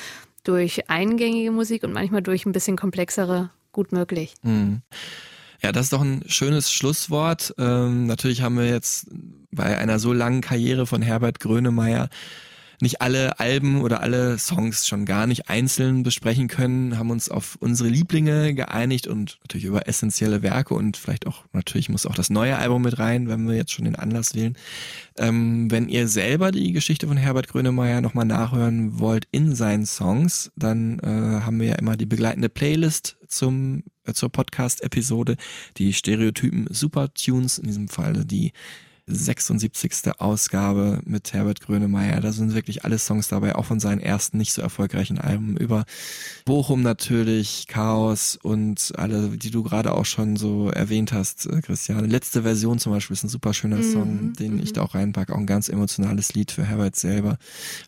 durch eingängige Musik und manchmal durch ein bisschen komplexere gut möglich. Mhm. Ja, das ist doch ein schönes Schlusswort. Ähm, natürlich haben wir jetzt bei einer so langen Karriere von Herbert Grönemeyer nicht alle Alben oder alle Songs schon gar nicht einzeln besprechen können, haben uns auf unsere Lieblinge geeinigt und natürlich über essentielle Werke und vielleicht auch, natürlich muss auch das neue Album mit rein, wenn wir jetzt schon den Anlass wählen. Ähm, wenn ihr selber die Geschichte von Herbert Grönemeyer nochmal nachhören wollt in seinen Songs, dann äh, haben wir ja immer die begleitende Playlist zum zur Podcast-Episode, die Stereotypen Super Tunes, in diesem Fall die 76. Ausgabe mit Herbert Grönemeyer. Da sind wirklich alle Songs dabei, auch von seinen ersten nicht so erfolgreichen Alben über Bochum natürlich, Chaos und alle, die du gerade auch schon so erwähnt hast, äh, Christiane. Letzte Version zum Beispiel ist ein super schöner mhm, Song, den mhm. ich da auch reinpacke. Auch ein ganz emotionales Lied für Herbert selber,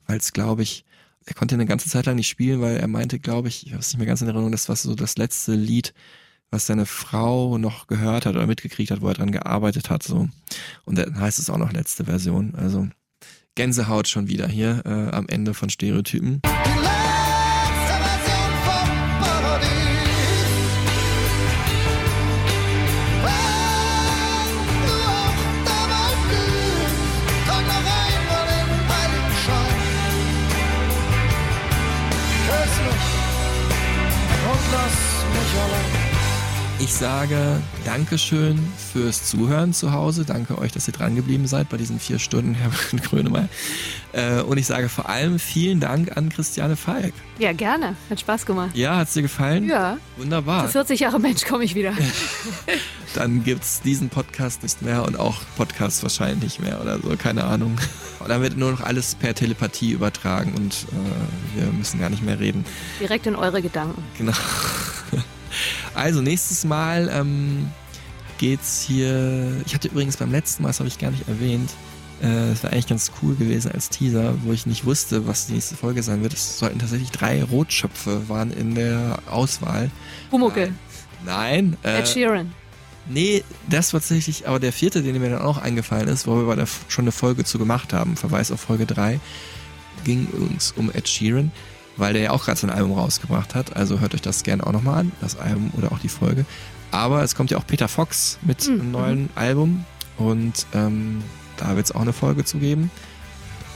weil es, glaube ich, er konnte eine ganze Zeit lang nicht spielen, weil er meinte, glaube ich, ich habe es nicht mehr ganz in Erinnerung, das war so das letzte Lied, was seine Frau noch gehört hat oder mitgekriegt hat, wo er dran gearbeitet hat. So. Und dann heißt es auch noch letzte Version. Also Gänsehaut schon wieder hier äh, am Ende von Stereotypen. Ich sage Dankeschön fürs Zuhören zu Hause. Danke euch, dass ihr dran geblieben seid bei diesen vier Stunden, Herr Grönemeyer. Äh, und ich sage vor allem vielen Dank an Christiane Falk. Ja, gerne. Hat Spaß gemacht. Ja, hat es dir gefallen? Ja. Wunderbar. Für 40 Jahre Mensch komme ich wieder. dann gibt es diesen Podcast nicht mehr und auch Podcasts wahrscheinlich nicht mehr oder so. Keine Ahnung. Und dann wird nur noch alles per Telepathie übertragen und äh, wir müssen gar nicht mehr reden. Direkt in eure Gedanken. Genau. Also nächstes Mal ähm, geht's hier. Ich hatte übrigens beim letzten Mal, das habe ich gar nicht erwähnt, äh, es äh, war eigentlich ganz cool gewesen als Teaser, wo ich nicht wusste, was die nächste Folge sein wird. Es sollten tatsächlich drei Rotschöpfe waren in der Auswahl. Pumuckel. Nein. Äh, Ed Sheeran. Nee, das war tatsächlich, aber der vierte, den mir dann auch eingefallen ist, wo wir da schon eine Folge zu gemacht haben, Verweis auf Folge 3, ging uns um Ed Sheeran weil der ja auch gerade so ein Album rausgebracht hat. Also hört euch das gerne auch nochmal an, das Album oder auch die Folge. Aber es kommt ja auch Peter Fox mit mhm. einem neuen Album und ähm, da wird es auch eine Folge zu geben.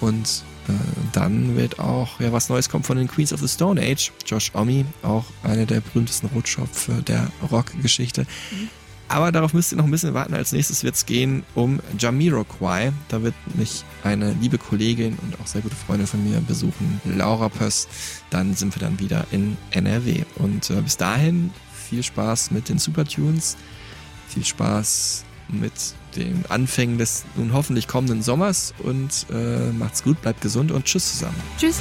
Und äh, dann wird auch ja was Neues kommen von den Queens of the Stone Age. Josh Omi, auch einer der berühmtesten Rotschopfe der Rockgeschichte. Mhm. Aber darauf müsst ihr noch ein bisschen warten. Als nächstes wird es gehen um Jamiroquai. Da wird mich eine liebe Kollegin und auch sehr gute Freundin von mir besuchen, Laura Pöss. Dann sind wir dann wieder in NRW. Und äh, bis dahin viel Spaß mit den Supertunes. Viel Spaß mit den Anfängen des nun hoffentlich kommenden Sommers und äh, macht's gut, bleibt gesund und tschüss zusammen. Tschüss.